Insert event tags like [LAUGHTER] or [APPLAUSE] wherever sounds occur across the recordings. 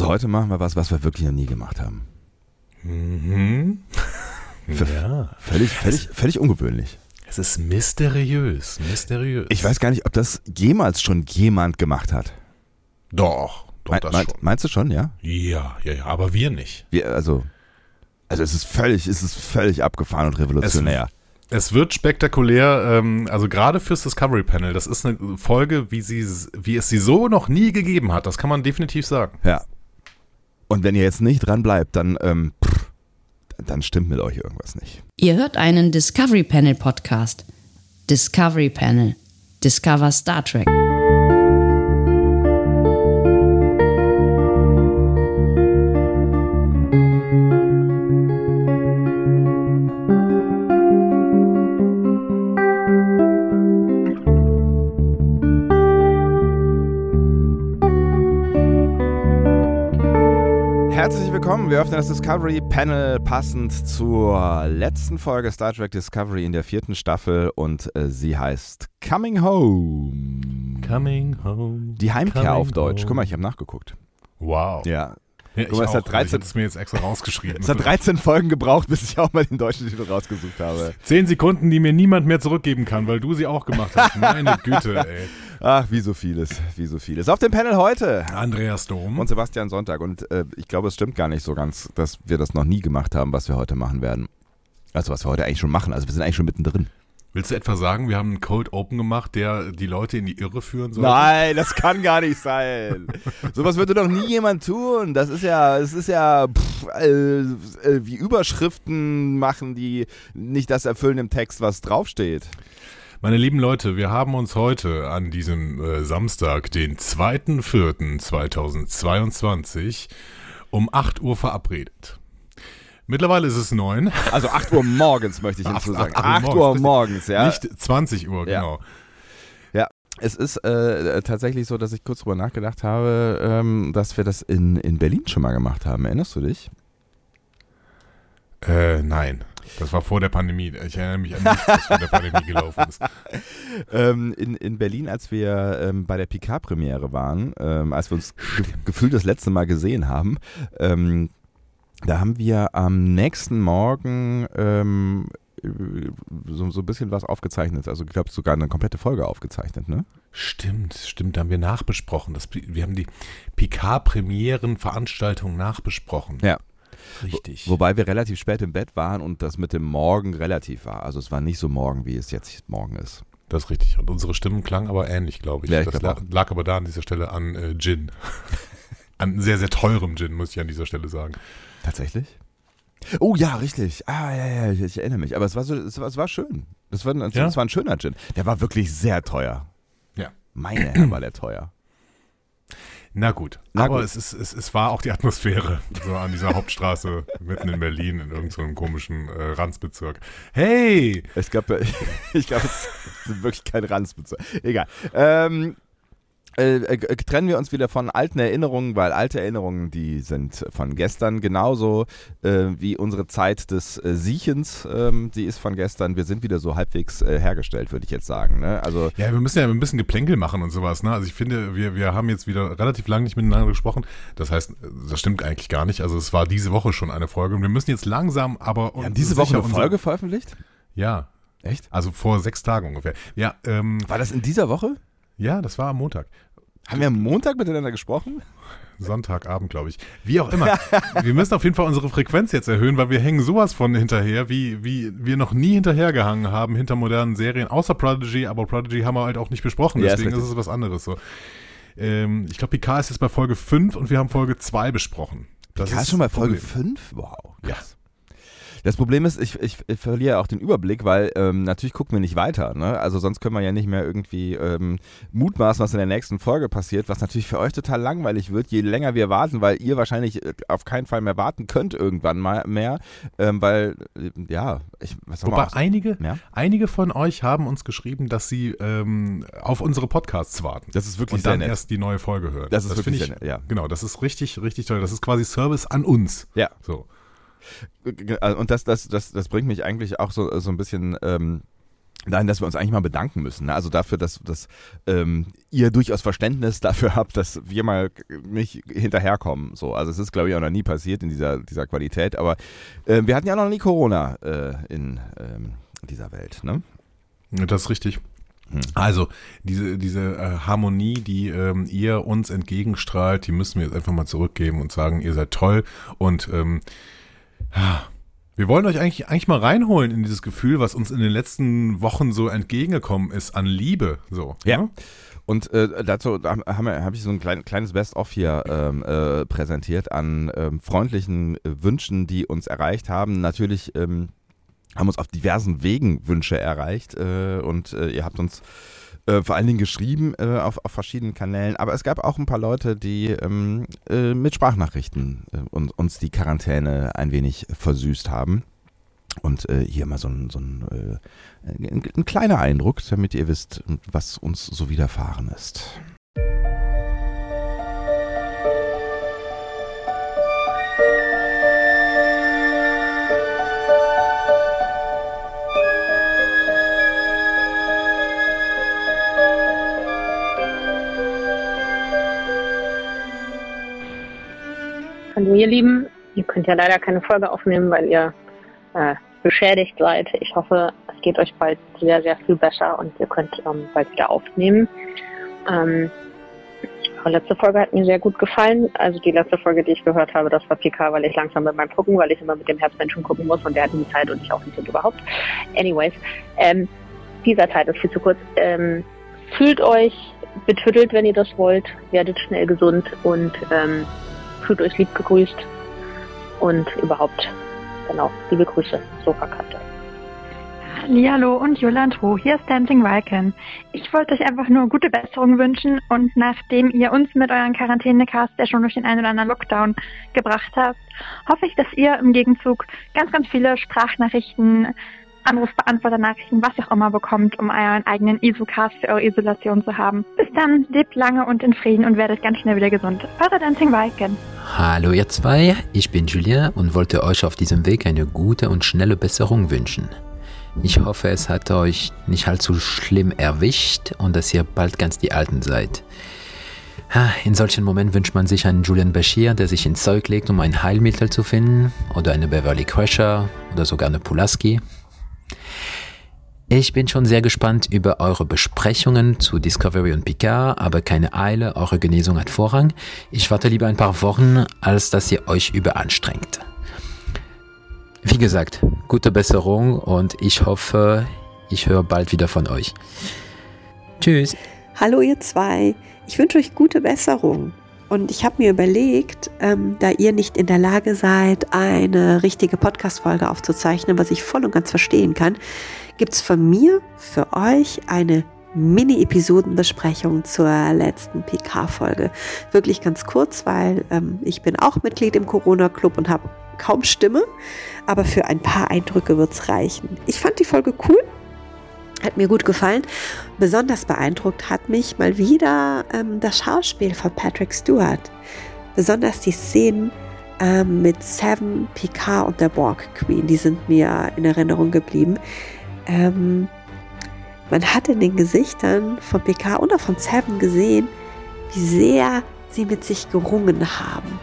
Also heute machen wir was, was wir wirklich noch nie gemacht haben. Mhm. Ja. Völlig, völlig, völlig ungewöhnlich. Es ist mysteriös, mysteriös. Ich weiß gar nicht, ob das jemals schon jemand gemacht hat. Doch, doch, Me das meinst, schon. meinst du schon, ja? Ja, ja, ja, aber wir nicht. Wir, also, also es ist völlig, es ist völlig abgefahren und revolutionär. Es wird spektakulär, ähm, also gerade fürs Discovery Panel. Das ist eine Folge, wie, sie, wie es sie so noch nie gegeben hat. Das kann man definitiv sagen. Ja. Und wenn ihr jetzt nicht dran bleibt, dann, ähm, pff, dann stimmt mit euch irgendwas nicht. Ihr hört einen Discovery Panel Podcast. Discovery Panel. Discover Star Trek. Willkommen. Wir öffnen das Discovery Panel passend zur letzten Folge Star Trek Discovery in der vierten Staffel und äh, sie heißt Coming Home. Coming home. Die Heimkehr auf Deutsch. home. Guck mal, ich habe nachgeguckt. Wow. Ja. Ja, Guck mal, es hat 13 Ich habe es mir jetzt extra rausgeschrieben. Es hat 13 Folgen gebraucht, bis ich auch mal den deutschen Titel rausgesucht habe. Zehn Sekunden, die mir niemand mehr zurückgeben kann, weil du sie auch gemacht hast. Meine Güte, ey. Ach, wie so vieles, wie so vieles. Auf dem Panel heute Andreas Dom. und Sebastian Sonntag. Und äh, ich glaube, es stimmt gar nicht so ganz, dass wir das noch nie gemacht haben, was wir heute machen werden. Also was wir heute eigentlich schon machen. Also wir sind eigentlich schon mittendrin. Willst du etwa sagen, wir haben einen Cold Open gemacht, der die Leute in die Irre führen soll? Nein, das kann gar nicht sein. [LAUGHS] Sowas würde doch nie jemand tun. Das ist ja, es ist ja pff, äh, äh, wie Überschriften machen, die nicht das erfüllen im Text, was draufsteht. Meine lieben Leute, wir haben uns heute an diesem äh, Samstag, den 2.4.2022, um 8 Uhr verabredet. Mittlerweile ist es 9. Also 8 Uhr morgens möchte ich hinzusagen. [LAUGHS] acht- 8 acht Uhr morgens, morgens, ja. Nicht 20 Uhr, Ja. genau. Es ist äh, tatsächlich so, dass ich kurz drüber nachgedacht habe, ähm, dass wir das in, in Berlin schon mal gemacht haben. Erinnerst du dich? Äh, nein. Das war vor der Pandemie. Ich erinnere mich an nichts, was vor der Pandemie gelaufen ist. [LAUGHS] Ähm, in, in Berlin, als wir ähm, bei der Picard-Premiere waren, ähm, als wir uns ge gefühlt das letzte Mal gesehen haben, ähm, da haben wir am nächsten Morgen ähm, so, so ein bisschen was aufgezeichnet. Also ich glaube sogar eine komplette Folge aufgezeichnet, ne? Stimmt, stimmt, da haben wir nachbesprochen. Das, wir haben die Picard-Premieren-Veranstaltung nachbesprochen. Ja. Richtig. Wobei wir relativ spät im Bett waren und das mit dem Morgen relativ war. Also es war nicht so morgen, wie es jetzt morgen ist. Das ist richtig. Und unsere Stimmen klangen aber ähnlich, glaube ich. Ja, ich das lag, lag aber da an dieser Stelle an äh, Gin. [LAUGHS] an sehr, sehr teurem Gin, muss ich an dieser Stelle sagen. Tatsächlich? Oh ja, richtig. Ah, ja, ja, ich, ich erinnere mich. Aber es war so, es war, es war schön. Das war, ein- Ja? das war ein schöner Gin. Der war wirklich sehr teuer. Ja. Meine Herren war der teuer. Na gut. Na aber gut. Es, ist, es, es war auch die Atmosphäre so an dieser Hauptstraße [LAUGHS] mitten in Berlin in irgendeinem so komischen äh, Ranzbezirk. Hey! Ich glaube, [LAUGHS] ich glaube, es sind wirklich kein Ranzbezirk. Egal. Ähm, äh, äh, trennen wir uns wieder von alten Erinnerungen, weil alte Erinnerungen, die sind von gestern genauso äh, wie unsere Zeit des äh, Siechens, ähm, die ist von gestern. Wir sind wieder so halbwegs äh, hergestellt, würde ich jetzt sagen. Ne? Also Ja, wir müssen ja ein bisschen Geplänkel machen und sowas. Ne? Also ich finde, wir, wir haben jetzt wieder relativ lange nicht miteinander gesprochen. Das heißt, das stimmt eigentlich gar nicht. Also es war diese Woche schon eine Folge und wir müssen jetzt langsam, aber haben diese Woche eine Folge veröffentlicht? Ja, Echt? also vor sechs Tagen ungefähr. Ja, ähm, War das in dieser Woche? ja, das war am Montag. Haben wir am Montag miteinander gesprochen? Sonntagabend, glaube ich. Wie auch immer. wir müssen auf jeden Fall unsere Frequenz jetzt erhöhen, weil wir hängen sowas von hinterher, wie, wie wir noch nie hinterhergehangen haben hinter modernen Serien, außer Prodigy, aber Prodigy haben wir halt auch nicht besprochen, Ja, ist deswegen ist, richtig. es was anderes. So. Ähm, ich glaube, Picard ist jetzt bei Folge 5 und wir haben Folge 2 besprochen. Das Das ist schon bei Folge Problem. 5? Wow. Krass. Das Problem ist, ich, ich, ich verliere auch den Überblick, weil ähm, natürlich gucken wir nicht weiter. Ne? Also sonst können wir ja nicht mehr irgendwie ähm, mutmaßen, was in der nächsten Folge passiert, was natürlich für euch total langweilig wird, je länger wir warten, weil ihr wahrscheinlich äh, auf keinen Fall mehr warten könnt irgendwann mal mehr, ähm, weil, äh, ja, ich, was Wobei auch einige, Ja? einige von euch haben uns geschrieben, dass sie ähm, auf unsere Podcasts warten. Das ist wirklich und dann nett. erst die neue Folge hören. Das ist wirklich finde sehr ich, nett, ja. Genau, das ist richtig, richtig toll. Das ist quasi Service an uns. Ja. So. Äh, Und das, das, das, das bringt mich eigentlich auch so, so ein bisschen ähm, Nein, dass wir uns eigentlich mal bedanken müssen. Ne? Also dafür, dass, dass ähm, ihr durchaus Verständnis dafür habt, dass wir mal nicht hinterherkommen. So, also es ist, glaube ich, auch noch nie passiert in dieser, dieser Qualität. Aber äh, wir hatten ja noch nie Corona äh, in ähm, dieser Welt. Ne? Das ist richtig. Hm. Also diese, diese äh, Harmonie, die ähm, ihr uns entgegenstrahlt, die müssen wir jetzt einfach mal zurückgeben und sagen, ihr seid toll und ähm, wir wollen euch eigentlich, eigentlich mal reinholen in dieses Gefühl, was uns in den letzten Wochen so entgegengekommen ist an Liebe. So, ja. Ne? Und äh, dazu habe hab ich so ein klein, kleines Best-of hier ähm, äh, präsentiert an ähm, freundlichen äh, Wünschen, die uns erreicht haben. Natürlich ähm, haben uns auf diversen Wegen Wünsche erreicht äh, und äh, ihr habt uns äh, vor allen Dingen geschrieben äh, auf, auf verschiedenen Kanälen. Aber es gab auch ein paar Leute, die ähm, äh, mit Sprachnachrichten äh, uns, uns die Quarantäne ein wenig versüßt haben. Und äh, hier mal so ein, so ein, ein kleiner Eindruck, damit ihr wisst, was uns so widerfahren ist. Hallo ihr Lieben, ihr könnt ja leider keine Folge aufnehmen, weil ihr äh, beschädigt seid. Ich hoffe, es geht euch bald sehr, sehr viel besser und ihr könnt ähm, bald wieder aufnehmen. Ähm, eure letzte Folge hat mir sehr gut gefallen. Also die letzte Folge, die ich gehört habe, das war PK, weil ich langsam mit meinem Gucken, weil ich immer mit dem Herzmenschen gucken muss und der hat nie Zeit und ich auch nicht und überhaupt. Anyways, ähm, dieser Teil ist viel zu kurz. Ähm, fühlt euch betüttelt, wenn ihr das wollt, werdet schnell gesund und ähm, fühlt euch lieb gegrüßt und überhaupt, genau, liebe Grüße, Sofakante. Hallo und Jolantro, hier ist Dancing Walken. Ich wollte euch einfach nur gute Besserung wünschen und nachdem ihr uns mit euren Quarantänecast ja schon durch den einen oder anderen Lockdown gebracht habt, hoffe ich, dass ihr im Gegenzug ganz, ganz viele Sprachnachrichten Anrufbeantworter-Nachrichten, was auch immer bekommt, um euren eigenen ISO-Cast für eure Isolation zu haben. Bis dann, lebt lange und in Frieden und werdet ganz schnell wieder gesund. Eure Dancing Viking. Hallo ihr zwei, ich bin Julien und wollte euch auf diesem Weg eine gute und schnelle Besserung wünschen. Ich hoffe, es hat euch nicht allzu schlimm erwischt und dass ihr bald ganz die Alten seid. In solchen Momenten wünscht man sich einen Julian Bashir, der sich ins Zeug legt, um ein Heilmittel zu finden, oder eine Beverly Crusher oder sogar eine Pulaski. Ich bin schon sehr gespannt über eure Besprechungen zu Discovery und Picard, aber keine Eile, eure Genesung hat Vorrang. Ich warte lieber ein paar Wochen, als dass ihr euch überanstrengt. Wie gesagt, gute Besserung und ich hoffe, ich höre bald wieder von euch. Tschüss. Hallo ihr zwei, ich wünsche euch gute Besserung. Und ich habe mir überlegt, ähm, da ihr nicht in der Lage seid, eine richtige Podcast-Folge aufzuzeichnen, was ich voll und ganz verstehen kann, gibt es von mir für euch eine Mini-Episodenbesprechung zur letzten PK-Folge. Wirklich ganz kurz, weil ähm, ich bin auch Mitglied im Corona-Club und habe kaum Stimme, aber für ein paar Eindrücke wird es reichen. Ich fand die Folge cool hat mir gut gefallen. Besonders beeindruckt hat mich mal wieder ähm, das Schauspiel von Patrick Stewart. Besonders die Szenen ähm, mit Seven, Picard und der Borg Queen, die sind mir in Erinnerung geblieben. Ähm, man hat in den Gesichtern von Picard und auch von Seven gesehen, wie sehr sie mit sich gerungen haben.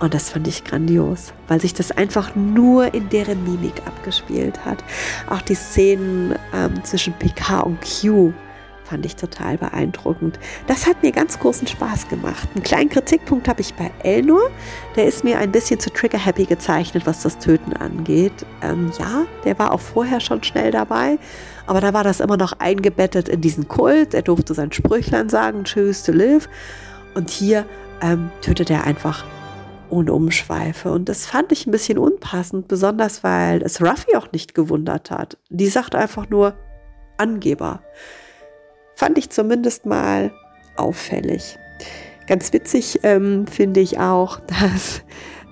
Und das fand ich grandios, weil sich das einfach nur in deren Mimik abgespielt hat. Auch die Szenen ähm, zwischen Picard und Q fand ich total beeindruckend. Das hat mir ganz großen Spaß gemacht. Einen kleinen Kritikpunkt habe ich bei Elnor. Der ist mir ein bisschen zu trigger-happy gezeichnet, was das Töten angeht. Ähm, ja, der war auch vorher schon schnell dabei, aber da war das immer noch eingebettet in diesen Kult. Er durfte sein Sprüchlein sagen, choose to live. Und hier ähm, tötet er einfach ohne Umschweife. Und das fand ich ein bisschen unpassend, besonders weil es Ruffy auch nicht gewundert hat. Die sagt einfach nur Angeber. Fand ich zumindest mal auffällig. Ganz witzig ähm, finde ich auch, [LAUGHS] dass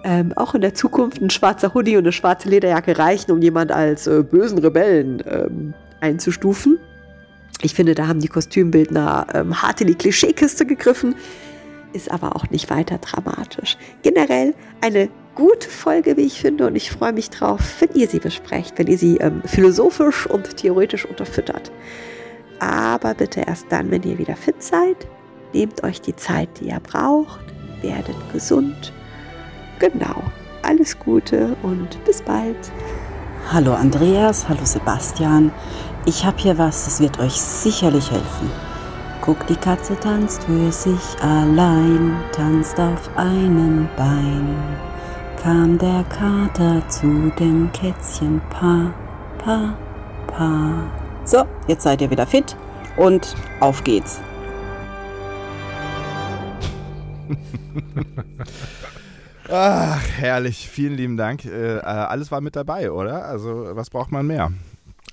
ähm, auch in der Zukunft ein schwarzer Hoodie und eine schwarze Lederjacke reichen, um jemand als äh, bösen Rebellen ähm, einzustufen. Ich finde, da haben die Kostümbildner ähm, hart in die Klischeekiste gegriffen ist aber auch nicht weiter dramatisch. Generell eine gute Folge, wie ich finde. Und ich freue mich drauf, wenn ihr sie besprecht, wenn ihr sie ähm, philosophisch und theoretisch unterfüttert. Aber bitte erst dann, wenn ihr wieder fit seid. Nehmt euch die Zeit, die ihr braucht. Werdet gesund. Genau. Alles Gute und bis bald. Hallo Andreas, hallo Sebastian. Ich habe hier was, das wird euch sicherlich helfen. Guck, die Katze tanzt für sich allein, tanzt auf einem Bein. Kam der Kater zu dem Kätzchen, pa, pa, pa. So, jetzt seid ihr wieder fit und auf geht's. [LAUGHS] Ach, herrlich. Vielen lieben Dank. Äh, alles war mit dabei, oder? Also, was braucht man mehr?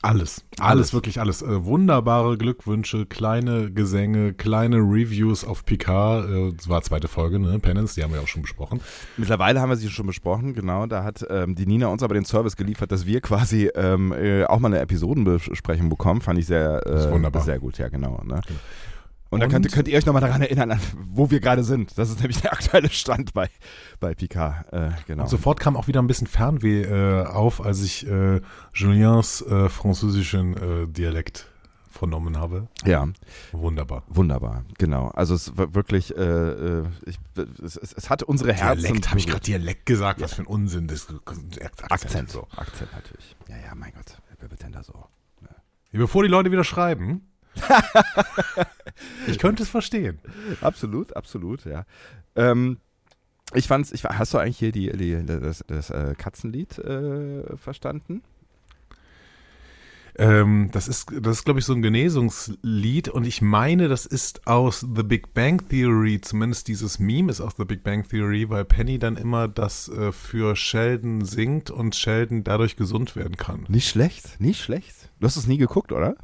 Alles, alles, alles, wirklich alles. Äh, wunderbare Glückwünsche, kleine Gesänge, kleine Reviews auf Picard. Äh, das war zweite Folge, ne? Penance, die haben wir auch schon besprochen. Mittlerweile haben wir sie schon besprochen, genau. Da hat ähm, die Nina uns aber den Service geliefert, dass wir quasi ähm, äh, auch mal eine Episodenbesprechung bekommen. Fand ich sehr, äh, wunderbar. sehr gut, ja, genau. Ne? genau. Und dann könnt, könnt ihr euch nochmal daran erinnern, wo wir gerade sind. Das ist nämlich der aktuelle Stand bei, bei Picard. Äh, genau. Und sofort kam auch wieder ein bisschen Fernweh äh, auf, als ich äh, Juliens äh, französischen äh, Dialekt vernommen habe. Ja. Wunderbar. Wunderbar, genau. Also es war wirklich, äh, ich, es, es, hat unsere Herzen. Dialekt, habe ich gerade Dialekt gesagt? Ja. Was für ein Unsinn. Das, Akzent. Akzent, so. Akzent natürlich. Ja, ja, mein Gott. Wer wird denn da so? Ja. Bevor die Leute wieder schreiben, [LAUGHS] ich könnte es verstehen. Absolut, absolut, ja. Ähm, ich fand's, ich, hast du eigentlich hier die, die das, das äh, Katzenlied äh, verstanden? Ähm, das ist, das ist glaube ich, so ein Genesungslied und ich meine, das ist aus The Big Bang Theory, zumindest dieses Meme ist aus The Big Bang Theory, weil Penny dann immer das äh, für Sheldon singt und Sheldon dadurch gesund werden kann. Nicht schlecht, nicht schlecht. Du hast es nie geguckt, oder?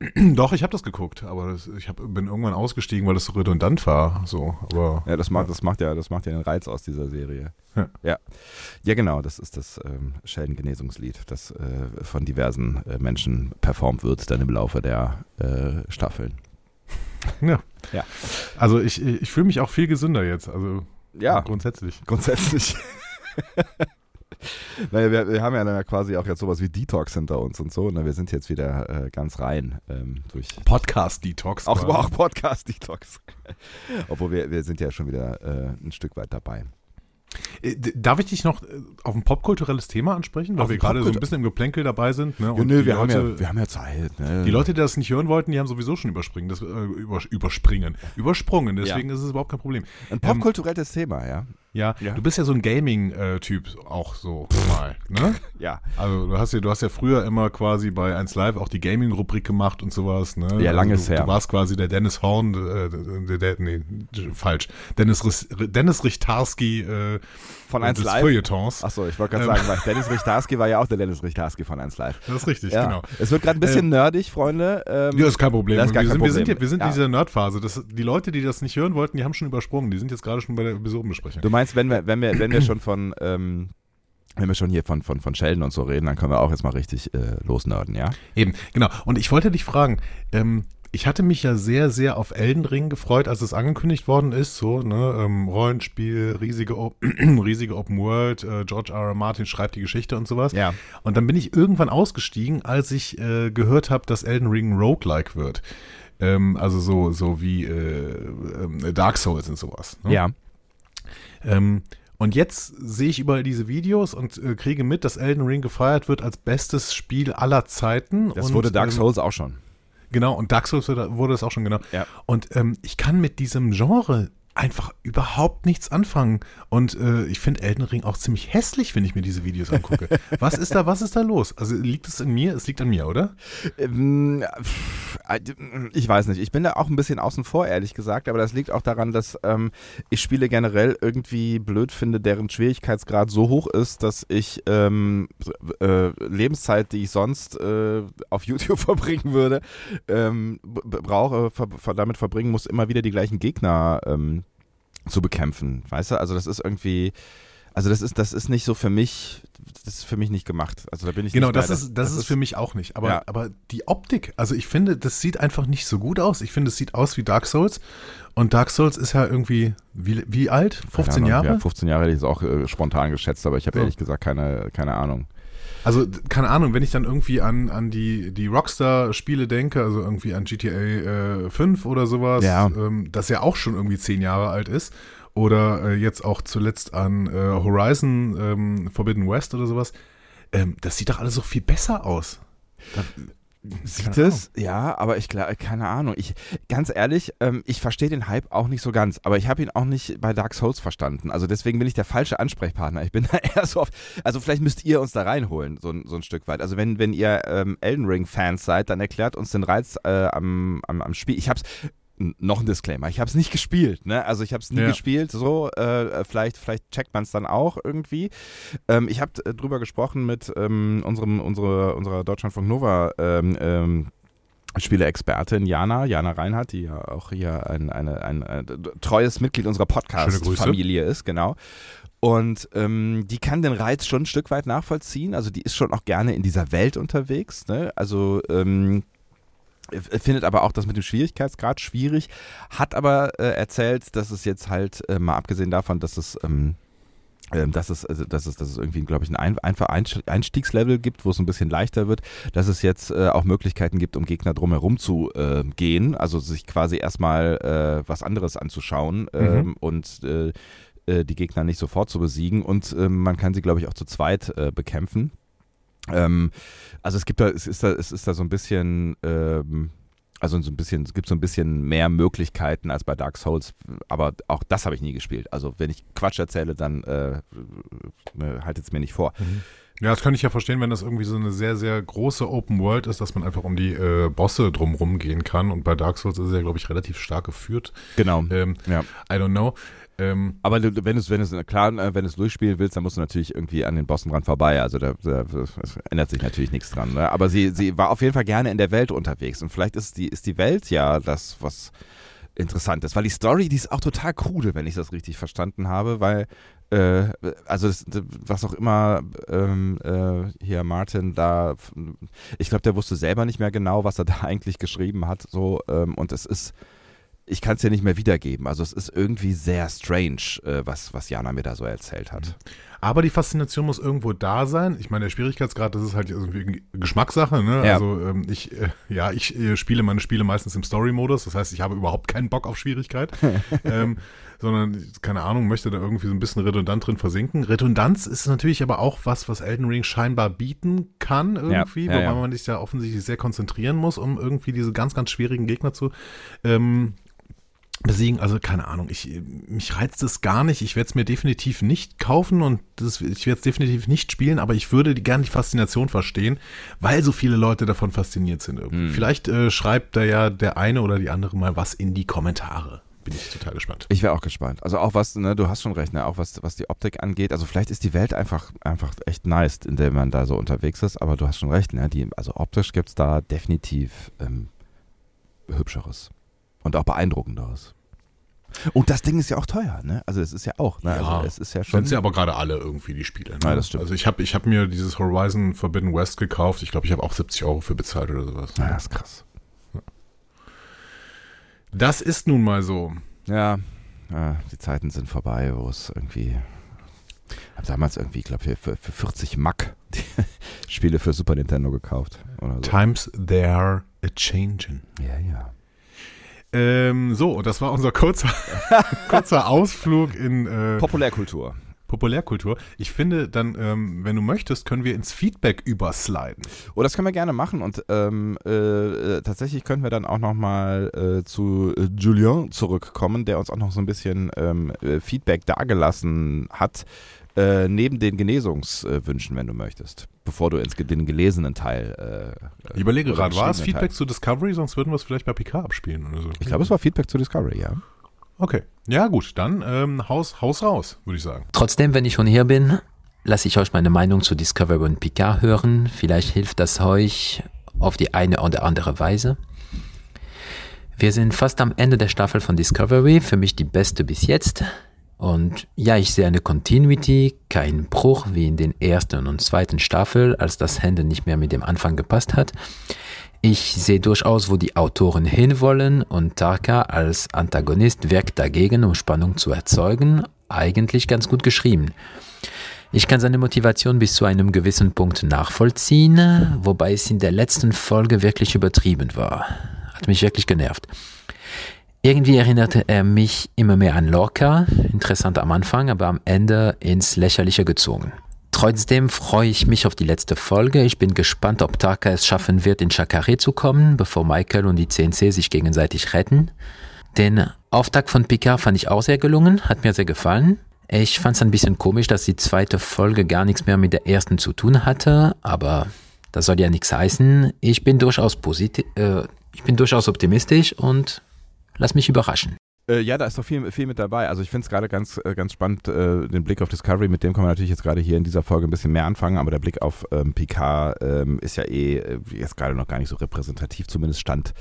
[CLEARS THROAT] Doch, ich habe das geguckt, aber das, ich hab, bin irgendwann ausgestiegen, weil das so redundant war. So, aber, ja, das macht, ja. das macht ja, das macht ja den Reiz aus dieser Serie. Ja, ja, ja genau, das ist das ähm, Sheldon-Genesungslied, das äh, von diversen äh, Menschen performt wird, dann im Laufe der äh, Staffeln. Ja. ja. Also ich, ich fühle mich auch viel gesünder jetzt. Also ja. grundsätzlich. Grundsätzlich. [LAUGHS] [LAUGHS] naja, wir, wir, haben ja dann quasi auch jetzt sowas wie Detox hinter uns und so. Ne? Wir sind jetzt wieder äh, ganz rein ähm, durch Podcast-Detox. Auch, auch Podcast-Detox. [LAUGHS] Obwohl wir, wir sind ja schon wieder äh, ein Stück weit dabei. Äh, darf ich dich noch äh, auf ein popkulturelles Thema ansprechen, weil auf wir gerade so ein bisschen im Geplänkel dabei sind? Ne? Ja, nö, wir, Leute, haben ja, wir haben ja Zeit. Ne? Die Leute, die das nicht hören wollten, die haben sowieso schon überspringen, das, äh, über, überspringen, übersprungen. Deswegen ja. ist es überhaupt kein Problem. Ein popkulturelles ähm, Thema, ja. Ja, ja, du bist ja so ein Gaming-Typ auch so mal, ne? [LAUGHS] ja. Also du hast ja, du hast ja früher immer quasi bei 1 Live auch die Gaming-Rubrik gemacht und sowas, ne? Ja, lange also, her. Du warst quasi der Dennis Horn, äh, der, der, nee, falsch. Dennis, Dennis Richtarski äh, von 1 Live. Feuilletons. Achso, ich wollte gerade ähm. sagen, weil Dennis Richtarski war ja auch der Dennis Richtarski von 1 Live. Das ist richtig, ja. genau. Es wird gerade ein bisschen ähm, nerdig, Freunde. Ähm, ja, ist kein Problem. Ist wir, sind, Problem. wir, sind, wir sind ja. in dieser Nerdphase. die Leute, die das nicht hören wollten, die haben schon übersprungen. Die sind jetzt gerade schon bei der Episodenbesprechung. Du meinst, wenn wir, wenn wir, wenn wir schon von, ähm, wenn wir schon hier von, von, von Sheldon und so reden, dann können wir auch jetzt mal richtig äh, losnörden, ja? Eben, genau. Und ich wollte dich fragen, ähm, ich hatte mich ja sehr, sehr auf Elden Ring gefreut, als es angekündigt worden ist. So, ne, ähm, Rollenspiel, riesige, [CLEARS THROAT] riesige Open World, äh, George R. R. Martin schreibt die Geschichte und sowas. Ja. Und dann bin ich irgendwann ausgestiegen, als ich äh, gehört habe, dass Elden Ring roguelike wird. Ähm, also so, so wie äh, äh Dark Souls und sowas. Ne? Ja. Ähm, und jetzt sehe ich überall diese Videos und äh, kriege mit, dass Elden Ring gefeiert wird als bestes Spiel aller Zeiten. Das und, wurde Dark ähm, Souls ähm, auch schon. Genau, und Dark Souls wurde es auch schon genau. Ja. Und ähm, ich kann mit diesem Genre einfach überhaupt nichts anfangen. Und äh, ich finde Elden Ring auch ziemlich hässlich, wenn ich mir diese Videos angucke. [LAUGHS] was ist da, was ist da los? Also liegt es in mir? Es liegt an mir, oder? Ähm, ich weiß nicht. Ich bin da auch ein bisschen außen vor, ehrlich gesagt. Aber das liegt auch daran, dass ähm, ich Spiele generell irgendwie blöd finde, deren Schwierigkeitsgrad so hoch ist, dass ich ähm, äh, Lebenszeit, die ich sonst äh, auf YouTube [LAUGHS] verbringen würde, ähm, brauche, ver damit verbringen muss, immer wieder die gleichen Gegner ähm, zu bekämpfen. Weißt du, also das ist irgendwie, also das ist, das ist nicht so für mich, das ist für mich nicht gemacht. Also da bin ich Genau, nicht das bei. ist, das, ist für mich auch nicht. Aber, Ja. aber die Optik, also ich finde, das sieht einfach nicht so gut aus. Ich finde, es sieht aus wie Dark Souls. Und Dark Souls ist ja irgendwie, wie, wie alt? 15 Keine Ahnung, Jahre? Ja, 15 Jahre hätte ich es auch äh, spontan geschätzt, aber ich habe So. ehrlich gesagt keine, keine Ahnung. Also, keine Ahnung, wenn ich dann irgendwie an, an die, die Rockstar-Spiele denke, also irgendwie an GTA äh, 5 oder sowas, Ja. ähm, das ja auch schon irgendwie 10 Jahre alt ist, oder äh, jetzt auch zuletzt an äh, Horizon ähm, Forbidden West oder sowas, ähm, das sieht doch alles so viel besser aus. Da, Sieht es? Ja, aber ich glaube, keine Ahnung. Ich, ganz ehrlich, ähm, ich verstehe den Hype auch nicht so ganz, aber ich habe ihn auch nicht bei Dark Souls verstanden. Also deswegen bin ich der falshe Ansprechpartner. Ich bin da [LAUGHS] eher so oft, also vielleicht müsst ihr uns da reinholen, so, ein- so ein Stück weit. Also wenn, wenn ihr ähm, Elden Ring-Fans seid, dann erklärt uns den Reiz äh, am, am, am Spiel. Ich hab's, n- noch ein Disclaimer, ich habe es nicht gespielt, ne? Also ich habe es nie Ja. gespielt, so, äh, vielleicht, vielleicht checkt man es dann auch irgendwie. Ähm, ich habe äh, drüber gesprochen mit ähm, unserem, unsere, unserer Deutschlandfunk Nova ähm, ähm, Spieleexpertin Jana, Jana Reinhardt, die ja auch hier ein, eine, ein, ein, treues Mitglied unserer. Podcast-Familie ist, genau. Und ähm, die kann den Reiz schon ein Stück weit nachvollziehen. Also die ist schon auch gerne in dieser Welt unterwegs. Ne? Also ähm, findet aber auch das mit dem Schwierigkeitsgrad schwierig, hat aber äh, erzählt, dass es jetzt halt, äh, mal abgesehen davon, dass es, ähm, ähm, dass es, also, dass es, dass es irgendwie, glaube ich, ein ein einfach Einst- Einstiegslevel gibt, wo es ein bisschen leichter wird, dass es jetzt äh, auch Möglichkeiten gibt, um Gegner drumherum zu äh, gehen, also sich quasi erstmal äh, was anderes anzuschauen ähm, und äh, äh, die Gegner nicht sofort zu besiegen und ähm, man kann sie, glaube ich, auch zu zweit bekämpfen. Ähm, also es gibt da, es ist da, es ist da so ein bisschen, ähm, also so ein bisschen, es gibt so ein bisschen mehr Möglichkeiten als bei Dark Souls, aber auch das habe ich nie gespielt. Also wenn ich Quatsch erzähle, dann äh, äh, haltet es mir nicht vor. Ja, das kann ich ja verstehen, wenn das irgendwie so eine sehr, sehr große Open World ist, dass man einfach um die äh, Bosse drumrum gehen kann. Und bei Dark Souls ist es ja, glaube ich, relativ stark geführt. Genau. Ähm, Ja. I don't know. Ähm, Aber du- wenn es, wenn es, klar, äh, wenn du es durchspielen willst, dann musst du natürlich irgendwie an den Bossen dran vorbei. Also da, da ändert sich natürlich nichts dran. Ne? Aber sie, sie war auf jeden Fall gerne in der Welt unterwegs. Und vielleicht ist die, ist die Welt ja das, was interessant ist. Weil die Story, die ist auch total krude, wenn ich das richtig verstanden habe, weil äh, also das, was auch immer ähm, äh, hier Martin da, ich glaube, der wusste selber nicht mehr genau, was er da [LAUGHS] eigentlich geschrieben hat. So ähm, und es ist ich kann es dir nicht mehr wiedergeben. Also es ist irgendwie sehr strange, äh, was, was Jana mir da so erzählt hat. aber die Faszination muss irgendwo da sein. Ich meine, der Schwierigkeitsgrad, das ist halt irgendwie Geschmackssache. Ne? Ja. Also ähm, ich, äh, ja, ich äh, spiele meine Spiele meistens im Story-Modus. Das heißt, ich habe überhaupt keinen Bock auf Schwierigkeit. [LAUGHS] ähm, sondern, keine Ahnung, möchte da irgendwie so ein bisschen redundant drin versinken. Redundanz ist natürlich aber auch was, was Elden Ring scheinbar bieten kann irgendwie, Ja, ja, wobei ja. man sich da offensichtlich sehr konzentrieren muss, um irgendwie diese ganz, ganz schwierigen Gegner zu ähm, besiegen. Also keine Ahnung, ich, mich reizt es gar nicht. Ich werde es mir definitiv nicht kaufen und das, ich werde es definitiv nicht spielen, aber ich würde die, gerne die Faszination verstehen, weil so viele Leute davon fasziniert sind. Hm. Vielleicht äh, schreibt da ja der eine oder die andere mal was in die Kommentare. Bin ich total gespannt. Ich wäre auch gespannt. Also auch was, ne, du hast schon recht, ne, auch was, was die Optik angeht. Also vielleicht ist die Welt einfach, einfach echt nice, in der man da so unterwegs ist, aber du hast schon recht, ne, die, also optisch gibt es da definitiv ähm, hübscheres und auch beeindruckenderes. Und das Ding ist ja auch teuer, ne? Also es ist ja auch, ne? Ja, also es ist ja schon. Sind ja aber gerade alle irgendwie die Spiele. Ne? Ja, das stimmt. Also ich habe ich hab mir dieses Horizon Forbidden West gekauft. Ich glaube, ich habe auch 70 Euro für bezahlt oder sowas. ja, das ist krass. Das ist nun mal so. Ja, ja, die Zeiten sind vorbei, wo es irgendwie. Ich habe damals irgendwie, glaube ich, für, für 40 Mack die [LAUGHS] Spiele für Super Nintendo gekauft. Oder so. Times they're a changing. Ja, ja. Ähm, so, das war unser kurzer, [LAUGHS] kurzer Ausflug in äh, Populärkultur. Populärkultur. Ich finde, dann, ähm, wenn du möchtest, können wir ins Feedback übersliden. Oh, das können wir gerne machen und ähm, äh, äh, tatsächlich können wir dann auch nochmal äh, zu äh, Julien zurückkommen, der uns auch noch so ein bisschen ähm, äh, Feedback dagelassen hat, äh, neben den Genesungswünschen, wenn du möchtest, bevor du ins den gelesenen Teil. Äh, Ich überlege gerade, war es Feedback Teil. zu Discovery? Sonst würden wir es vielleicht bei PK abspielen oder so. Ich glaube, es war Feedback zu Discovery, ja. Okay. Ja, gut, dann ähm, Haus, Haus raus, würde ich sagen. Trotzdem, wenn ich schon hier bin, lasse ich euch meine Meinung zu Discovery und Picard hören. Vielleicht hilft das euch auf die eine oder andere Weise. Wir sind fast am Ende der Staffel von Discovery, für mich die beste bis jetzt. Und ja, ich sehe eine Continuity, keinen Bruch wie in den ersten und zweiten Staffel, als das Ende nicht mehr mit dem Anfang gepasst hat. Ich sehe durchaus, wo die Autoren hinwollen und Tarka als Antagonist wirkt dagegen, um Spannung zu erzeugen, eigentlich ganz gut geschrieben. Ich kann seine Motivation bis zu einem gewissen Punkt nachvollziehen, wobei es in der letzten Folge wirklich übertrieben war. Hat mich wirklich genervt. Irgendwie erinnerte er mich immer mehr an Lorca, interessant am Anfang, aber am Ende ins Lächerliche gezogen. Trotzdem freue ich mich auf die letzte Folge. Ich bin gespannt, ob Taka es schaffen wird, in Chakare zu kommen, bevor Michael und die CNC sich gegenseitig retten. Den Auftakt von Picard fand ich auch sehr gelungen, hat mir sehr gefallen. Ich fand es ein bisschen komisch, dass die zweite Folge gar nichts mehr mit der ersten zu tun hatte, aber das soll ja nichts heißen. Ich bin durchaus positiv, äh, ich bin durchaus optimistisch und lass mich überraschen. Äh, ja, da ist doch viel, viel mit dabei. Also ich finde es gerade ganz, äh, ganz spannend, äh, den Blick auf Discovery, mit dem kann man natürlich jetzt gerade hier in dieser Folge ein bisschen mehr anfangen, aber der Blick auf ähm, Picard ähm, ist ja eh äh, jetzt gerade noch gar nicht so repräsentativ, zumindest stand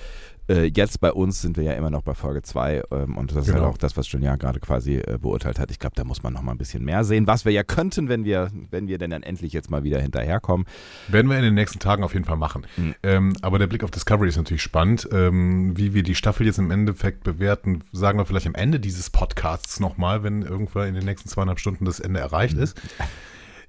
äh, jetzt bei uns sind wir ja immer noch bei Folge 2 ähm, und das ist Genau. halt auch das, was Julian gerade quasi äh, beurteilt hat. Ich glaube, da muss man noch mal ein bisschen mehr sehen, was wir ja könnten, wenn wir, wenn wir denn dann endlich jetzt mal wieder hinterherkommen. Werden wir in den nächsten Tagen auf jeden Fall machen. Mhm. Ähm, aber der Blick auf Discovery ist natürlich spannend. Ähm, wie wir die Staffel jetzt im Endeffekt bewerten, sagen wir vielleicht am Ende dieses Podcasts nochmal, wenn irgendwann in den nächsten zweieinhalb Stunden das Ende erreicht ist. [LAUGHS]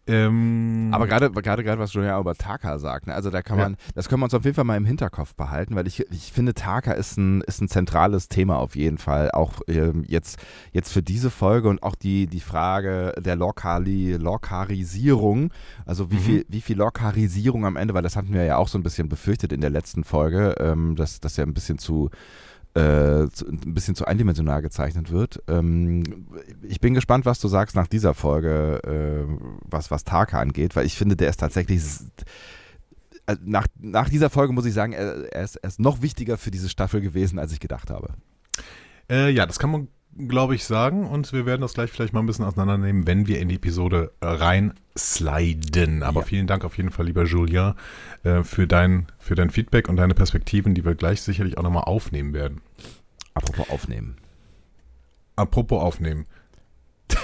Ähm, Aber gerade, gerade, gerade was Julian über Taka sagt, ne? also da kann Ja. man, das können wir uns auf jeden Fall mal im Hinterkopf behalten, weil ich, ich finde, Taka ist ein, ist ein zentrales Thema auf jeden Fall, auch ähm, jetzt, jetzt für diese Folge und auch die, die Frage der Lokali, Lokarisierung, also wie Mhm. viel, wie viel Lokarisierung am Ende, weil das hatten wir ja auch so ein bisschen befürchtet in der letzten Folge, ähm, dass das ja ein bisschen zu, äh, ein bisschen zu eindimensional gezeichnet wird. Ähm, ich bin gespannt, was du sagst nach dieser Folge, äh, was, was Taka angeht, weil ich finde, der ist tatsächlich. äh, Nach, nach dieser Folge muss ich sagen, er, er, ist, er ist noch wichtiger für diese Staffel gewesen, als ich gedacht habe. Äh, ja, das kann man, glaube ich, sagen. Und wir werden das gleich vielleicht mal ein bisschen auseinandernehmen, wenn wir in die Episode äh, rein sliden. Aber Ja. vielen Dank auf jeden Fall, lieber Julien, äh, für, dein, für dein Feedback und deine Perspektiven, die wir gleich sicherlich auch nochmal aufnehmen werden. Apropos aufnehmen. Apropos aufnehmen. [LAUGHS]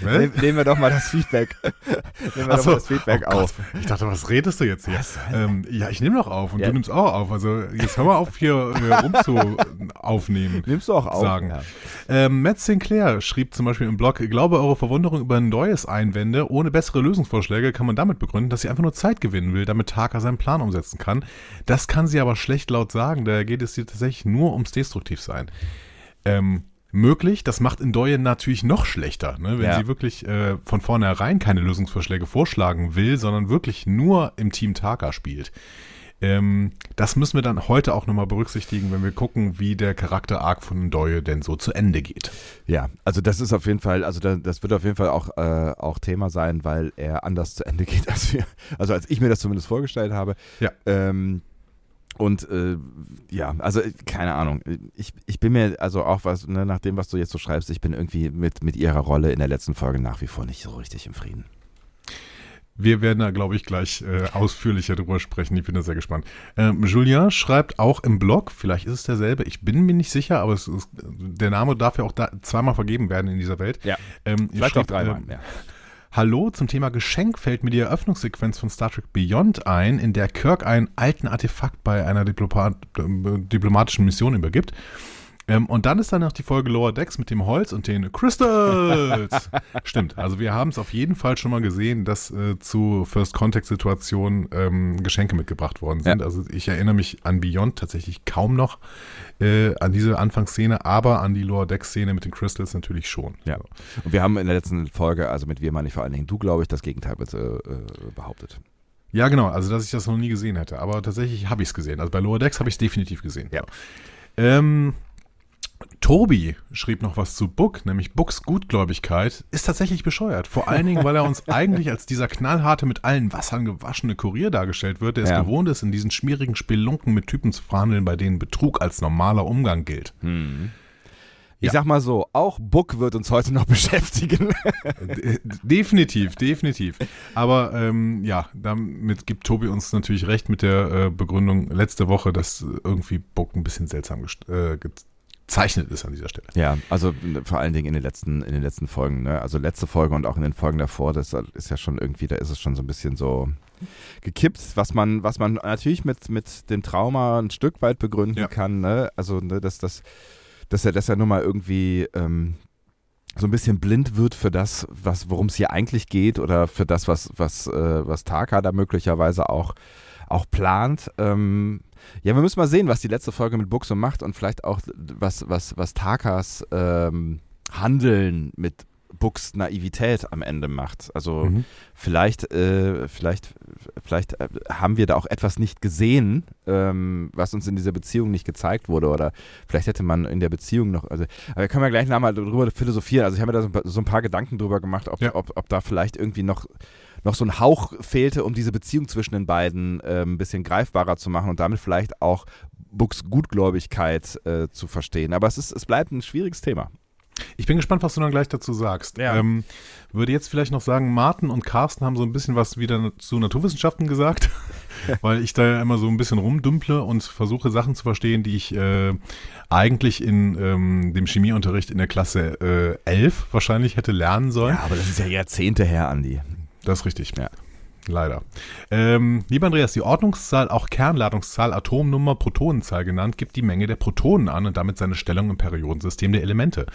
Ne? Nehm, nehmen wir doch mal das Feedback. [LAUGHS] nehmen wir Ach doch so. mal das Feedback Oh auf. Ich dachte, was redest du jetzt hier? Ähm, ja, ich nehme doch auf und Ja. du nimmst auch auf. Also jetzt hör mal auf, hier rum zu aufnehmen. [LAUGHS] Nimmst du auch auf? Sagen. Ja. Ähm, Matt Sinclair schrieb zum Beispiel im Blog, ich glaube, eure Verwunderung über neues Einwände ohne bessere Lösungsvorschläge kann man damit begründen, dass sie einfach nur Zeit gewinnen will, damit Taka seinen Plan umsetzen kann. Das kann sie aber schlecht laut sagen, daher geht es hier tatsächlich nur ums Destruktivsein. Ähm, möglich, das macht Ndoye natürlich noch schlechter, ne? wenn Ja. sie wirklich äh, von vornherein keine Lösungsvorschläge vorschlagen will, sondern wirklich nur im Team Taka spielt. Ähm, das müssen wir dann heute auch nochmal berücksichtigen, wenn wir gucken, wie der Charakter-Arc von Ndoye denn so zu Ende geht. Ja, also das ist auf jeden Fall, also da, das wird auf jeden Fall auch, äh, auch Thema sein, weil er anders zu Ende [LAUGHS] geht, als wir, also als ich mir das zumindest vorgestellt habe. Ja. Ähm, und äh, ja, also äh, keine Ahnung. Ich, ich bin mir, also auch was, ne, nach dem, was du jetzt so schreibst, ich bin irgendwie mit, mit ihrer Rolle in der letzten Folge nach wie vor nicht so richtig im Frieden. Wir werden da, glaube ich, gleich äh, ausführlicher drüber sprechen. Ich bin da sehr gespannt. Ähm, Julien schreibt auch im Blog, vielleicht ist es derselbe, ich bin mir nicht sicher, aber ist, der Name darf ja auch da zweimal vergeben werden in dieser Welt. Ja. Ähm, Vielleicht auch dreimal. ähm, ja. Hallo, zum Thema Geschenk fällt mir die Eröffnungssequenz von Star Trek Beyond ein, in der Kirk einen alten Artefakt bei einer Diplomat äh, diplomatischen Mission übergibt. Ähm, und dann ist dann noch die Folge Lower Decks mit dem Holz und den Crystals. [LAUGHS] Stimmt, also wir haben es auf jeden Fall schon mal gesehen, dass äh, zu First Contact Situationen ähm, Geschenke mitgebracht worden sind. Ja. Also ich erinnere mich an Beyond tatsächlich kaum noch äh, an diese Anfangsszene, aber an die Lower Decks Szene mit den Crystals natürlich schon. Ja. Und wir haben in der letzten Folge, also mit wir meine ich vor allen Dingen du, glaube ich, das Gegenteil äh, äh, behauptet. Ja, genau. Also, dass ich das noch nie gesehen hätte. Aber tatsächlich habe ich es gesehen. Also bei Lower Decks habe ich es definitiv gesehen. Ja. Ähm, Tobi schrieb noch was zu Book, nämlich Books Gutgläubigkeit ist tatsächlich bescheuert. Vor allen Dingen, weil er uns [LAUGHS] eigentlich als dieser knallharte, mit allen Wassern gewaschene Kurier dargestellt wird, der Ja. es gewohnt ist, in diesen schmierigen Spelunken mit Typen zu verhandeln, bei denen Betrug als normaler Umgang gilt. Ich Ja. sag mal so, auch Book wird uns heute noch [LAUGHS] beschäftigen. Definitiv, definitiv. Aber ähm, ja, damit gibt Tobi uns natürlich recht mit der äh, Begründung letzte Woche, dass irgendwie Book ein bisschen seltsam äh, ge ausgezeichnet ist an dieser Stelle. Ja, also vor allen Dingen in den letzten, in den letzten Folgen, ne? Also letzte Folge und auch in den Folgen davor, das ist ja schon irgendwie, da ist es schon so ein bisschen so gekippt, was man, was man natürlich mit, mit dem Trauma ein Stück weit begründen Ja. kann, ne? Also, ne, dass das, dass er, dass er nun mal irgendwie ähm, so ein bisschen blind wird für das, was, worum es hier eigentlich geht oder für das, was, was, äh, was Taka da möglicherweise auch, auch plant. Ähm, ja, wir müssen mal sehen, was die letzte Folge mit Buxo macht und vielleicht auch, was, was, was Takas ähm, Handeln mit Bux Naivität am Ende macht. Also Mhm. vielleicht, äh, vielleicht, vielleicht äh, haben wir da auch etwas nicht gesehen, ähm, was uns in dieser Beziehung nicht gezeigt wurde. Oder vielleicht hätte man in der Beziehung noch. Also, aber wir können ja gleich nochmal drüber philosophieren. Also ich habe mir da so ein, paar, so ein paar Gedanken drüber gemacht, ob, Ja. ob, ob da vielleicht irgendwie noch noch so ein Hauch fehlte, um diese Beziehung zwischen den beiden äh, ein bisschen greifbarer zu machen und damit vielleicht auch Bucks Gutgläubigkeit äh, zu verstehen. Aber es, ist, es bleibt ein schwieriges Thema. Ich bin gespannt, was du dann gleich dazu sagst. Ja. Ähm, würde jetzt vielleicht noch sagen, Martin und Carsten haben so ein bisschen was wieder zu Naturwissenschaften gesagt, [LAUGHS] weil ich da ja immer so ein bisschen rumdümple und versuche Sachen zu verstehen, die ich äh, eigentlich in ähm, dem Chemieunterricht in der Klasse äh, 11 wahrscheinlich hätte lernen sollen. Ja, aber das ist ja Jahrzehnte her, Andi. Das ist richtig. Ja. Leider. Ähm, lieber Andreas, die Ordnungszahl, auch Kernladungszahl, Atomnummer, Protonenzahl genannt, gibt die Menge der Protonen an und damit seine Stellung im Periodensystem der Elemente.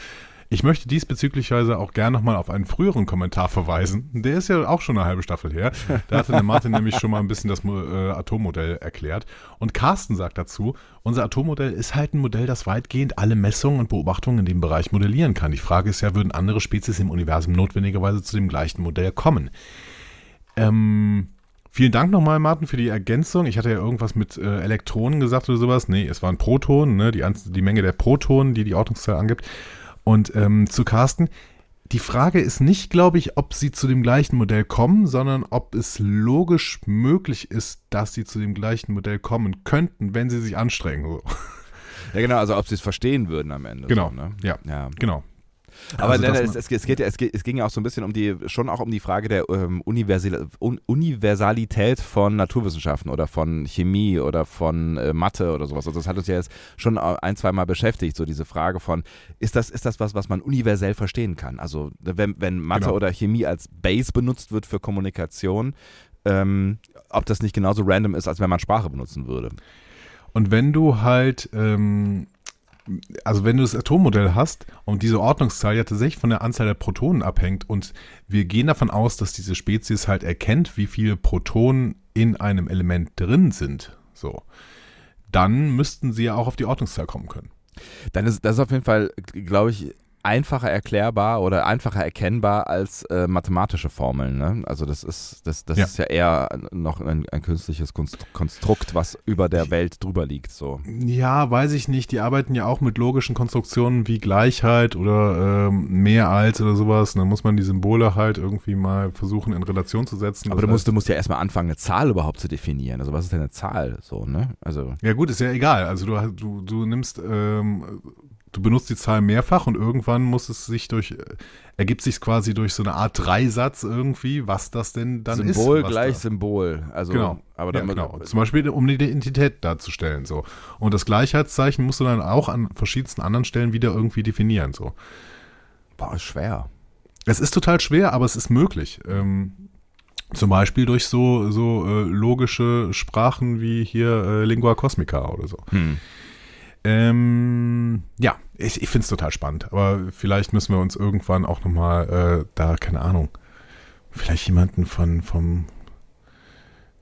Ich möchte diesbezüglicherweise auch gern nochmal auf einen früheren Kommentar verweisen. Der ist ja auch schon eine halbe Staffel her. Da hatte der Martin nämlich schon mal ein bisschen das äh, Atommodell erklärt. Und Carsten sagt dazu, unser Atommodell ist halt ein Modell, das weitgehend alle Messungen und Beobachtungen in dem Bereich modellieren kann. Die Frage ist ja, würden andere Spezies im Universum notwendigerweise zu dem gleichen Modell kommen? Ähm, vielen Dank nochmal, Martin, für die Ergänzung. Ich hatte ja irgendwas mit äh, Elektronen gesagt oder sowas. Nee, es waren Protonen, ne? die, die Menge der Protonen, die die Ordnungszahl angibt. Und ähm, zu Carsten, die Frage ist nicht, glaube ich, ob sie zu dem gleichen Modell kommen, sondern ob es logisch möglich ist, dass sie zu dem gleichen Modell kommen könnten, wenn sie sich anstrengen. Ja, genau, also ob sie es verstehen würden am Ende. Genau, So, ne? ja. ja. Genau. Aber Also, nein, es, es, es, geht, ja- es, es ging ja auch so ein bisschen um die, schon auch um die Frage der ähm, Universal, Un, Universalität von Naturwissenschaften oder von Chemie oder von äh, Mathe oder sowas. Also das hat uns ja jetzt schon ein, zwei Mal beschäftigt, so diese Frage von, ist das, ist das was, was man universell verstehen kann? Also wenn, wenn Mathe Genau. oder Chemie als Base benutzt wird für Kommunikation, ähm, ob das nicht genauso random ist, als wenn man Sprache benutzen würde. Und wenn du halt, ähm, also wenn du das Atommodell hast und diese Ordnungszahl ja tatsächlich von der Anzahl der Protonen abhängt und wir gehen davon aus, dass diese Spezies halt erkennt, wie viele Protonen in einem Element drin sind, so, dann müssten sie ja auch auf die Ordnungszahl kommen können. Dann ist das ist auf jeden Fall, glaube ich, einfacher erklärbar oder einfacher erkennbar als äh, mathematische Formeln. Ne? Also das ist das, das Ja. ist ja eher noch ein, ein künstliches Konstrukt, was über der Welt drüber liegt. So. Ja, weiß ich nicht. Die arbeiten ja auch mit logischen Konstruktionen wie Gleichheit oder ähm, mehr als oder sowas. Und dann muss man die Symbole halt irgendwie mal versuchen in Relation zu setzen. Aber Das du musst, heißt- du musst ja erstmal anfangen, eine Zahl überhaupt zu definieren. Also was ist denn eine Zahl? So, ne? Also Ja gut, ist ja egal. Also du, du, du nimmst, ähm, du benutzt die Zahl mehrfach und irgendwann muss es sich durch, äh, ergibt sich quasi durch so eine Art Dreisatz irgendwie, was das denn dann ist. Symbol gleich da- Symbol. Also, Genau. Aber ja, dann, genau. Zum Beispiel, um die Identität darzustellen. So. Und das Gleichheitszeichen musst du dann auch an verschiedensten anderen Stellen wieder irgendwie definieren. So. Boah, ist schwer. Es ist total schwer, aber es ist möglich. Ähm, zum Beispiel durch so, so äh, logische Sprachen wie hier äh, Lingua Cosmica oder so. Hm. Ähm, ja, ich, ich finde es total spannend. Aber vielleicht müssen wir uns irgendwann auch nochmal äh, da, keine Ahnung, vielleicht jemanden von, vom,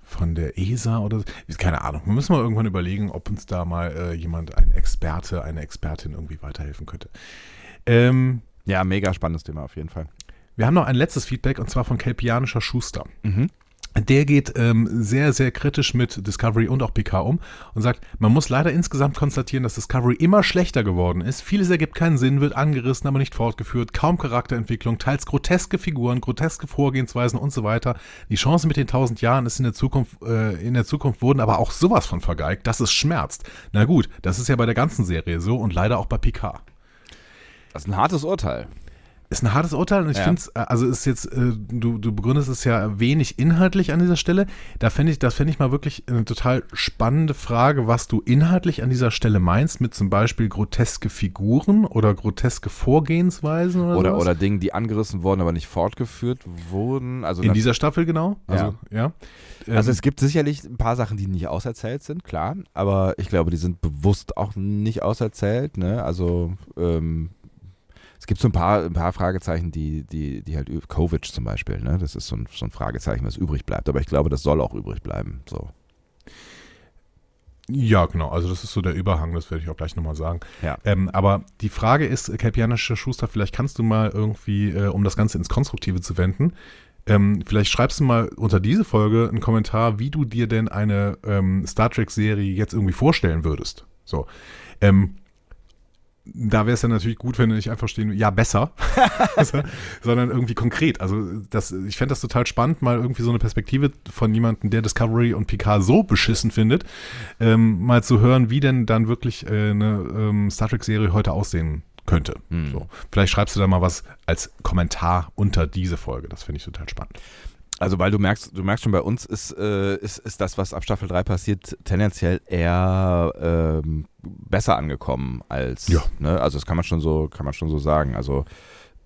von der ESA oder so. Keine Ahnung. Wir müssen mal irgendwann überlegen, ob uns da mal äh, jemand, ein Experte, eine Expertin irgendwie weiterhelfen könnte. Ähm, Ja, mega spannendes Thema auf jeden Fall. wir haben noch ein letztes Feedback und zwar von Kelpianischer Schuster. Mhm. Der geht ähm, sehr, sehr kritisch mit Discovery und auch PK um und sagt, man muss leider insgesamt konstatieren, dass Discovery immer schlechter geworden ist. Vieles ergibt keinen Sinn, wird angerissen, aber nicht fortgeführt. Kaum Charakterentwicklung, teils groteske Figuren, groteske Vorgehensweisen und so weiter. Die Chance mit den tausend Jahren ist in der Zukunft, äh, in der Zukunft wurden aber auch sowas von vergeigt, dass es schmerzt. Na gut, das ist ja bei der ganzen Serie so und leider auch bei PK. Das ist ein hartes Urteil. Ist ein hartes Urteil und ich Ja. finde es, also ist jetzt, äh, du, du begründest es ja wenig inhaltlich an dieser Stelle. Da fände ich, das fände ich mal wirklich eine total spannende Frage, was du inhaltlich an dieser Stelle meinst, mit zum Beispiel groteske Figuren oder groteske Vorgehensweisen oder, Oder, sowas. oder Dinge, die angerissen wurden, aber nicht fortgeführt wurden. Also in dieser Staffel genau? Also, ja. Also Ähm, es gibt sicherlich ein paar Sachen, die nicht auserzählt sind, klar, aber ich glaube, die sind bewusst auch nicht auserzählt. Ne? Also ähm, gibt so ein paar, ein paar Fragezeichen, die, die, die halt, Kovic zum Beispiel, ne? das ist so ein, so ein Fragezeichen, was übrig bleibt, aber ich glaube, das soll auch übrig bleiben. So. Ja, genau. Also das ist so der Überhang, das werde ich auch gleich nochmal sagen. Ja. Ähm, aber die Frage ist, äh, Kelpianischer Schuster, vielleicht kannst du mal irgendwie, äh, um das Ganze ins Konstruktive zu wenden, ähm, vielleicht schreibst du mal unter diese Folge einen Kommentar, wie du dir denn eine ähm, Star Trek-Serie jetzt irgendwie vorstellen würdest. So. Ähm, da wäre es ja natürlich gut, wenn du nicht einfach stehen, ja, besser, [LAUGHS] sondern irgendwie konkret. Also das, ich fände das total spannend, mal irgendwie so eine Perspektive von jemandem, der Discovery und Picard so beschissen findet, ähm, mal zu hören, wie denn dann wirklich äh, eine ähm, Star Trek-Serie heute aussehen könnte. Hm. So. Vielleicht schreibst du da mal was als Kommentar unter diese Folge. Das finde ich total spannend. Also weil du merkst, du merkst schon, bei uns ist, äh, ist, ist das, was ab Staffel 3 passiert, tendenziell eher ähm, besser angekommen als, Ja. ne? Also das kann man schon so, kann man schon so sagen. Also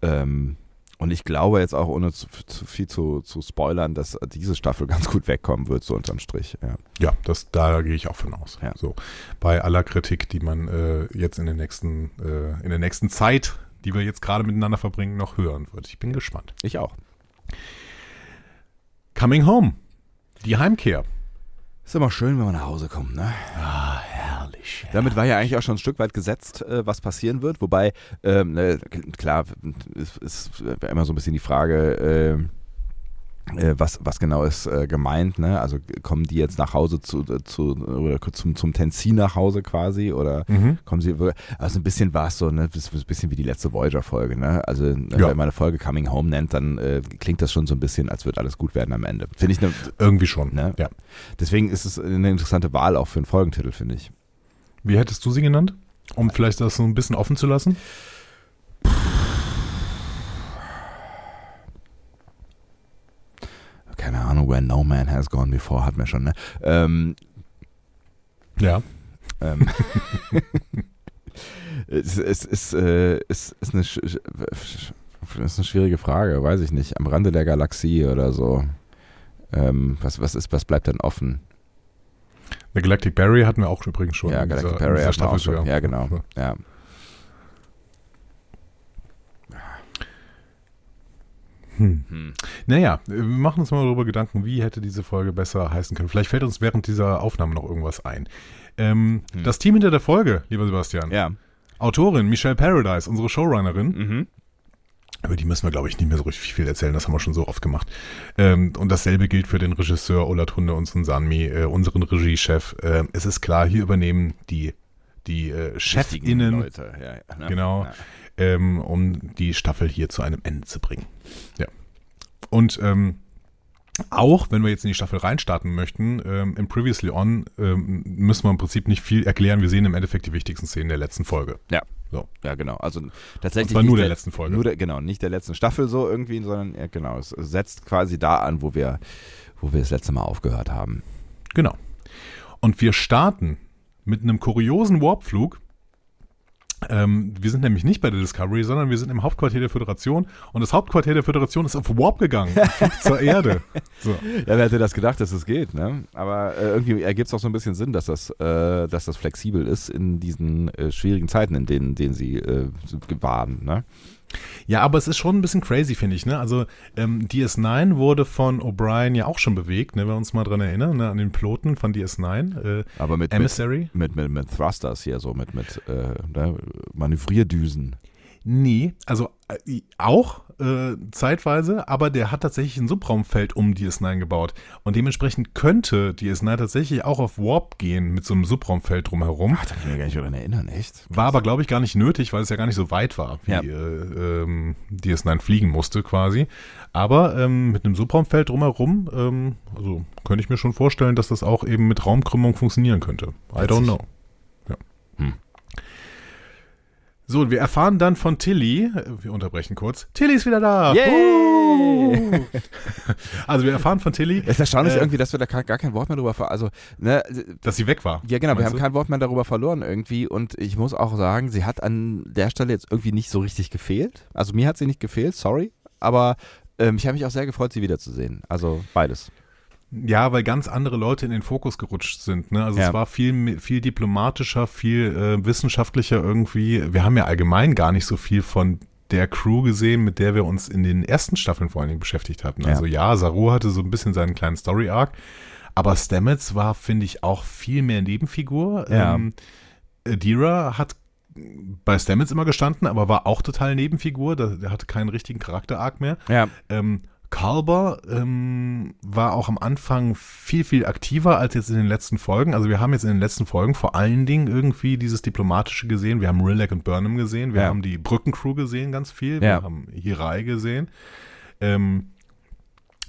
ähm, und ich glaube jetzt auch, ohne zu, zu viel zu, zu spoilern, dass diese Staffel ganz gut wegkommen wird, so unterm Strich. Ja. Ja, das, da gehe ich auch von aus. Ja. So, bei aller Kritik, die man äh, jetzt in, den nächsten, äh, in der nächsten Zeit, die wir jetzt gerade miteinander verbringen, noch hören wird. Ich bin gespannt. Ich auch. Coming Home. Die Heimkehr. Ist immer schön, wenn man nach Hause kommt, ne? Ah, herrlich. Damit war ja eigentlich auch schon ein Stück weit gesetzt, äh, was passieren wird. Wobei, ähm, ne, klar, ist, ist immer so ein bisschen die Frage, ähm, äh, was, was genau ist äh, gemeint. Ne? Also kommen die jetzt nach Hause zu, zu oder zum, zum Tensi nach Hause quasi oder Mhm. kommen sie also ein bisschen war es so, ne, ein bisschen wie die letzte Voyager-Folge, ne? Also ne, Ja. wenn man eine Folge Coming Home nennt, dann äh, klingt das schon so ein bisschen, als wird alles gut werden am Ende. Finde ich eine, Irgendwie schon. Ne? Ja. deswegen ist es eine interessante Wahl auch für einen Folgentitel, finde ich. Wie hättest du sie genannt? Um vielleicht das so ein bisschen offen zu lassen? Keine Ahnung, Where No Man Has Gone Before, hat man schon, ne? Ähm, Ja. ähm, [LAUGHS] es, es, es, äh, es ist, eine, sch- ist eine schwierige Frage, weiß ich nicht. Am Rande der Galaxie oder so. Ähm, was, was, ist, was bleibt denn offen? The Galactic Barrier hatten wir auch übrigens schon. ja, Galactic dieser- Barrier dieser hatten wir auch Staffel schon. Ja, genau. Ja. Hm. Hm. Naja, wir machen uns mal darüber Gedanken, wie hätte diese Folge besser heißen können. Vielleicht fällt uns während dieser Aufnahme noch irgendwas ein. Ähm, Hm. Das Team hinter der Folge, lieber Sebastian. Ja. Autorin Michelle Paradise, unsere Showrunnerin. Mhm. Über die müssen wir, glaube ich, nicht mehr so richtig viel erzählen. Das haben wir schon so oft gemacht. Ähm, und dasselbe gilt für den Regisseur Ola Hunde, unseren Sanmi, äh, unseren Regiechef. Ähm, es ist klar, hier übernehmen die, die äh, Chefinnen, Leute. Ja, ja, ne? Genau. Ja. Ähm, um die Staffel hier zu einem Ende zu bringen. Ja. Und ähm, auch, wenn wir jetzt in die Staffel reinstarten möchten, ähm, im Previously On ähm, müssen wir im Prinzip nicht viel erklären. Wir sehen im Endeffekt die wichtigsten Szenen der letzten Folge. Ja. So. Ja, genau. Also tatsächlich. Und zwar nur nicht der letzten Folge. Nur der, genau, nicht der letzten Staffel so irgendwie, sondern ja, genau, es setzt quasi da an, wo wir, wo wir das letzte Mal aufgehört haben. Genau. Und wir starten mit einem kuriosen Warpflug. Ähm, wir sind nämlich nicht bei der Discovery, sondern wir sind im Hauptquartier der Föderation. Und das Hauptquartier der Föderation ist auf Warp gegangen, zur [LAUGHS] Erde. So. Ja, wer hätte das gedacht, dass es geht, ne? Aber äh, irgendwie ergibt es auch so ein bisschen Sinn, dass das, äh, dass das flexibel ist in diesen äh, schwierigen Zeiten, in denen, denen sie äh, waren, ne? Ja, aber es ist schon ein bisschen crazy, finde ich. Ne? Also ähm, DS9 wurde von O'Brien ja auch schon bewegt, ne? wenn wir uns mal dran erinnern, ne? an den Piloten von DS9. Äh, Aber mit, mit, Emissary? mit, mit, mit Thrusters hier, so mit, mit äh, ne? Manövrierdüsen. Nee, also äh, auch äh, zeitweise, aber der hat tatsächlich ein Subraumfeld um DS9 gebaut. Und dementsprechend könnte DS9 tatsächlich auch auf Warp gehen mit so einem Subraumfeld drumherum. Ach, da kann ich mir gar nicht daran erinnern, echt? War aber, glaube ich, gar nicht nötig, weil es ja gar nicht so weit war, wie Ja. äh, ähm, DS9 fliegen musste quasi. Aber ähm, mit einem Subraumfeld drumherum, ähm, also könnte ich mir schon vorstellen, dass das auch eben mit Raumkrümmung funktionieren könnte. I don't know. Ja. Hm. So, wir erfahren dann von Tilly, äh, wir unterbrechen kurz. Tilly ist wieder da. Yay! Uh! [LAUGHS] Also wir erfahren von Tilly, Es ist erstaunlich Äh, irgendwie, dass wir da gar kein Wort mehr drüber ver also ne, dass sie weg war. ja genau, wir haben du? kein Wort mehr darüber verloren irgendwie und ich muss auch sagen, sie hat an der Stelle jetzt irgendwie nicht so richtig gefehlt. Also mir hat sie nicht gefehlt, sorry, aber ähm, ich habe mich auch sehr gefreut, sie wiederzusehen. Also beides. Ja, weil ganz andere Leute in den Fokus gerutscht sind. Ne? Also Ja. es war viel, viel diplomatischer, viel äh, wissenschaftlicher irgendwie. Wir haben ja allgemein gar nicht so viel von der Crew gesehen, mit der wir uns in den ersten Staffeln vor allen Dingen beschäftigt hatten. Ja. Also ja, Saru hatte so ein bisschen seinen kleinen Story-Arc, aber Stamets war, finde ich, auch viel mehr Nebenfigur. Ja. Ähm, Adira hat bei Stamets immer gestanden, aber war auch total Nebenfigur. Der, hatte keinen richtigen Charakter-Arc mehr. Ja, Ähm, Kalber ähm, war auch am Anfang viel, viel aktiver als jetzt in den letzten Folgen. Also wir haben jetzt in den letzten Folgen vor allen Dingen irgendwie dieses Diplomatische gesehen. Wir haben Rilek und Burnham gesehen. Wir Ja. haben die Brückencrew gesehen, ganz viel. Ja. Wir haben Hirai gesehen. Ähm,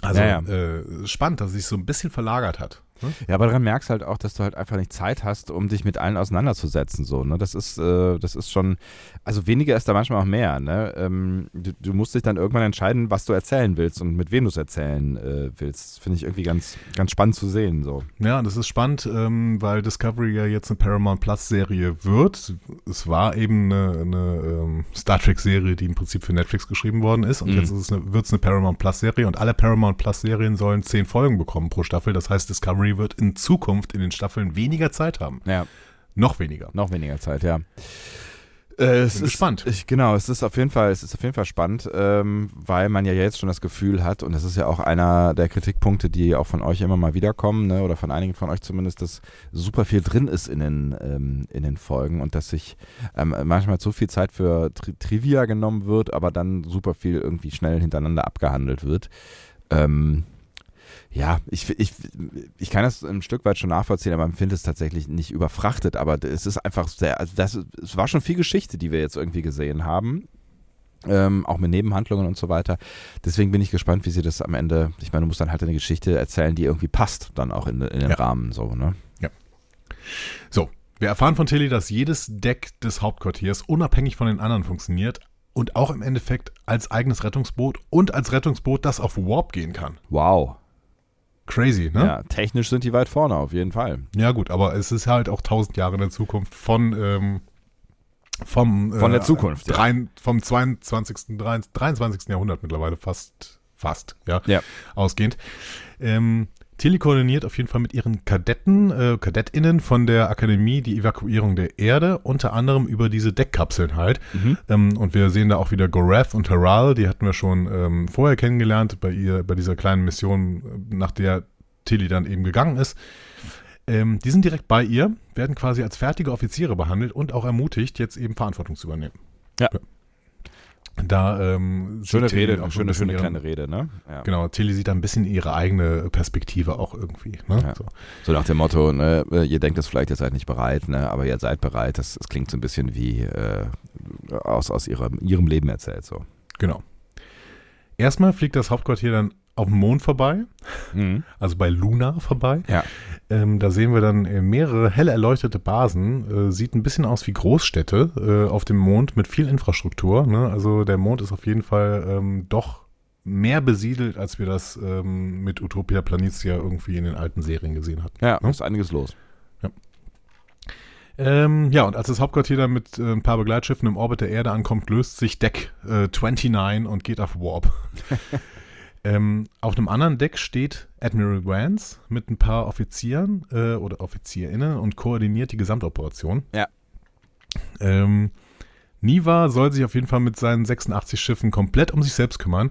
also Ja, Äh, spannend, dass es sich so ein bisschen verlagert hat. Ne? Ja, aber daran merkst halt auch, dass du halt einfach nicht Zeit hast, um dich mit allen auseinanderzusetzen. So, ne? Das ist, äh, das ist schon, also weniger ist da manchmal auch mehr. Ne? Ähm, du, du musst dich dann irgendwann entscheiden, was du erzählen willst und mit wem du es erzählen äh, willst. Finde ich irgendwie ganz, ganz spannend zu sehen. So. Ja, das ist spannend, ähm, weil Discovery ja jetzt eine Paramount Plus Serie wird. Es war eben eine, eine ähm, Star Trek Serie, die im Prinzip für Netflix geschrieben worden ist. Und Mhm. jetzt ist es eine, wird es eine Paramount Plus Serie und alle Paramount Plus Serien sollen zehn Folgen bekommen pro Staffel. Das heißt, Discovery wird in Zukunft in den Staffeln weniger Zeit haben. Ja, Noch weniger. noch weniger Zeit, ja. Äh, es Bin ist. Ich, genau, es ist auf jeden Fall, es ist auf jeden Fall spannend, ähm, weil man ja jetzt schon das Gefühl hat, und das ist ja auch einer der Kritikpunkte, die auch von euch immer mal wiederkommen, ne, oder von einigen von euch zumindest, dass super viel drin ist in den, ähm, in den Folgen und dass sich ähm, manchmal zu viel Zeit für Tri Trivia genommen wird, aber dann super viel irgendwie schnell hintereinander abgehandelt wird. Ähm, ja, ich, ich, ich kann das ein Stück weit schon nachvollziehen, aber man findet es tatsächlich nicht überfrachtet. Aber es ist einfach sehr, also das, es war schon viel Geschichte, die wir jetzt irgendwie gesehen haben. Ähm, auch mit Nebenhandlungen und so weiter. Deswegen bin ich gespannt, wie sie das am Ende, ich meine, du musst dann halt eine Geschichte erzählen, die irgendwie passt, dann auch in, in den Ja. Rahmen so, ne? So, wir erfahren von Tilly, dass jedes Deck des Hauptquartiers unabhängig von den anderen funktioniert und auch im Endeffekt als eigenes Rettungsboot und als Rettungsboot, das auf Warp gehen kann. Wow. Crazy, ne? Ja, technisch sind die weit vorne, auf jeden Fall. Ja, gut, aber es ist halt auch tausend Jahre in der Zukunft von, ähm, vom, Von der Zukunft, ja. drein- vom 22., 23. Jahrhundert mittlerweile fast, fast, ja, Ja. ausgehend. Ähm, Tilly koordiniert auf jeden Fall mit ihren Kadetten, äh, KadettInnen von der Akademie die Evakuierung der Erde, unter anderem über diese Deckkapseln halt. Mhm. Ähm, und wir sehen da auch wieder Gorath und Haral, die hatten wir schon ähm, vorher kennengelernt bei ihr, bei dieser kleinen Mission, äh, nach der Tilly dann eben gegangen ist. Ähm, die sind direkt bei ihr, werden quasi als fertige Offiziere behandelt und auch ermutigt, jetzt eben Verantwortung zu übernehmen. Ja. Da ähm, Schöne Rede, auch schöne, schöne ihren- kleine Rede, ne? Ja. Genau, Tilly sieht da ein bisschen ihre eigene Perspektive auch irgendwie. Ne? Ja. So. So nach dem Motto, ne, ihr denkt es vielleicht, ihr seid nicht bereit, ne, aber ihr seid bereit. Das, das klingt so ein bisschen wie äh, aus, aus ihrem, ihrem Leben erzählt. So. Genau. Erstmal fliegt das Hauptquartier dann auf dem Mond vorbei, Mhm. also bei Luna vorbei. Ja. Ähm, da sehen wir dann äh, mehrere hell erleuchtete Basen. Äh, sieht ein bisschen aus wie Großstädte äh, auf dem Mond mit viel Infrastruktur. Ne? Also der Mond ist auf jeden Fall ähm, doch mehr besiedelt, als wir das ähm, mit Utopia Planitia irgendwie in den alten Serien gesehen hatten. Ja, Ne? ist einiges los. Ähm, ja, und als das Hauptquartier dann mit äh, ein paar Begleitschiffen im Orbit der Erde ankommt, löst sich Deck äh, 29 und geht auf Warp. [LAUGHS] ähm, auf einem anderen Deck steht Admiral Vance mit ein paar Offizieren äh, oder OffizierInnen und koordiniert die Gesamtoperation. Ja. Ähm, Niva soll sich auf jeden Fall mit seinen 86 Schiffen komplett um sich selbst kümmern.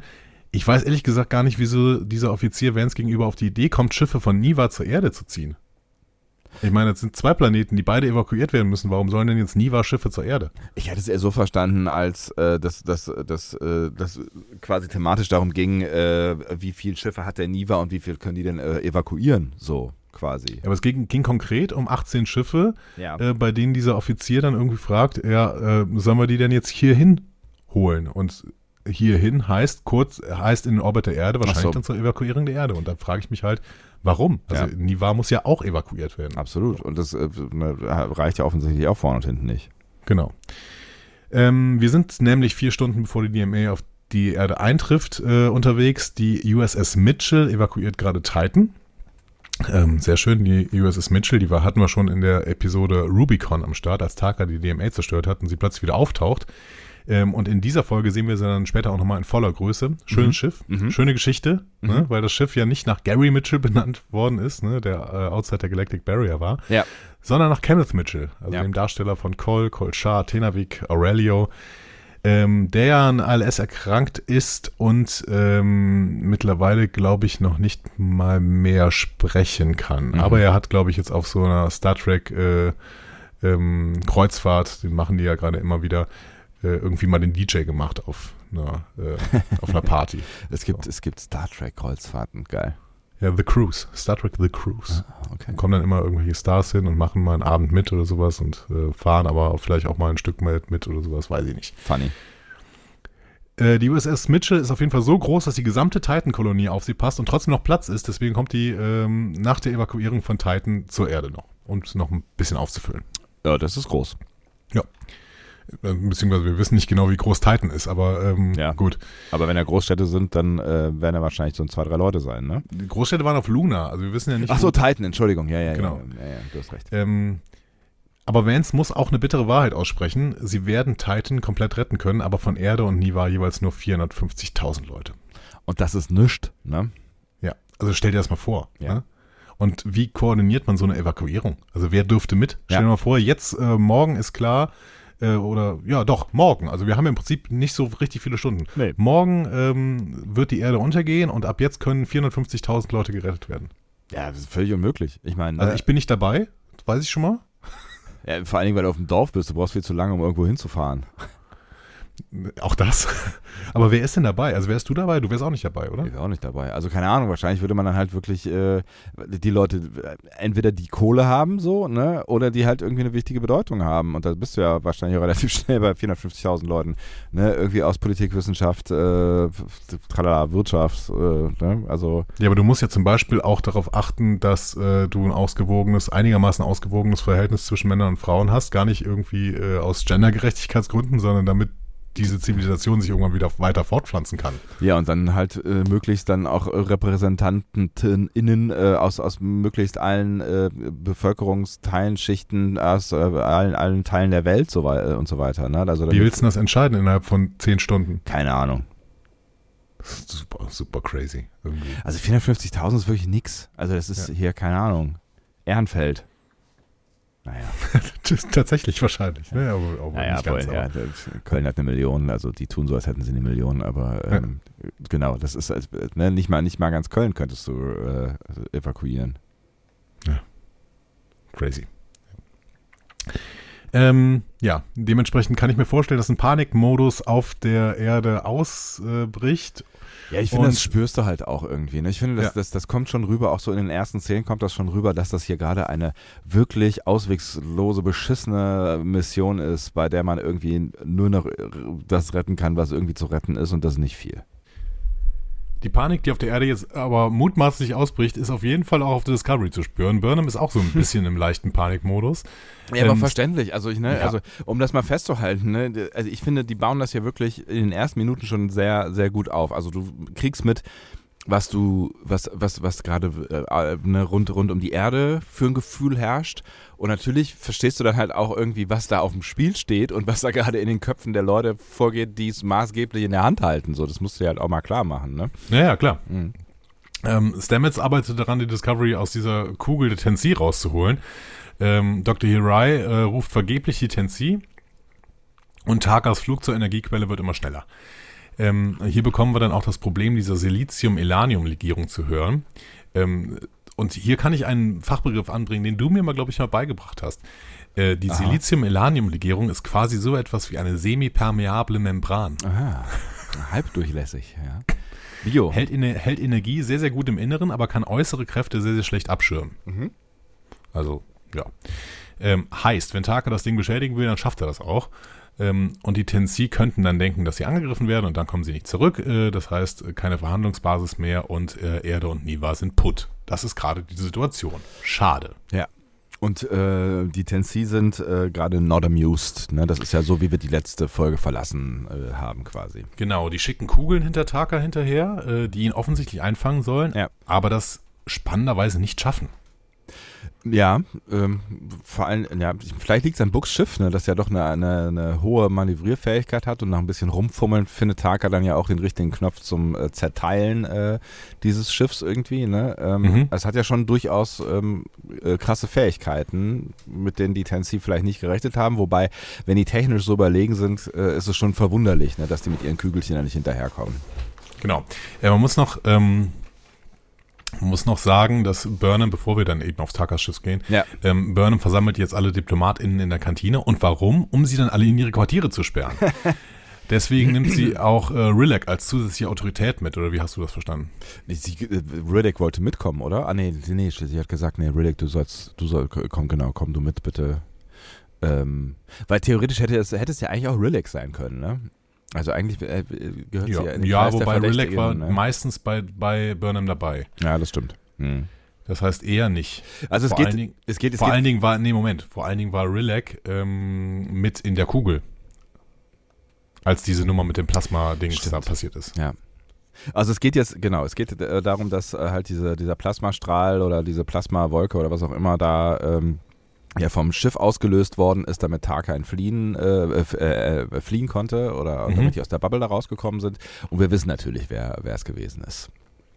Ich weiß ehrlich gesagt gar nicht, wieso dieser Offizier Vance gegenüber auf die Idee kommt, Schiffe von Niva zur Erde zu ziehen. Ich meine, das sind zwei Planeten, die beide evakuiert werden müssen. Warum sollen denn jetzt Niva Schiffe zur Erde? Ich hätte es eher so verstanden, als äh, dass dass dass äh, dass quasi thematisch darum ging, äh, wie viele Schiffe hat der Niva und wie viel können die denn äh, evakuieren, so quasi. Aber es ging, ging konkret um 18 Schiffe, Ja. äh, bei denen dieser Offizier dann irgendwie fragt, ja, äh, sollen wir die denn jetzt hierhin holen? Und hierhin heißt kurz, heißt in den Orbit der Erde, wahrscheinlich so. dann zur Evakuierung der Erde. Und dann frage ich mich halt, warum? Also Ja. Niva muss ja auch evakuiert werden. Absolut. Und das äh, ne, reicht ja offensichtlich auch vorne und hinten nicht. Genau. Ähm, wir sind nämlich vier Stunden bevor die DMA auf die Erde eintrifft äh, unterwegs. Die USS Mitchell evakuiert gerade Titan. Ähm, sehr schön, die USS Mitchell, die war, hatten wir schon in der Episode Rubicon am Start, als Taka die DMA zerstört hat und sie plötzlich wieder auftaucht. Ähm, und in dieser Folge sehen wir sie dann später auch nochmal in voller Größe. Schönes Mhm. Schiff, Mhm. schöne Geschichte, ne, Mhm. weil das Schiff ja nicht nach Gary Mitchell [LAUGHS] benannt worden ist, ne, der äh, outside der Galactic Barrier war, Ja. sondern nach Kenneth Mitchell, also Ja. dem Darsteller von Cole, Cole Shah, Tenavik, Aurelio, ähm, der ja an ALS erkrankt ist und ähm, mittlerweile, glaube ich, noch nicht mal mehr sprechen kann. Mhm. Aber er hat, glaube ich, jetzt auf so einer Star Trek äh, ähm, Kreuzfahrt, den machen die ja gerade immer wieder, irgendwie mal den DJ gemacht auf einer, äh, auf einer Party. [LAUGHS] Es gibt, es gibt Star Trek Kreuzfahrten, geil. Ja, The Cruise, Star Trek The Cruise. Okay. Da kommen dann immer irgendwelche Stars hin und machen mal einen Abend mit oder sowas und äh, fahren aber vielleicht auch mal ein Stück mit, mit oder sowas, weiß ich nicht. Funny. Äh, die USS Mitchell ist auf jeden Fall so groß, dass die gesamte Titan-Kolonie auf sie passt und trotzdem noch Platz ist. Deswegen kommt die ähm, nach der Evakuierung von Titan zur Erde noch, um es noch ein bisschen aufzufüllen. Ja, das ist groß. Äh, Beziehungsweise wir wissen nicht genau, wie groß Titan ist, aber ähm, Ja. gut. Aber wenn da Großstädte sind, dann äh, werden da wahrscheinlich so zwei, drei Leute sein, ne? Die Großstädte waren auf Luna, also wir wissen ja nicht. Ach so, Titan, Entschuldigung. Ja, ja, Genau. ja, ja. Du hast recht. Ähm, aber Vance muss auch eine bittere Wahrheit aussprechen. Sie werden Titan komplett retten können, aber von Erde und Niva jeweils nur 450.000 Leute. Und das ist nichts, ne? Ja, also stell dir das mal vor. Ja. Ne? Und wie koordiniert man so eine Evakuierung? Also wer dürfte mit? Stell dir mal vor, jetzt äh, morgen ist klar, äh, oder ja doch, morgen. Also wir haben im Prinzip nicht so richtig viele Stunden. Nee. Morgen ähm, wird die Erde untergehen und ab jetzt können 450.000 Leute gerettet werden. Ja, das ist völlig unmöglich. Ich meine, Also ne, ich bin nicht dabei, weiß ich schon mal. ja, vor allen Dingen, weil du auf dem Dorf bist, du brauchst viel zu lange, um irgendwo hinzufahren. Auch das. [LAUGHS] Aber wer ist denn dabei? Also wärst du dabei? Du wärst auch nicht dabei, oder? Ich wäre auch nicht dabei. Also keine Ahnung, wahrscheinlich würde man dann halt wirklich äh, die Leute äh, entweder die Kohle haben so, ne, oder die halt irgendwie eine wichtige Bedeutung haben. Und da bist du ja wahrscheinlich relativ [LAUGHS] schnell bei 450.000 Leuten, ne, irgendwie aus Politik, Wissenschaft, äh, tralala, Wirtschaft, äh, ne, also Ja, aber du musst ja zum Beispiel auch darauf achten, dass äh, du ein ausgewogenes, einigermaßen ausgewogenes Verhältnis zwischen Männern und Frauen hast. Gar nicht irgendwie äh, aus Gendergerechtigkeitsgründen, sondern damit diese Zivilisation sich irgendwann wieder weiter fortpflanzen kann. ja und dann halt äh, möglichst dann auch RepräsentantenInnen äh, aus, aus möglichst allen äh, Bevölkerungsteilen, Schichten, aus äh, allen, allen Teilen der Welt so äh, und so weiter. Ne? Also Wie willst du das entscheiden innerhalb von zehn Stunden? keine Ahnung. Super, super crazy. Irgendwie. Also 450.000 ist wirklich nix. Also das ist Ja. hier, keine Ahnung, Ehrenfeld. Naja, [LAUGHS] Tatsächlich wahrscheinlich. Ne? Aber, aber naja ganz. ja, aber- das- Köln hat eine Million, also die tun so, als hätten sie eine Million, aber ähm, genau, das ist ne, nicht, mal, nicht mal ganz Köln könntest du äh, evakuieren. Crazy. Ähm, ja, dementsprechend kann ich mir vorstellen, dass ein Panikmodus auf der Erde ausbricht. Ja, ich finde, das spürst du halt auch irgendwie. Ne? Ich finde, das, Ja. das, das kommt schon rüber, auch so in den ersten Szenen kommt das schon rüber, dass das hier gerade eine wirklich auswegslose, beschissene Mission ist, bei der man irgendwie nur noch äh, das retten kann, was irgendwie zu retten ist und das ist nicht viel. Die Panik, die auf der Erde jetzt aber mutmaßlich ausbricht, ist auf jeden Fall auch auf der Discovery zu spüren. Burnham ist auch so ein [LAUGHS] bisschen im leichten Panikmodus. Ja, aber Ähm, verständlich. Also, ich, ne, ja. also um das mal festzuhalten, ne, also ich finde, die bauen das hier wirklich in den ersten Minuten schon sehr, sehr gut auf. Also du kriegst mit, was du, was, was, was gerade äh, ne, rund, rund um die Erde für ein Gefühl herrscht. Und natürlich verstehst du dann halt auch irgendwie, was da auf dem Spiel steht und was da gerade in den Köpfen der Leute vorgeht, die es maßgeblich in der Hand halten. So, das musst du dir halt auch mal klar machen, ne? Ja, ja, klar. Mhm. Ähm, Stamets arbeitet daran, die Discovery aus dieser Kugel der Tensi rauszuholen. Ähm, Dr. Hirai äh, ruft vergeblich die Tensi und Takas Flug zur Energiequelle wird immer schneller. Ähm, hier bekommen wir dann auch das Problem dieser Silizium-Elanium-Legierung zu hören. Ähm, und hier kann ich einen Fachbegriff anbringen, den du mir mal, glaube ich, mal beigebracht hast. Äh, die. Silizium-Elanium-Legierung ist quasi so etwas wie eine semipermeable Membran. Aha. Halbdurchlässig, ja. Bio. Hält, hält Energie sehr, sehr gut im Inneren, aber kann äußere Kräfte sehr, sehr schlecht abschirmen. Mhm. Also, ja. Ähm, heißt, wenn Taka das Ding beschädigen will, dann schafft er das auch. Ähm, und die Tensi könnten dann denken, dass sie angegriffen werden und dann kommen sie nicht zurück. Äh, das heißt, äh, keine Verhandlungsbasis mehr und äh, Erde und Niva sind putt. Das ist gerade die Situation. Schade. Ja. Und äh, die Tennessee sind äh, gerade not amused. Ne? Das ist ja so, wie wir die letzte Folge verlassen äh, haben quasi. Genau, die schicken Kugeln hinter Taka hinterher, äh, die ihn offensichtlich einfangen sollen, Ja. aber das spannenderweise nicht schaffen. Ja, ähm, vor allem, ja, vielleicht liegt es an Bucks Schiff, ne, das ja doch eine, eine, eine hohe Manövrierfähigkeit hat und nach ein bisschen rumfummeln findet Taka dann ja auch den richtigen Knopf zum äh, Zerteilen äh, dieses Schiffs irgendwie. Ne? Ähm, Mhm. Es hat ja schon durchaus ähm, äh, krasse Fähigkeiten, mit denen die Tennessee vielleicht nicht gerechnet haben, wobei, wenn die technisch so überlegen sind, äh, ist es schon verwunderlich, ne, dass die mit ihren Kügelchen da nicht hinterherkommen. Genau. Ja, man muss noch, ähm, muss noch sagen, dass Burnham, bevor wir dann eben auf Takas Schiff gehen, Ja. ähm, Burnham versammelt jetzt alle DiplomatInnen in der Kantine. Und warum? Um sie dann alle in ihre Quartiere zu sperren. [LAUGHS] Deswegen nimmt sie auch äh, Rilek als zusätzliche Autorität mit, oder wie hast du das verstanden? Sie, äh, Riddick wollte mitkommen, oder? Ah, nee, nee, sie hat gesagt, nee, Riddick, du sollst, du sollst, komm, genau, komm du mit, bitte. Ähm, weil theoretisch hätte es, hätte es ja eigentlich auch Rillick sein können, ne? Also eigentlich äh, gehört sie ja Ja, in den ja Kreis wobei Verdächtigen, war ne? meistens bei, bei Burnham dabei. Ja, das stimmt. Hm. Das heißt eher nicht. Also es vor geht, allen Dingen, es geht, es vor geht, allen Dingen war, nee, Moment, vor allen Dingen war Rilek ähm, mit in der Kugel. Als diese Nummer mit dem Plasma-Dings Stimmt. da passiert ist. Ja. Also es geht jetzt, genau, es geht äh, darum, dass äh, halt diese, dieser Plasmastrahl oder diese Plasmawolke oder was auch immer da ähm, ja vom Schiff ausgelöst worden ist, damit Taka entfliehen, äh, äh, äh, fliehen konnte oder Mhm. damit die aus der Bubble da rausgekommen sind. Und wir wissen natürlich, wer wer es gewesen ist.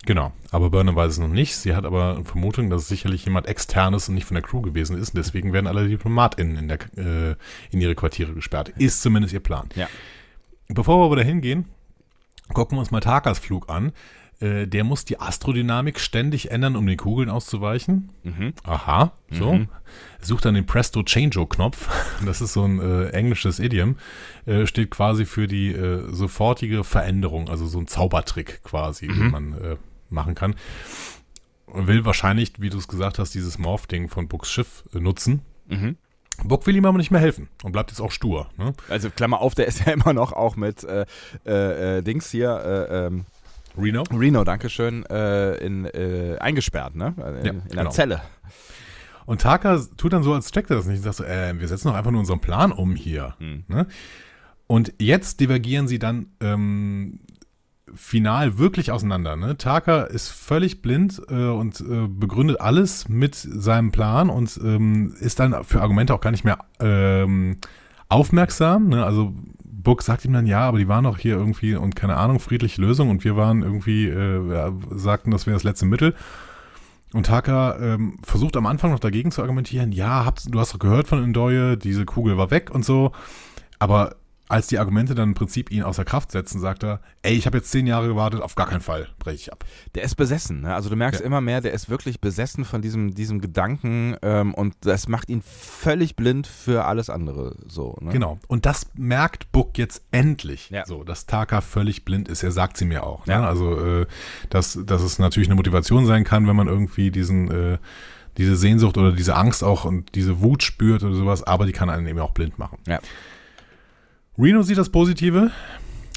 Genau. Aber Burnham weiß es noch nicht. Sie hat aber eine Vermutung, dass es sicherlich jemand externes und nicht von der Crew gewesen ist. Und deswegen werden alle DiplomatInnen in, der, äh, in ihre Quartiere gesperrt. Ist zumindest ihr Plan. Ja. Bevor wir aber dahin gehen, gucken wir uns mal Takas Flug an. Äh, der muss die Astrodynamik ständig ändern, um den Kugeln auszuweichen. Mhm. Aha, so. Mhm. Sucht dann den Presto Changeo-Knopf. [LAUGHS] Das ist so ein äh, englisches Idiom. Äh, steht quasi für die äh, sofortige Veränderung, also so ein Zaubertrick quasi, den man äh, machen kann. Will wahrscheinlich, wie du es gesagt hast, dieses Morph-Ding von Books Schiff äh, nutzen. Mhm. Book will ihm aber nicht mehr helfen und bleibt jetzt auch stur. Ne? Also Klammer auf, der ist ja [LAUGHS] immer noch auch mit äh, äh, Dings hier, äh, ähm, Reno? Reno, Dankeschön, äh, in, äh, eingesperrt, ne? Also In, Ja, in einer genau. Zelle. Und Taka tut dann so, als checkt er das nicht und sagt so, äh, wir setzen doch einfach nur unseren Plan um hier. Hm. Ne? Und jetzt divergieren sie dann ähm, final wirklich auseinander. Ne? Taka ist völlig blind äh, und äh, begründet alles mit seinem Plan und ähm, ist dann für Argumente auch gar nicht mehr ähm, aufmerksam. Ne? Also Book sagt ihm dann, ja, aber die waren doch hier irgendwie und keine Ahnung, friedliche Lösung und wir waren irgendwie, äh, sagten, das wäre das letzte Mittel. Und Taka ähm, versucht am Anfang noch dagegen zu argumentieren, ja, du hast doch gehört von Ndoye, diese Kugel war weg und so. Aber als die Argumente dann im Prinzip ihn außer Kraft setzen, sagt er, ey, ich habe jetzt zehn Jahre gewartet, auf gar keinen Fall breche ich ab. Der ist besessen, ne? Also du merkst Ja. immer mehr, der ist wirklich besessen von diesem, diesem Gedanken ähm, und das macht ihn völlig blind für alles andere. So, ne? Genau. Und das merkt Book jetzt endlich, Ja. so, dass Taka völlig blind ist. Er sagt sie mir auch. Ne? Ja. Also, äh, dass, dass es natürlich eine Motivation sein kann, wenn man irgendwie diesen, äh, diese Sehnsucht oder diese Angst auch und diese Wut spürt oder sowas, aber die kann einen eben auch blind machen. Ja. Reno sieht das Positive.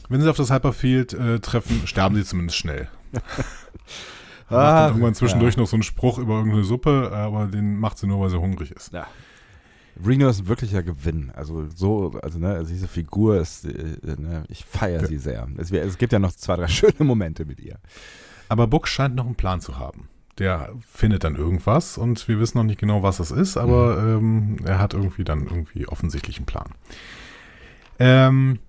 Wenn sie auf das Hyperfield äh, treffen, sterben sie zumindest schnell. [LAUGHS] Ah, macht dann irgendwann zwischendurch ja. noch so einen Spruch über irgendeine Suppe, aber den macht sie nur, weil sie hungrig ist. Ja. Reno ist ein wirklicher Gewinn. Also so, also ne, also diese Figur ist, äh, ne, ich feiere Ja. sie sehr. Es, es gibt ja noch zwei, drei [LAUGHS] schöne Momente mit ihr. Aber Book scheint noch einen Plan zu haben. Der findet dann irgendwas und wir wissen noch nicht genau, was das ist, aber ähm, er hat irgendwie dann irgendwie offensichtlich einen Plan. Ähm,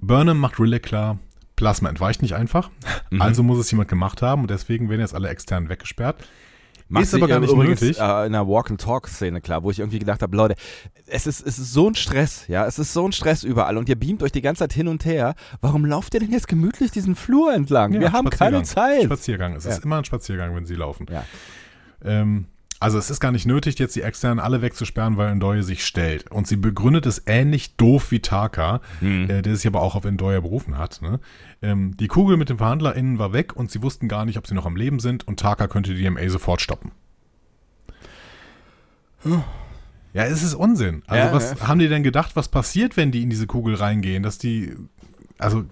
Burnham macht Riley klar, Plasma entweicht nicht einfach, Mhm. also muss es jemand gemacht haben und deswegen werden jetzt alle extern weggesperrt. Macht Ist aber gar nicht übrigens, nötig. Äh, in der Walk-and-Talk-Szene klar, wo ich irgendwie gedacht habe, Leute, es ist, es ist so ein Stress, ja, es ist so ein Stress überall und ihr beamt euch die ganze Zeit hin und her. Warum lauft ihr denn jetzt gemütlich diesen Flur entlang? Ja, Wir haben keine. Zeit. Spaziergang. Es Ja. ist immer ein Spaziergang, wenn sie laufen. Ja. Ähm, also es ist gar nicht nötig, jetzt die externen alle wegzusperren, weil Ndoye sich stellt. Und sie begründet es ähnlich doof wie Taka, Hm. äh, der sich aber auch auf Ndoye berufen hat. Ne? Ähm, die Kugel mit den VerhandlerInnen war weg und sie wussten gar nicht, ob sie noch am Leben sind und Taka könnte die MA sofort stoppen. Ja, es ist Unsinn. Also Ja, was ja. haben die denn gedacht, was passiert, wenn die in diese Kugel reingehen? Dass die, also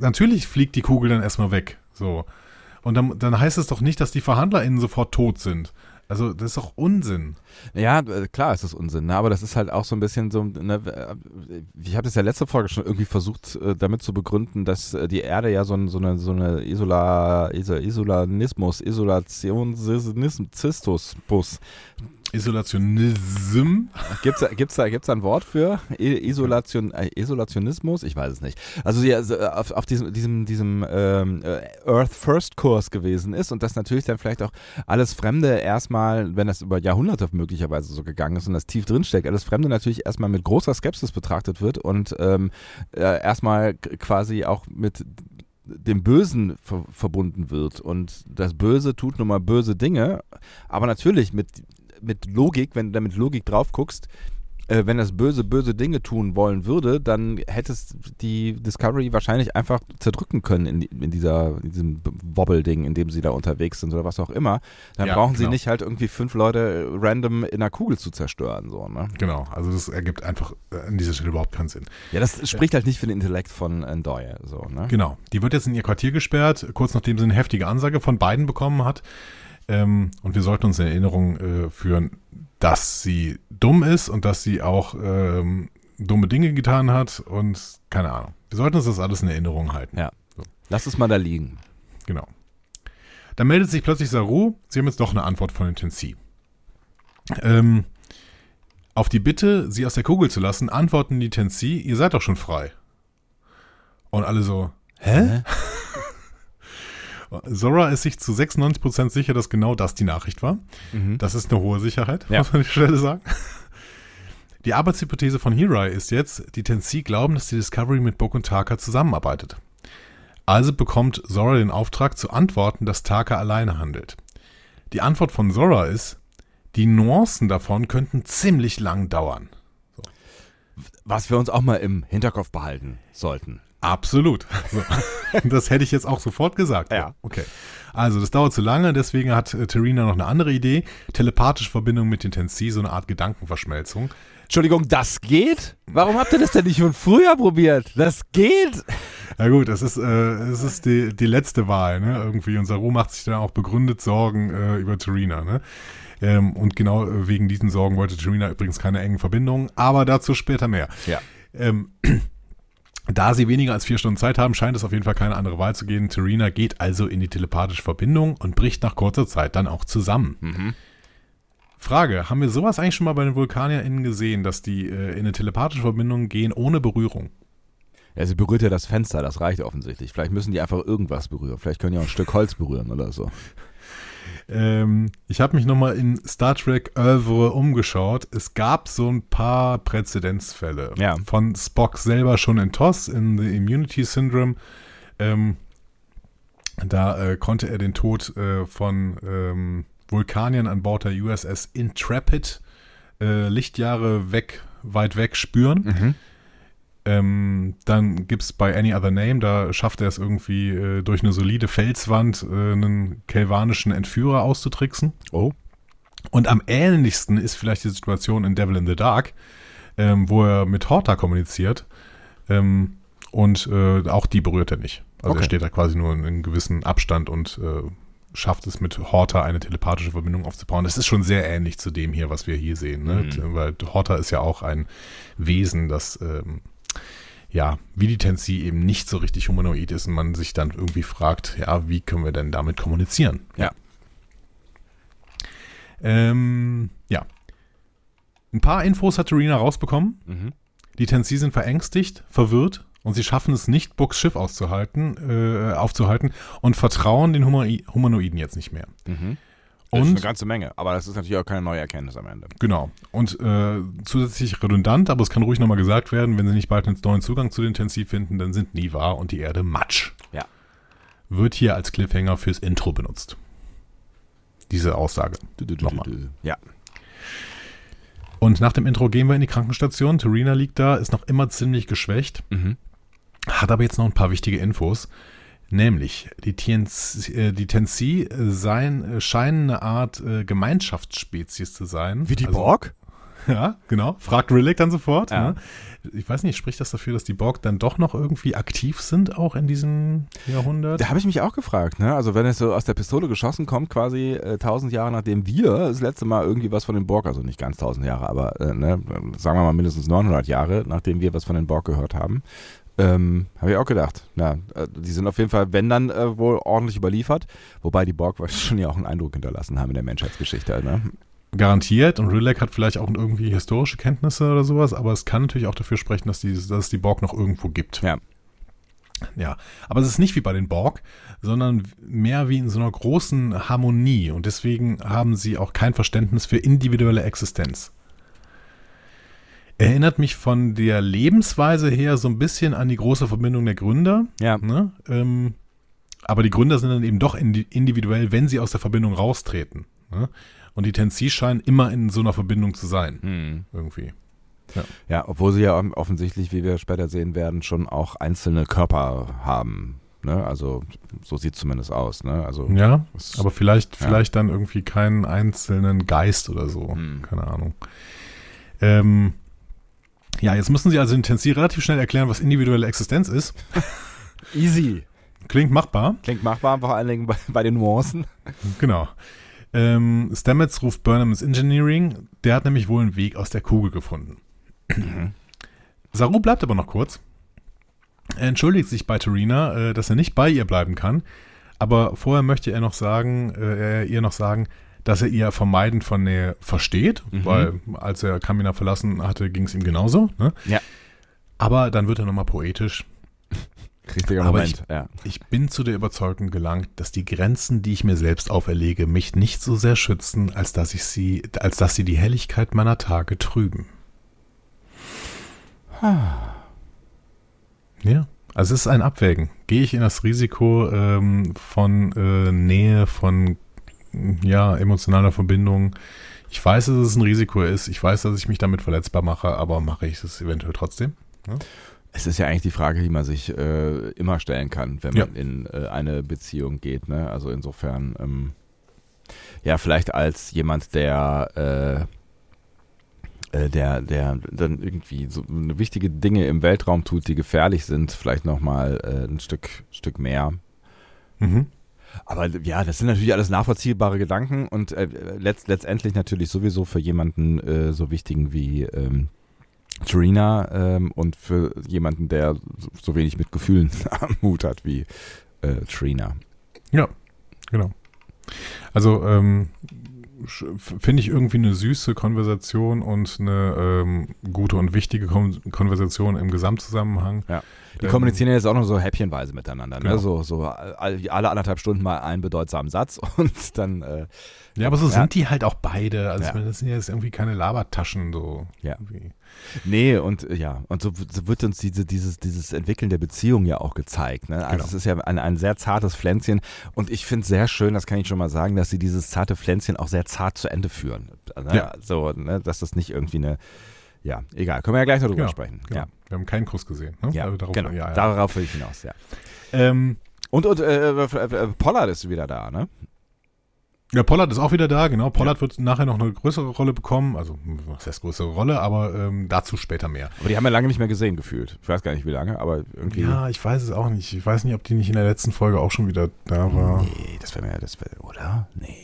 natürlich fliegt die Kugel dann erstmal weg. So. Und dann, dann heißt es doch nicht, dass die VerhandlerInnen sofort tot sind. Also das ist doch Unsinn. Ja, äh, klar ist das Unsinn, ne? aber das ist halt auch so ein bisschen so, ne, äh, ich habe das ja letzte Folge schon irgendwie versucht, äh, damit zu begründen, dass die Erde ja so, so eine, so eine Isola, Iso- Isolanismus, Isolationismus, Isolationism. Gibt's da, gibt's da, gibt's da ein Wort für? Isolation, äh, Isolationismus? Ich weiß es nicht. Also ja, äh, auf, auf diesem, diesem, diesem ähm, äh, Earth First Kurs gewesen ist und dass natürlich dann vielleicht auch alles Fremde erstmal, wenn das über Jahrhunderte möglicherweise so gegangen ist und das tief drinsteckt, alles Fremde natürlich erstmal mit großer Skepsis betrachtet wird und ähm, äh, erstmal quasi auch mit dem Bösen ver verbunden wird und das Böse tut nun mal böse Dinge, aber natürlich mit, mit Logik, wenn du da mit Logik drauf guckst, äh, wenn das Böse böse Dinge tun wollen würde, dann hättest die Discovery wahrscheinlich einfach zerdrücken können in, in dieser in diesem Wobble-Ding, in dem sie da unterwegs sind oder was auch immer. Dann Ja, brauchen sie genau. nicht halt irgendwie fünf Leute random in einer Kugel zu zerstören, so, ne? Genau, also das ergibt einfach äh, an dieser Stelle überhaupt keinen Sinn. Ja, das spricht halt nicht für den Intellekt von Endoy, so, ne? Genau, die wird jetzt in ihr Quartier gesperrt, kurz nachdem sie eine heftige Ansage von beiden bekommen hat. Ähm, und wir sollten uns in Erinnerung äh, führen, dass sie dumm ist und dass sie auch ähm, dumme Dinge getan hat und keine Ahnung. Wir sollten uns das alles in Erinnerung halten. Ja. Lass es mal da liegen. Genau. Dann meldet sich plötzlich Saru, sie haben jetzt doch eine Antwort von den Tensi. Ähm, auf die Bitte, sie aus der Kugel zu lassen, antworten die Tensi, ihr seid doch schon frei. Und alle so, hä? [LAUGHS] Zora ist sich zu 96% sicher, dass genau das die Nachricht war. Mhm. Das ist eine hohe Sicherheit, Ja. muss man an der Stelle sagen. Die Arbeitshypothese von Hirai ist jetzt, die Tensi glauben, dass die Discovery mit Book und Taka zusammenarbeitet. Also bekommt Zora den Auftrag zu antworten, dass Taka alleine handelt. Die Antwort von Zora ist, die Nuancen davon könnten ziemlich lang dauern. Was wir uns auch mal im Hinterkopf behalten sollten. Absolut. So. [LAUGHS] Das hätte ich jetzt auch sofort gesagt. Ja. Okay. Also, das dauert zu lange, deswegen hat äh, Terina noch eine andere Idee. Telepathische Verbindung mit den Tensi, so eine Art Gedankenverschmelzung. Entschuldigung, das geht? Warum habt ihr das denn nicht schon früher probiert? Das geht? Ja gut, es ist, äh, es ist die, die letzte Wahl, ne? Irgendwie. Und Saru macht sich dann auch begründet Sorgen äh, über Terina, ne? Ähm, und genau äh, wegen diesen Sorgen wollte Terina übrigens keine engen Verbindungen, aber dazu später mehr. Ja. Ähm, da sie weniger als vier Stunden Zeit haben, scheint es auf jeden Fall keine andere Wahl zu gehen. Terina geht also in die telepathische Verbindung und bricht nach kurzer Zeit dann auch zusammen. Mhm. Frage, haben wir sowas eigentlich schon mal bei den VulkanierInnen gesehen, dass die äh, in eine telepathische Verbindung gehen ohne Berührung? Ja, sie berührt ja das Fenster, das reicht offensichtlich. Vielleicht müssen die einfach irgendwas berühren. Vielleicht können die auch ein Stück Holz berühren oder so. Ähm, ich habe mich nochmal in Star Trek Oeuvre umgeschaut. Es gab so ein paar Präzedenzfälle. Ja. Von Spock selber schon in TOS, in The Immunity Syndrome. Ähm, da äh, konnte er den Tod äh, von ähm, Vulkaniern an Bord der USS Intrepid äh, Lichtjahre weg, weit weg spüren. Mhm. Ähm, dann gibt es bei Any Other Name, da schafft er es irgendwie äh, durch eine solide Felswand äh, einen kelvanischen Entführer auszutricksen. Oh. Und am ähnlichsten ist vielleicht die Situation in Devil in the Dark, ähm, wo er mit Horta kommuniziert. Ähm, und äh, auch die berührt er nicht. Also Okay. er steht da quasi nur in einem gewissen Abstand und äh, schafft es mit Horta eine telepathische Verbindung aufzubauen. Das ist schon sehr ähnlich zu dem hier, was wir hier sehen. Ne? Mhm. Weil Horta ist ja auch ein Wesen, das ähm, ja, wie die Tensi eben nicht so richtig humanoid ist und man sich dann irgendwie fragt, ja, wie können wir denn damit kommunizieren? Ja. Ähm, ja. Ein paar Infos hat Terina rausbekommen. Mhm. Die Tensi sind verängstigt, verwirrt und sie schaffen es nicht, Books Schiff auszuhalten, äh, aufzuhalten und vertrauen den Humanoiden jetzt nicht mehr. Mhm. Das ist eine Und ganze Menge, aber das ist natürlich auch keine neue Erkenntnis am Ende. genau. Und äh, zusätzlich redundant, aber es kann ruhig nochmal gesagt werden, wenn sie nicht bald einen neuen Zugang zu den Tensi finden, dann sind Niva und die Erde Matsch. Ja. Wird hier als Cliffhanger fürs Intro benutzt. Diese Aussage. Nochmal. Ja. Und nach dem Intro gehen wir in die Krankenstation. Terina liegt da, ist noch immer ziemlich geschwächt, Mhm. hat aber jetzt noch ein paar wichtige Infos. Nämlich, die, TNC, äh, die Tensi äh, seien, äh, scheinen eine Art äh, Gemeinschaftsspezies zu sein. Wie die Also- Borg? [LAUGHS] Ja, genau. Fragt Rillick dann sofort. Ja. Ne? Ich weiß nicht, spricht das dafür, dass die Borg dann doch noch irgendwie aktiv sind, auch in diesem Jahrhundert? Da habe ich mich auch gefragt, ne? Also wenn es so aus der Pistole geschossen kommt, quasi äh, tausend Jahre nachdem wir das letzte Mal irgendwie was von den Borg, also nicht ganz tausend Jahre, aber äh, ne, sagen wir mal mindestens 900 Jahre, nachdem wir was von den Borg gehört haben, ähm, habe ich auch gedacht. Na, äh, die sind auf jeden Fall, wenn dann äh, wohl ordentlich überliefert, wobei die Borg [LAUGHS] schon ja auch einen Eindruck hinterlassen haben in der Menschheitsgeschichte. Ne? Garantiert. Und Rilek hat vielleicht auch irgendwie historische Kenntnisse oder sowas, aber es kann natürlich auch dafür sprechen, dass, die, dass es die Borg noch irgendwo gibt. Ja. Ja, aber es ist nicht wie bei den Borg, sondern mehr wie in so einer großen Harmonie und deswegen haben sie auch kein Verständnis für individuelle Existenz. Erinnert mich von der Lebensweise her so ein bisschen an die große Verbindung der Gründer. Ja. Ne? Ähm, aber die Gründer sind dann eben doch indi- individuell, wenn sie aus der Verbindung raustreten. Ne? Und die Tensi scheinen immer in so einer Verbindung zu sein. Hm. Irgendwie. Ja, obwohl sie ja offensichtlich, wie wir später sehen werden, schon auch einzelne Körper haben. Ne? Also so sieht zumindest aus. Ne? Also Ja, es- aber vielleicht, Ja. vielleicht dann irgendwie keinen einzelnen Geist oder so. Hm. Keine Ahnung. Ähm, ja, jetzt müssen Sie also den Tensi relativ schnell erklären, was individuelle Existenz ist. [LAUGHS] easy. Klingt machbar. Klingt machbar, vor allen Dingen bei, bei den Nuancen. Genau. Ähm, Stamets ruft Burnham ins Engineering. Der hat nämlich wohl einen Weg aus der Kugel gefunden. Saru bleibt aber noch kurz. Er entschuldigt sich bei Tarina, äh, dass er nicht bei ihr bleiben kann. Aber vorher möchte er noch sagen, äh, er ihr noch sagen, dass er ihr Vermeiden von Nähe versteht, Mhm. weil als er Kamina verlassen hatte, ging es ihm genauso. Ne? Ja. Aber dann wird er nochmal poetisch. Richtiger Aber Moment. ja. Ich bin zu der Überzeugung gelangt, dass die Grenzen, die ich mir selbst auferlege, mich nicht so sehr schützen, als dass ich sie, als dass sie die Helligkeit meiner Tage trüben. Ja, also es ist ein Abwägen. Gehe ich in das Risiko ähm, von äh, Nähe, von ja, emotionaler Verbindung? Ich weiß, dass es ein Risiko ist. Ich weiß, dass ich mich damit verletzbar mache, aber mache ich es eventuell trotzdem? Es ist ja eigentlich die Frage, die man sich äh, immer stellen kann, wenn Ja. man in äh, eine Beziehung geht. Ne? Also insofern, ähm, ja, vielleicht als jemand, der, äh, äh, der, der dann irgendwie so wichtige Dinge im Weltraum tut, die gefährlich sind, vielleicht nochmal äh, ein Stück, Stück mehr. Mhm. Aber ja, das sind natürlich alles nachvollziehbare Gedanken und äh, letzt, letztendlich natürlich sowieso für jemanden äh, so wichtigen wie ähm, Trina ähm, und für jemanden, der so, wenig mit Gefühlen [LAUGHS] am Hut hat wie äh, Trina. Ja, genau. Also ähm, finde ich irgendwie eine süße Konversation und eine ähm, gute und wichtige Kon Konversation im Gesamtzusammenhang. Die Ähm, kommunizieren ja jetzt auch noch so häppchenweise miteinander. Ne? Genau. So, so all- alle anderthalb Stunden mal einen bedeutsamen Satz [LAUGHS] und dann äh, Ja, aber so Ja. sind die halt auch beide. Also Ja. das sind ja jetzt irgendwie keine Labertaschen so. Ja. Irgendwie. Nee, und äh, ja, und so, so wird uns diese, dieses, dieses Entwickeln der Beziehung ja auch gezeigt. Ne? Also Genau. es ist ja ein, ein sehr zartes Pflänzchen und ich finde es sehr schön, das kann ich schon mal sagen, dass sie dieses zarte Pflänzchen auch sehr zart zu Ende führen. Ne? Ja. So, ne? dass das nicht irgendwie eine, ja, egal, können wir ja gleich noch drüber Genau, sprechen. Genau. Ja, Wir haben keinen Kuss gesehen. Ne? ja, Also darauf, genau, ja, ja. darauf will ich hinaus, ja. Ähm, Und, und äh, äh, Pollard ist wieder da, ne? Ja, Pollard ist auch wieder da, genau. Pollard wird nachher noch eine größere Rolle bekommen. Also, was heißt größere Rolle, aber ähm, dazu später mehr. Aber die haben wir lange nicht mehr gesehen, gefühlt. Ich weiß gar nicht, wie lange, aber irgendwie. Ja, ich weiß es auch nicht. Ich weiß nicht, ob die nicht in der letzten Folge auch schon wieder da war. Nee, das wäre mir, das wäre, oder? Nee.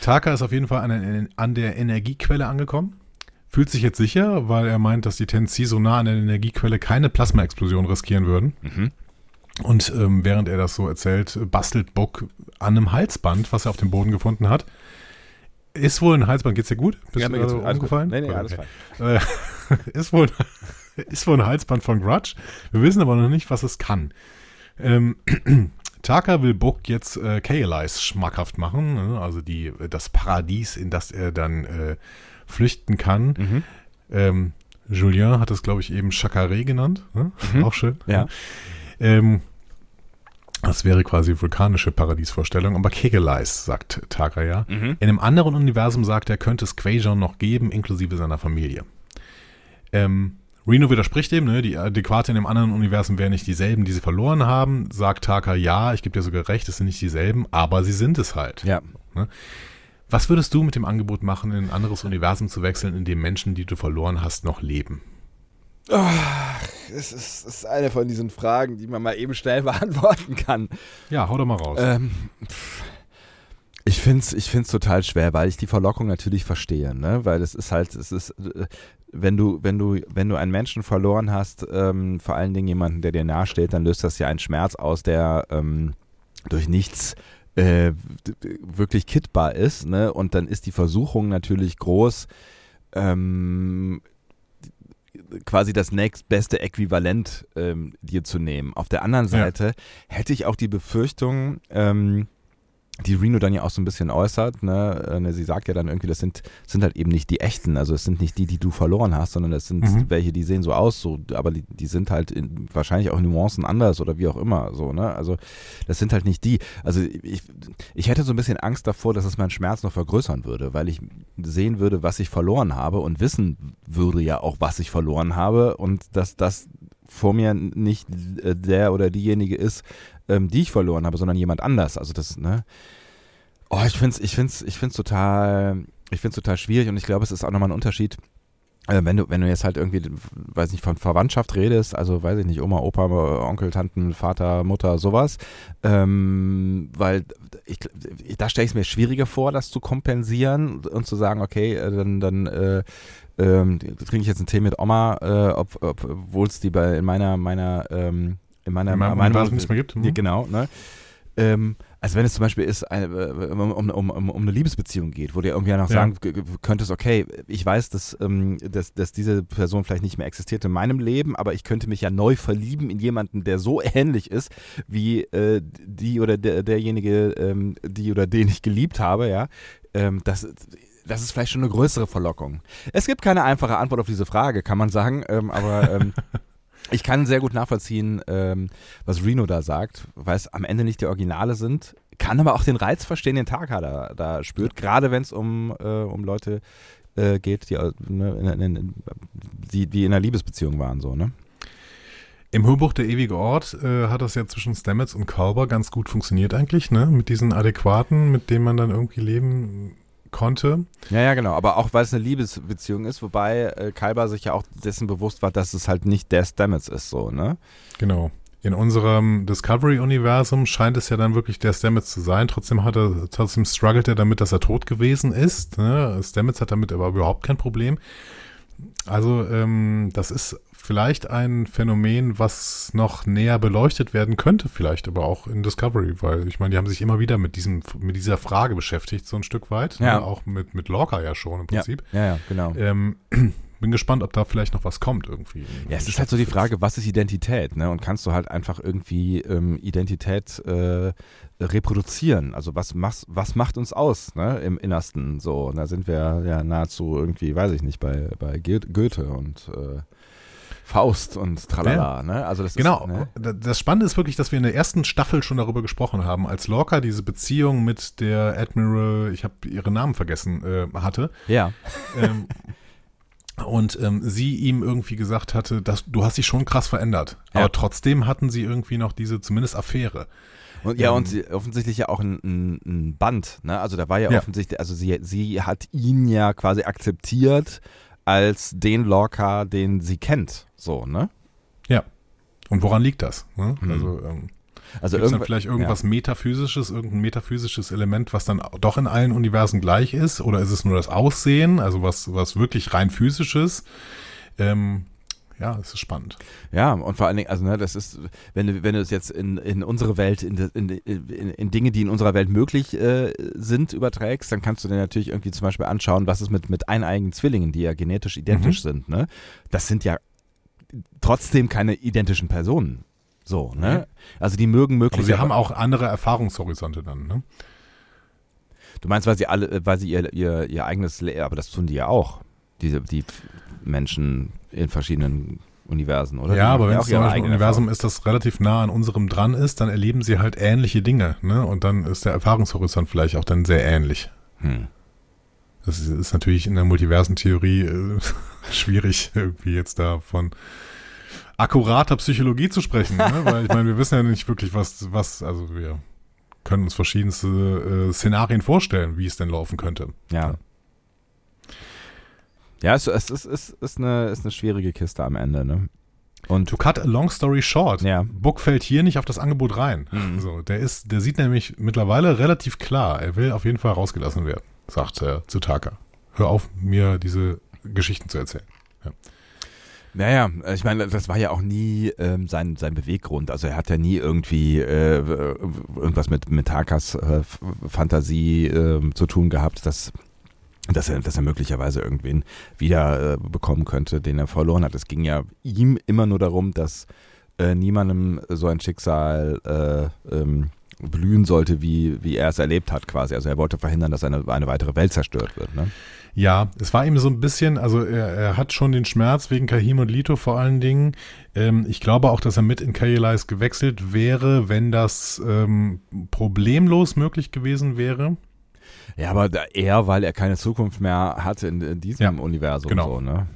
Taka ist auf jeden Fall an der, an der Energiequelle angekommen. Fühlt sich jetzt sicher, weil er meint, dass die Tensi so nah an der Energiequelle keine Plasmaexplosion riskieren würden. Mhm. Und ähm, während er das so erzählt, bastelt Buck an einem Halsband, was er auf dem Boden gefunden hat. Ist wohl ein Halsband, geht's dir gut? Bist Ja, du gerade gut. Alles gut. umgefallen? Nee, nee, Gut, alles okay. fein. Äh, [LAUGHS] ist, wohl, ist wohl ein Halsband von Grudge. Wir wissen aber noch nicht, was es kann. Ähm, [CLEARS THROAT] Taka will Buck jetzt äh, Kaelais schmackhaft machen, ne? also die, das Paradies, in das er dann äh, flüchten kann. Mhm. Ähm, Julien hat es, glaube ich, eben Chacaré genannt. Ne? Mhm. Auch schön. Ja. Ähm, das wäre quasi vulkanische Paradiesvorstellung, aber Kegelais, sagt Taka ja. Mhm. In einem anderen Universum sagt er, könnte es Quajon noch geben, inklusive seiner Familie. Ähm, Reno widerspricht dem, ne? die Adäquate in dem anderen Universum wären nicht dieselben, die sie verloren haben. Sagt Taka, ja, ich gebe dir sogar recht, es sind nicht dieselben, aber sie sind es halt. Ja. Was würdest du mit dem Angebot machen, in ein anderes Universum zu wechseln, in dem Menschen, die du verloren hast, noch leben? Ach, es ist, es ist eine von diesen Fragen, die man mal eben schnell [LAUGHS] beantworten kann. Ja, hau doch mal raus. Ähm, ich finde es ich find's total schwer, weil ich die Verlockung natürlich verstehe, ne? Weil es ist halt, es ist, äh, wenn du, wenn du, wenn du einen Menschen verloren hast, ähm, vor allen Dingen jemanden, der dir nahesteht, dann löst das ja einen Schmerz aus, der ähm, durch nichts äh, wirklich kittbar ist, ne? Und dann ist die Versuchung natürlich groß, ähm, quasi das nächstbeste Äquivalent ähm, dir zu nehmen. Auf der anderen Seite ja. hätte ich auch die Befürchtung, ähm, die Reno dann ja auch so ein bisschen äußert. Ne? Äh, ne? Sie sagt ja dann irgendwie, das sind, sind halt eben nicht die echten. Also es sind nicht die, die du verloren hast, sondern es sind mhm. welche, die sehen so aus, so, aber die, die sind halt in, wahrscheinlich auch Nuancen anders oder wie auch immer. So, ne? Also das sind halt nicht die. Also ich, ich hätte so ein bisschen Angst davor, dass es meinen Schmerz noch vergrößern würde, weil ich sehen würde, was ich verloren habe und wissen würde ja auch, was ich verloren habe und dass das vor mir nicht der oder diejenige ist, ähm, die ich verloren habe, sondern jemand anders. Also das, ne? Oh, ich finde es ich find's, ich find's total, ich find's total schwierig und ich glaube, es ist auch nochmal ein Unterschied, äh, wenn du, wenn du jetzt halt irgendwie, weiß nicht, von Verwandtschaft redest, also weiß ich nicht, Oma, Opa, Onkel, Tanten, Vater, Mutter, sowas, ähm, weil ich, da stelle ich es mir schwieriger vor, das zu kompensieren und zu sagen, okay, äh, dann, dann äh, ähm, trinke ich jetzt einen Tee mit Oma, äh, obwohl es die bei in meiner, meiner ähm, in meiner in meinem meiner, nichts mehr gibt. Mhm. Genau, ne? Ähm, also wenn es zum Beispiel ist, eine, äh, um, um, um, um eine Liebesbeziehung geht, wo du irgendwie noch ja. sagen könntest, okay, ich weiß, dass, ähm, dass, dass diese Person vielleicht nicht mehr existiert in meinem Leben, aber ich könnte mich ja neu verlieben in jemanden, der so ähnlich ist wie äh, die oder der, derjenige, ähm, die oder den ich geliebt habe, ja. Ähm, das das ist vielleicht schon eine größere Verlockung. Es gibt keine einfache Antwort auf diese Frage, kann man sagen, ähm, aber ähm, [LAUGHS] ich kann sehr gut nachvollziehen, ähm, was Reno da sagt, weil es am Ende nicht die Originale sind. Kann aber auch den Reiz verstehen, den Taka da, da spürt, gerade wenn es um, äh, um Leute äh, geht, die, ne, in, in, die, die in einer Liebesbeziehung waren. So, ne? Im Hörbuch Der ewige Ort äh, hat das ja zwischen Stamets und Kalber ganz gut funktioniert eigentlich, ne? Mit diesen adäquaten, mit denen man dann irgendwie leben konnte. Ja, ja, genau. Aber auch weil es eine Liebesbeziehung ist, wobei äh, Kalber sich ja auch dessen bewusst war, dass es halt nicht der Stamets ist, so, ne? Genau. In unserem Discovery-Universum scheint es ja dann wirklich der Stamets zu sein. Trotzdem hat er, trotzdem struggelt er damit, dass er tot gewesen ist. Ne? Stamets hat damit aber überhaupt kein Problem. Also ähm, das ist vielleicht ein Phänomen, was noch näher beleuchtet werden könnte, vielleicht aber auch in Discovery, weil ich meine, die haben sich immer wieder mit diesem, mit dieser Frage beschäftigt, so ein Stück weit. Ja. Ne? Auch mit, mit Lorca ja schon im Prinzip. Ja, ja, ja genau. Ähm, [CLEARS THROAT] bin gespannt, ob da vielleicht noch was kommt irgendwie. Ja, es ist halt so die Frage, was ist Identität, ne? Und kannst du halt einfach irgendwie ähm, Identität äh, reproduzieren? Also was macht, was macht uns aus, ne? Im Innersten so. Und da sind wir ja nahezu irgendwie, weiß ich nicht, bei, bei Goethe und äh, Faust und tralala, ja. ne? Also das genau. Ist, ne? Das Spannende ist wirklich, dass wir in der ersten Staffel schon darüber gesprochen haben, als Lorca diese Beziehung mit der Admiral, ich habe ihren Namen vergessen, äh, hatte. Ja. Ähm, und ähm, sie ihm irgendwie gesagt hatte, dass du hast dich schon krass verändert. Ja. Aber trotzdem hatten sie irgendwie noch diese zumindest Affäre. Und, ja, ähm, und sie, offensichtlich ja auch ein, ein, ein, Band, ne? Also da war ja, ja, offensichtlich, also sie, sie hat ihn ja quasi akzeptiert als den Lorca, den sie kennt. So, ne? Ja. Und woran liegt das? Ne? Mhm. Also, ähm, also Gibt's dann vielleicht irgendwas ja. Metaphysisches, irgendein metaphysisches Element, was dann doch in allen Universen gleich ist? Oder ist es nur das Aussehen, also was, was wirklich rein physisches? Ähm, ja, es ist spannend. Ja, und vor allen Dingen, also ne, das ist, wenn du, wenn du es jetzt in, in unsere Welt, in, in, in, in Dinge, die in unserer Welt möglich äh, sind, überträgst, dann kannst du dir natürlich irgendwie zum Beispiel anschauen, was ist mit, mit eineigen Zwillingen, die ja genetisch identisch mhm. sind. Ne? Das sind ja trotzdem keine identischen Personen. So, ne? Also die mögen möglich. Aber sie haben auch andere Erfahrungshorizonte dann, ne? Du meinst, weil sie alle, weil sie ihr, ihr, ihr eigenes, aber das tun die ja auch. Diese, die Menschen in verschiedenen Universen, oder? Ja, aber wenn es zum Beispiel ein Universum ist, das relativ nah an unserem dran ist, dann erleben sie halt ähnliche Dinge, ne? Und dann ist der Erfahrungshorizont vielleicht auch dann sehr ähnlich. Hm. Das ist, ist natürlich in der Multiversentheorie äh, [LAUGHS] schwierig, irgendwie jetzt da von akkurater Psychologie zu sprechen, ne? weil ich meine, wir wissen ja nicht wirklich, was, was, also wir können uns verschiedenste äh, Szenarien vorstellen, wie es denn laufen könnte. Ja. Ja, es, es, es, es ist, eine, ist eine schwierige Kiste am Ende, ne? Und To cut a long story short, Ja. Book fällt hier nicht auf das Angebot rein. Mhm. So, der ist, der sieht nämlich mittlerweile relativ klar, er will auf jeden Fall rausgelassen werden, sagt er zu Taka. Hör auf, mir diese Geschichten zu erzählen. Naja, ich meine, das war ja auch nie ähm, sein, sein Beweggrund. Also er hat ja nie irgendwie äh, irgendwas mit, mit Takas äh, Fantasie äh, zu tun gehabt, dass, dass, er, dass er möglicherweise irgendwen wieder äh, bekommen könnte, den er verloren hat. Es ging ja ihm immer nur darum, dass äh, niemandem so ein Schicksal äh, ähm, blühen sollte, wie, wie er es erlebt hat quasi. Also er wollte verhindern, dass eine, eine weitere Welt zerstört wird. Ne? Ja, es war ihm so ein bisschen, also er, er hat schon den Schmerz wegen Kahim und Lito vor allen Dingen. Ähm, ich glaube auch, dass er mit in Kaelais gewechselt wäre, wenn das ähm, problemlos möglich gewesen wäre. Ja, aber eher, weil er keine Zukunft mehr hatte in, in diesem Ja, Universum. genau. So, ne?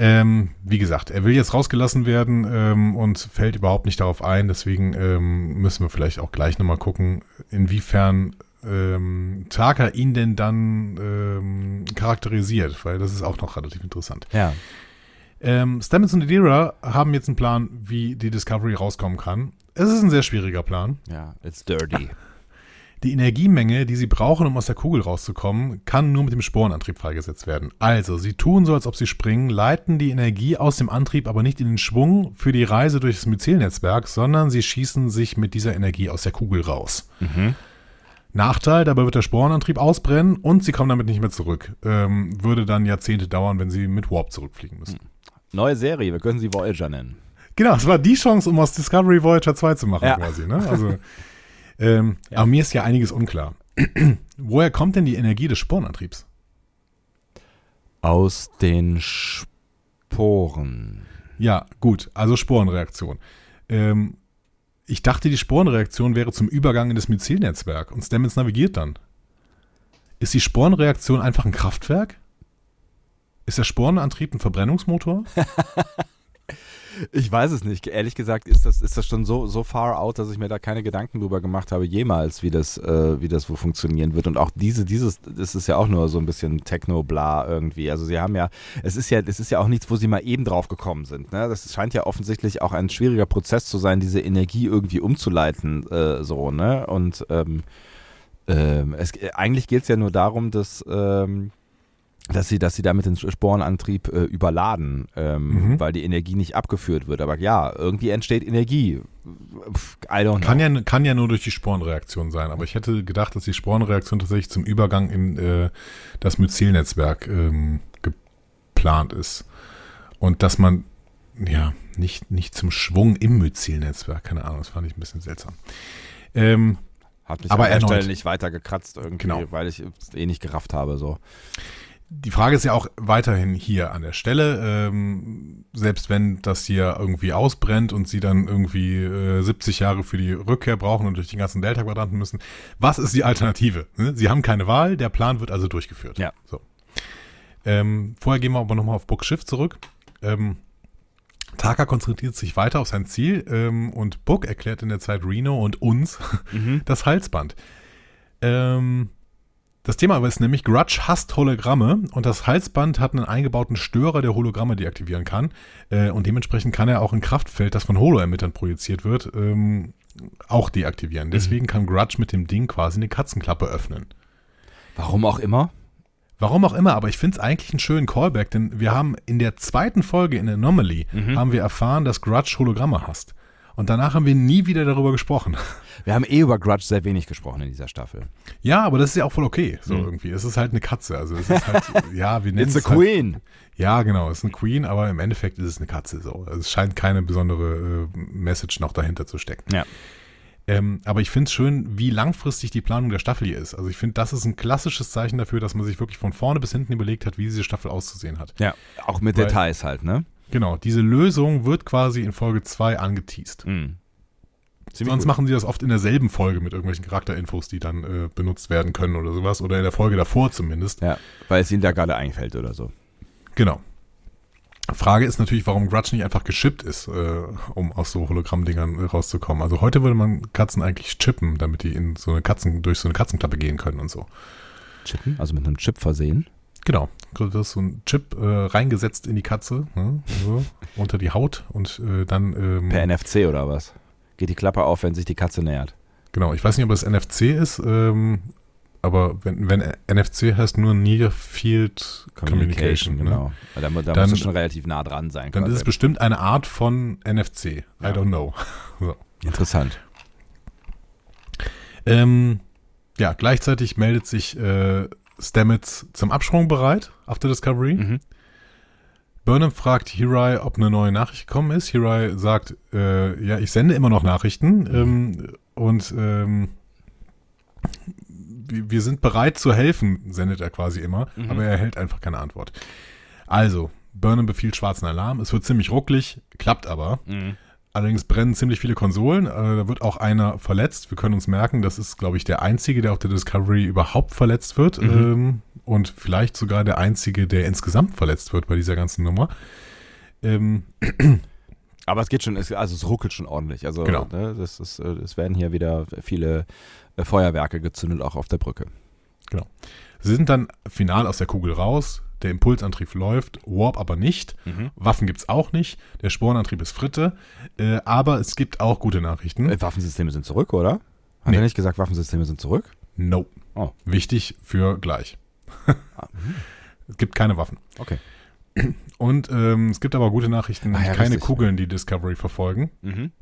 Ähm, wie gesagt, er will jetzt rausgelassen werden ähm, und fällt überhaupt nicht darauf ein. Deswegen ähm, müssen wir vielleicht auch gleich nochmal gucken, inwiefern ähm, Taka ihn denn dann ähm, charakterisiert, weil das ist auch noch relativ interessant. Ja. Ähm, Stamets und Adira haben jetzt einen Plan, wie die Discovery rauskommen kann. Es ist ein sehr schwieriger Plan. Ja, it's dirty. Die Energiemenge, die sie brauchen, um aus der Kugel rauszukommen, kann nur mit dem Sporenantrieb freigesetzt werden. Also, sie tun so, als ob sie springen, leiten die Energie aus dem Antrieb aber nicht in den Schwung für die Reise durch das Myzelnetzwerk, sondern sie schießen sich mit dieser Energie aus der Kugel raus. Mhm. Nachteil, dabei wird der Sporenantrieb ausbrennen und sie kommen damit nicht mehr zurück. Ähm, würde dann Jahrzehnte dauern, wenn sie mit Warp zurückfliegen müssen. Neue Serie, wir können sie Voyager nennen. Genau, es war die Chance, um aus Discovery Voyager 2 zu machen, Ja. quasi. Ne? Also, [LAUGHS] ähm, Ja. Aber mir ist ja einiges unklar. [CLEARS THROAT] Woher kommt denn die Energie des Sporenantriebs? Aus den Sporen. Ja, gut, also Sporenreaktion. Ähm, ich dachte, die Sporenreaktion wäre zum Übergang in das Myzelnetzwerk und Stamets navigiert dann. Ist die Sporenreaktion einfach ein Kraftwerk? Ist der Sporenantrieb ein Verbrennungsmotor? [LAUGHS] Ich weiß es nicht. Ehrlich gesagt ist das, ist das schon so, so far out, dass ich mir da keine Gedanken drüber gemacht habe, jemals, wie das, äh, wie das wo funktionieren wird. Und auch diese, dieses, das ist ja auch nur so ein bisschen Techno-Bla irgendwie. Also sie haben ja, es ist ja, es ist ja auch nichts, wo sie mal eben drauf gekommen sind. Ne? Das scheint ja offensichtlich auch ein schwieriger Prozess zu sein, diese Energie irgendwie umzuleiten, äh, so, ne? Und ähm, ähm, es, eigentlich geht es ja nur darum, dass ähm, dass sie, dass sie damit den Sporenantrieb äh, überladen, ähm, Mhm. weil die Energie nicht abgeführt wird. Aber ja, irgendwie entsteht Energie. I don't know. Kann ja, kann ja nur durch die Sporenreaktion sein, aber ich hätte gedacht, dass die Sporenreaktion tatsächlich zum Übergang in äh, das Myzelnetzwerk ähm, geplant ist. Und dass man, ja, nicht, nicht zum Schwung im Myzelnetzwerk, keine Ahnung, das fand ich ein bisschen seltsam. Ähm, Hat mich aber an der erneut. Stelle nicht weiter gekratzt irgendwie, Genau. weil ich es eh nicht gerafft habe. So. Die Frage ist ja auch weiterhin hier an der Stelle, ähm, selbst wenn das hier irgendwie ausbrennt und sie dann irgendwie äh, 70 Jahre für die Rückkehr brauchen und durch den ganzen Delta-Quadranten müssen, was ist die Alternative? Ne? Sie haben keine Wahl, der Plan wird also durchgeführt. Ja. So. Ähm, vorher gehen wir aber nochmal auf Book Schiff zurück. Ähm, Taka konzentriert sich weiter auf sein Ziel ähm, und Book erklärt in der Zeit Reno und uns Mhm. [LAUGHS] das Halsband. Ähm, das Thema aber ist nämlich, Grudge hasst Hologramme und das Halsband hat einen eingebauten Störer, der Hologramme deaktivieren kann. Äh, und dementsprechend kann er auch ein Kraftfeld, das von Holo-Emittern projiziert wird, ähm, auch deaktivieren. Deswegen kann Grudge mit dem Ding quasi eine Katzenklappe öffnen. Warum auch immer. Warum auch immer, aber ich finde es eigentlich einen schönen Callback, denn wir haben in der zweiten Folge in Anomaly haben wir erfahren, dass Grudge Hologramme hasst. Und danach haben wir nie wieder darüber gesprochen. [LAUGHS] Wir haben eh über Grudge sehr wenig gesprochen in dieser Staffel. Ja, aber das ist ja auch voll okay, so Mhm. irgendwie. Es ist halt eine Katze, also es ist halt, [LAUGHS] ja, wir nennen It's a es halt, Queen. Ja, genau, es ist eine Queen, aber im Endeffekt ist es eine Katze, so. Also es scheint keine besondere äh, Message noch dahinter zu stecken. Ja. Ähm, aber ich finde es schön, wie langfristig die Planung der Staffel hier ist. Also ich finde, das ist ein klassisches Zeichen dafür, dass man sich wirklich von vorne bis hinten überlegt hat, wie diese Staffel auszusehen hat. Ja, auch mit Weil- Details halt, ne? Genau, diese Lösung wird quasi in Folge 2 angeteased. Mhm. Sonst gut. machen sie das oft in derselben Folge mit irgendwelchen Charakterinfos, die dann äh, benutzt werden können oder sowas. Oder in der Folge davor zumindest. Ja, weil es ihnen da gerade einfällt oder so. Genau. Frage ist natürlich, warum Grudge nicht einfach geschippt ist, äh, um aus so Hologramm-Dingern äh, rauszukommen. Also heute würde man Katzen eigentlich chippen, damit die in so eine Katzen, durch so eine Katzenklappe gehen können und so. Chippen? Also mit einem Chip versehen? Genau. Du hast so einen Chip äh, reingesetzt in die Katze, ne, so, [LAUGHS] unter die Haut und äh, dann. Ähm, Per NFC oder was? Geht die Klappe auf, wenn sich die Katze nähert? Genau, ich weiß nicht, ob es NFC ist, ähm, aber wenn, wenn NFC heißt nur Near Field Communication, ne? genau. Weil Da, da Dann- musst du schon relativ nah dran sein. dann ist quasi. es bestimmt eine Art von NFC. I Ja. don't know. [LAUGHS] So. Interessant. Ähm, ja, gleichzeitig meldet sich äh, Stamets zum Absprung bereit auf der Discovery. Mhm. Burnham fragt Hirai, ob eine neue Nachricht gekommen ist. Hirai sagt, äh, ja, ich sende immer noch Nachrichten ähm, und ähm, wir wir sind bereit zu helfen, sendet er quasi immer, Mhm. aber er erhält einfach keine Antwort. Also, Burnham befiehlt schwarzen Alarm. Es wird ziemlich rucklig, klappt aber. Mhm. Allerdings brennen ziemlich viele Konsolen. Äh, da wird auch einer verletzt. Wir können uns merken, das ist, glaube ich, der einzige, der auf der Discovery überhaupt verletzt wird. Mhm. Ähm, und vielleicht sogar der einzige, der insgesamt verletzt wird bei dieser ganzen Nummer. Ähm, [CLEARS THROAT] Aber es geht schon, es- also es ruckelt schon ordentlich. Also Genau. ne, das ist, äh, es werden hier wieder viele äh, Feuerwerke gezündet, auch auf der Brücke. sie sind dann final aus der Kugel raus. Der Impulsantrieb läuft, Warp aber nicht. Waffen gibt's auch nicht. Der Sporenantrieb ist Fritte. Äh, aber es gibt auch gute Nachrichten. Äh, Waffensysteme sind zurück, oder? Hat Nee. er nicht gesagt, Waffensysteme sind zurück? No. Oh. Wichtig für gleich. Ah, [LAUGHS] hm. Es gibt keine Waffen. Okay. Und ähm, es gibt aber gute Nachrichten, Ah ja, keine richtig. Kugeln, die Discovery verfolgen. Mhm.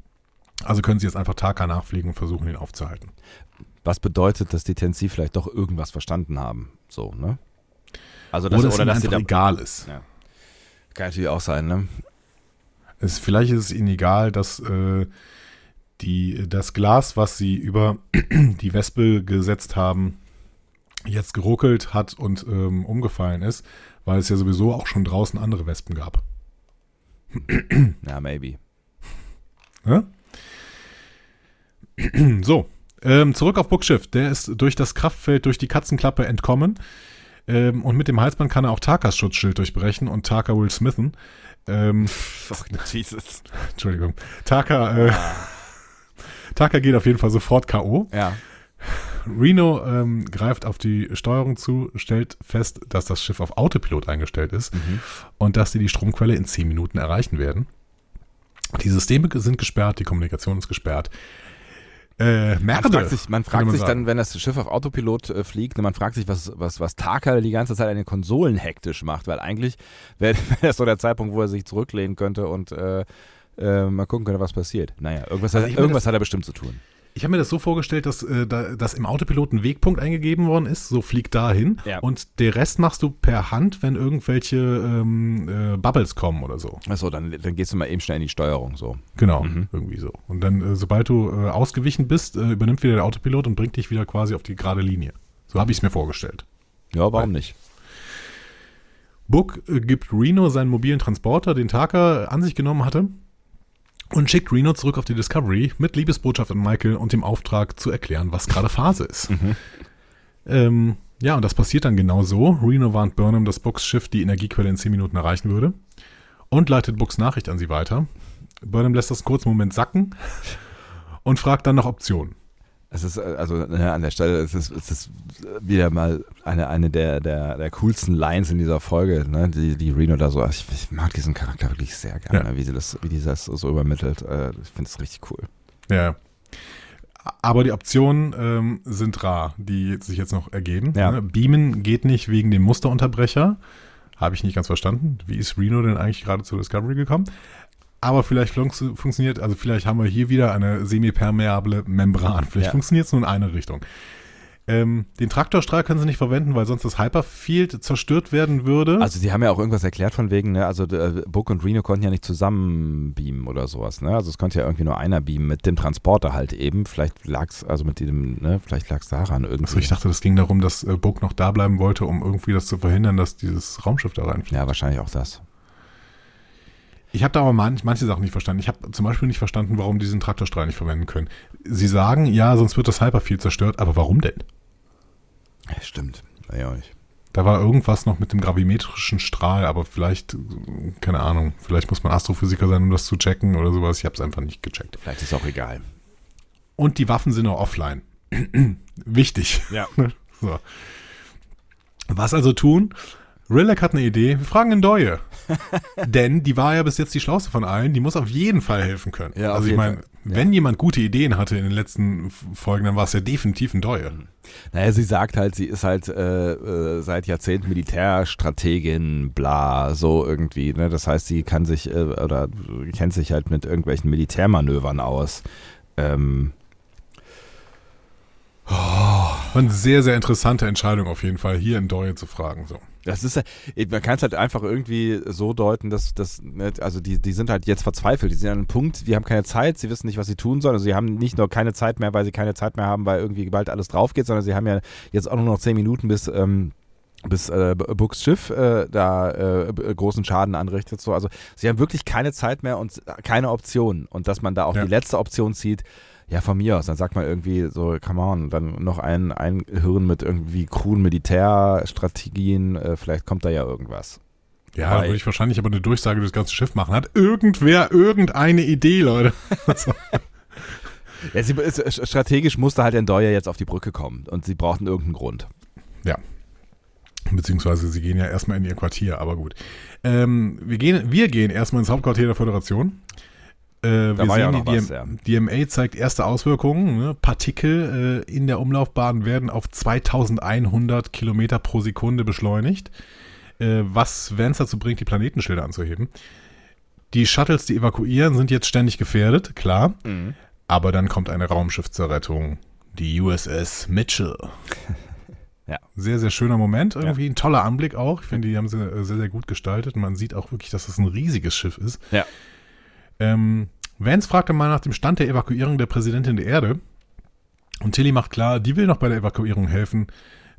Also können sie jetzt einfach Taka nachfliegen und versuchen, ihn aufzuhalten. Was bedeutet, dass die Tensi vielleicht doch irgendwas verstanden haben? So, ne? Also Oder, das, es oder ihnen dass einfach egal ist. kann natürlich auch sein, ne? Es, vielleicht ist es ihnen egal, dass äh, die, das Glas, was sie über [CLEARS THROAT] die Wespe gesetzt haben, jetzt geruckelt hat und ähm, umgefallen ist, weil es ja sowieso auch schon draußen andere Wespen gab. Ja, maybe. Ja? [CLEARS THROAT] So, ähm, zurück auf Buckschiff. Der ist durch das Kraftfeld durch die Katzenklappe entkommen. Ähm, und mit dem Halsband kann er auch Takas Schutzschild durchbrechen und Taka will smithen. Ähm, Fuck, [LAUGHS] Jesus. Entschuldigung. Taka, äh, [LAUGHS] Taka geht auf jeden Fall sofort K.O. Ja. Reno ähm, greift auf die Steuerung zu, stellt fest, dass das Schiff auf Autopilot eingestellt ist Mhm. und dass sie die Stromquelle in 10 Minuten erreichen werden. Die Systeme sind gesperrt, die Kommunikation ist gesperrt. Äh, Man Merde, fragt sich, man fragt könnte sich dann, wenn das Schiff auf Autopilot äh, fliegt, man fragt sich, was, was, was Taka die ganze Zeit an den Konsolen hektisch macht, weil eigentlich wäre [LAUGHS] wär das so der Zeitpunkt, wo er sich zurücklehnen könnte und äh, äh, mal gucken könnte, was passiert. Naja, irgendwas, Also hat, meine, irgendwas hat er bestimmt zu tun. Ich habe mir das so vorgestellt, dass, äh, da, dass im Autopilot ein Wegpunkt eingegeben worden ist, so fliegt dahin Ja. und der Rest machst du per Hand, wenn irgendwelche ähm, äh, Bubbles kommen oder so. Achso, dann, dann gehst du mal eben schnell in die Steuerung so. Genau, Mhm. irgendwie so. Und dann, äh, sobald du äh, ausgewichen bist, äh, übernimmt wieder der Autopilot und bringt dich wieder quasi auf die gerade Linie. So habe ich es mir vorgestellt. Ja, warum nicht? Book äh, gibt Reno seinen mobilen Transporter, den Taka an sich genommen hatte, und schickt Reno zurück auf die Discovery mit Liebesbotschaft an Michael und dem Auftrag zu erklären, was gerade Phase ist. Ähm, ja, und das passiert dann genau so. Reno warnt Burnham, dass Books Schiff die Energiequelle in 10 Minuten erreichen würde und leitet Books Nachricht an sie weiter. Burnham lässt das einen kurzen Moment sacken und fragt dann nach Optionen. Es ist, äh, also ne, an der Stelle, es ist, es ist wieder mal eine, eine der, der, der coolsten Lines in dieser Folge, ne? die, die Reno da so, ich, ich mag diesen Charakter wirklich sehr gerne, Ja. wie sie das, wie die das so übermittelt. Äh, ich finde es richtig cool. Ja. Aber die Optionen ähm, sind rar, die sich jetzt noch ergeben. Ja. Ne? Beamen geht nicht wegen dem Musterunterbrecher. Habe ich nicht ganz verstanden. Wie ist Reno denn eigentlich gerade zur Discovery gekommen? Aber vielleicht funktioniert, also vielleicht haben wir hier wieder eine semipermeable Membran. Vielleicht Ja. funktioniert es nur in eine Richtung. Ähm, den Traktorstrahl können sie nicht verwenden, weil sonst das Hyperfield zerstört werden würde. Also die haben ja auch irgendwas erklärt von wegen, ne? also äh, Book und Reno konnten ja nicht zusammen beamen oder sowas, ne? Also es konnte ja irgendwie nur einer beamen mit dem Transporter halt eben. Vielleicht lag's, also mit dem, ne, vielleicht lag's daran irgendwie. also ich dachte, das ging darum, dass äh, Book noch da bleiben wollte, um irgendwie das zu verhindern, dass dieses Raumschiff da reinfliegt. ja, wahrscheinlich auch das. Ich habe da aber manch, manche Sachen nicht verstanden. Ich habe zum Beispiel nicht verstanden, warum die diesen Traktorstrahl nicht verwenden können. Sie sagen, ja, sonst wird das Hyperfield zerstört, aber warum denn? Ja, stimmt. Ja, auch nicht. Da war irgendwas noch mit dem gravimetrischen Strahl, aber vielleicht, keine Ahnung, vielleicht muss man Astrophysiker sein, um das zu checken oder sowas. Ich habe es einfach nicht gecheckt. Vielleicht ist auch egal. Und die Waffen sind auch offline. [CLEARS THROAT] Wichtig. Ja. [LAUGHS] So. Was also tun? Rilek hat eine Idee. Wir fragen in Doye. [LAUGHS] Denn die war ja bis jetzt die schlauste von allen. Die muss auf jeden Fall helfen können. Ja, also ich meine, wenn jemand gute Ideen hatte in den letzten Folgen, dann war es ja definitiv ein Doye. Naja, sie sagt halt, sie ist halt äh, äh, seit Jahrzehnten Militärstrategin, bla, so irgendwie. Ne? Das heißt, sie kann sich äh, oder kennt sich halt mit irgendwelchen Militärmanövern aus. Ähm, War eine sehr, sehr interessante Entscheidung auf jeden Fall, hier in Doye zu fragen. So. Das ist, ja- man kann es halt einfach irgendwie so deuten, dass das, also die, die sind halt jetzt verzweifelt. Die sind an einem Punkt, die haben keine Zeit, sie wissen nicht, was sie tun sollen. Also sie haben nicht nur keine Zeit mehr, weil sie keine Zeit mehr haben, weil irgendwie bald alles drauf geht, sondern sie haben ja jetzt auch nur noch zehn Minuten bis, ähm, bis äh, B- Books Schiff äh, da äh, großen Schaden anrichtet. So. Also sie haben wirklich keine Zeit mehr und keine Option. Und dass man da auch Ja. die letzte Option zieht, ja, von mir aus. Dann sagt man irgendwie so, come on, dann noch ein, ein Hirn mit irgendwie kruden Militärstrategien, äh, vielleicht kommt da ja irgendwas. Ja, da würde ich wahrscheinlich aber eine Durchsage durchs ganze Schiff machen. Hat irgendwer irgendeine Idee, Leute? [LAUGHS] Ja, sie strategisch musste halt Endoya jetzt auf die Brücke kommen und sie brauchten irgendeinen Grund. Beziehungsweise sie gehen ja erstmal in ihr Quartier, aber gut. Ähm, wir, gehen, wir gehen erstmal ins Hauptquartier der Föderation. Äh, wir war ja sehen, noch die, was, DM, DMA zeigt erste Auswirkungen. Ne? Partikel äh, in der Umlaufbahn werden auf 2100 Kilometer pro Sekunde beschleunigt, äh, was Vance dazu bringt, die Planetenschilder anzuheben. Die Shuttles, die evakuieren, sind jetzt ständig gefährdet, klar. Aber dann kommt eine Raumschiff zur Rettung. Die USS Mitchell. [LAUGHS] Ja. Sehr, sehr schöner Moment. Irgendwie ein toller Anblick auch. Ich finde, die haben sie äh, sehr, sehr gut gestaltet. Man sieht auch wirklich, dass das ein riesiges Schiff ist. Ja. Ähm, Vance fragte mal nach dem Stand der Evakuierung der Präsidentin der Erde. Und Tilly macht klar, die will noch bei der Evakuierung helfen.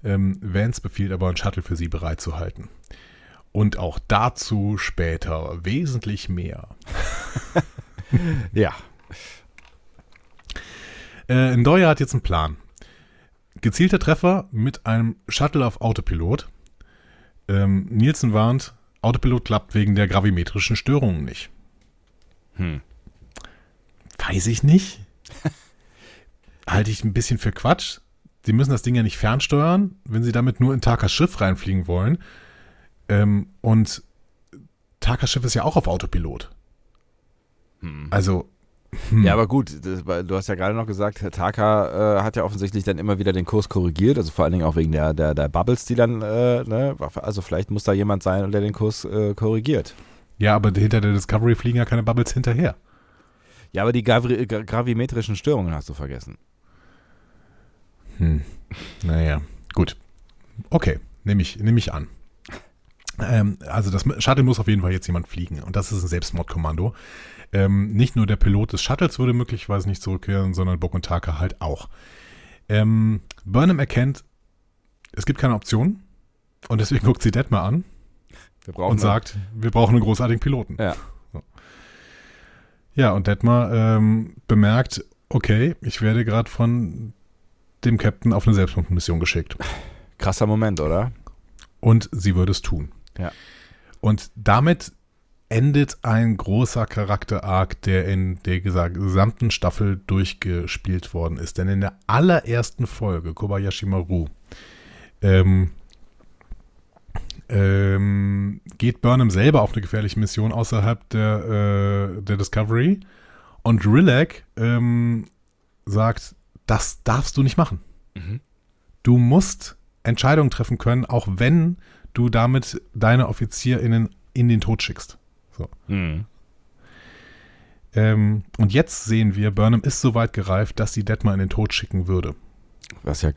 Ähm, Vance befiehlt aber, ein Shuttle für sie bereitzuhalten. Und auch dazu später wesentlich mehr. [LAUGHS] Ja. Äh, Ndoye hat jetzt einen Plan. Gezielter Treffer mit einem Shuttle auf Autopilot. Ähm, Nielsen warnt, Autopilot klappt wegen der gravimetrischen Störungen nicht. Hm. Weiß ich nicht. [LAUGHS] Halte ich ein bisschen für Quatsch. Sie müssen das Ding ja nicht fernsteuern, wenn sie damit nur in Takas Schiff reinfliegen wollen. Ähm, und Takas Schiff ist ja auch auf Autopilot. Also, hm. Ja, aber gut, das, du hast ja gerade noch gesagt, Herr Taka äh, hat ja offensichtlich dann immer wieder den Kurs korrigiert, also vor allen Dingen auch wegen der, der, der Bubbles, die dann, äh, ne, also vielleicht muss da jemand sein, der den Kurs äh, korrigiert. Ja, aber hinter der Discovery fliegen ja keine Bubbles hinterher. Ja, aber die gravi gra gravimetrischen Störungen hast du vergessen. Hm. Naja, gut. Okay, nehme ich, nehm ich an. Ähm, also das Shuttle muss auf jeden Fall jetzt jemand fliegen und das ist ein Selbstmordkommando. Ähm, nicht nur der Pilot des Shuttles würde möglicherweise nicht zurückkehren, sondern Bock und Taka halt auch. Ähm, Burnham erkennt, es gibt keine Option und deswegen [LAUGHS] guckt sie Detmar an und sagt, wir brauchen einen großartigen Piloten. Ja. So. Ja, und Detmar ähm, bemerkt, okay, ich werde gerade von dem Captain auf eine Selbstmordmission geschickt. krasser Moment, oder? Und sie würde es tun. Ja. Und damit endet ein großer Charakter-Arc, der in der gesa- gesamten Staffel durchgespielt worden ist. Denn in der allerersten Folge, Kobayashi Maru, ähm, ähm, geht Burnham selber auf eine gefährliche Mission außerhalb der, äh, der Discovery und Rilek ähm, sagt, das darfst du nicht machen. Mhm. Du musst Entscheidungen treffen können, auch wenn du damit deine OffizierInnen in den Tod schickst. So. Mhm. Ähm, und jetzt sehen wir, Burnham ist so weit gereift, dass sie Detmar in den Tod schicken würde. Was ja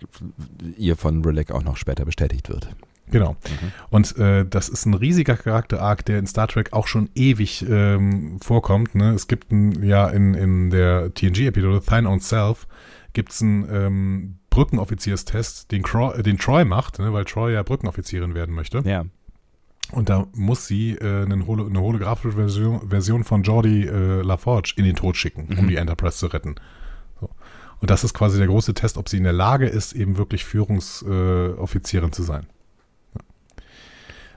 ihr von Rilek auch noch später bestätigt wird. Genau. Mhm. Und äh, das ist ein riesiger Charakter-Arc, der in Star Trek auch schon ewig ähm, vorkommt. Ne? Es gibt ein, ja in, in der TNG-Episode Thine Own Self gibt es einen ähm, Brückenoffizierstest, den, Cro äh, den Troy macht, ne? weil Troy ja Brückenoffizierin werden möchte. Ja. Und da muss sie äh, einen Holo eine holographische Version, Version von Jordi äh, LaForge in den Tod schicken, um Mhm. die Enterprise zu retten. So. Und das ist quasi der große Test, ob sie in der Lage ist, eben wirklich Führungsoffizierin äh, zu sein.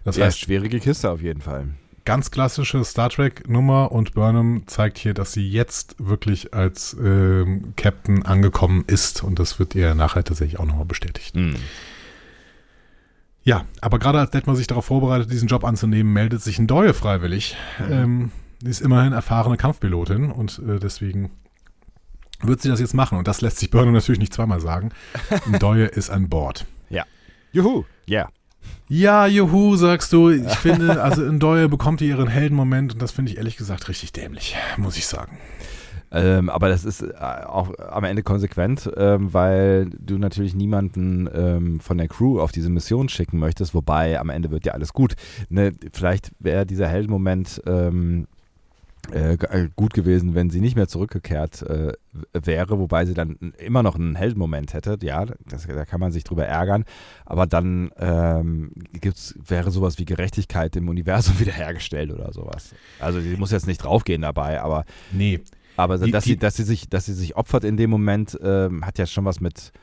Das ja, heißt, schwierige Kiste auf jeden Fall. ganz klassische Star Trek-Nummer und Burnham zeigt hier, dass sie jetzt wirklich als ähm, Captain angekommen ist und das wird ihr nachher tatsächlich auch nochmal bestätigt. Hm. Ja, aber gerade als Detmar sich darauf vorbereitet, diesen Job anzunehmen, meldet sich ein Doyle freiwillig. Ähm, sie ist immerhin erfahrene Kampfpilotin und äh, deswegen wird sie das jetzt machen. Und das lässt sich Burnham natürlich nicht zweimal sagen. Ein [LAUGHS] Doyle ist an Bord. Juhu, ja. Ja, juhu, sagst du. Ich finde, also in Doyle bekommt ihr ihren Heldenmoment und das finde ich ehrlich gesagt richtig dämlich, muss ich sagen. Ähm, aber das ist äh, auch am Ende konsequent, ähm, weil du natürlich niemanden ähm, von der Crew auf diese Mission schicken möchtest, wobei am Ende wird ja alles gut. Ne, vielleicht wäre dieser Heldenmoment ähm, äh, äh, gut gewesen, wenn sie nicht mehr zurückgekehrt äh, wäre, wobei sie dann immer noch einen Heldenmoment hätte. Ja, das, da kann man sich drüber ärgern. Aber dann ähm, gibt's, wäre sowas wie Gerechtigkeit im Universum [LAUGHS] wiederhergestellt oder sowas. Also sie muss jetzt nicht draufgehen dabei, aber Nee. aber Die- dass, die- sie, dass, sie sich, dass sie sich opfert in dem Moment, ähm, hat ja schon was mit,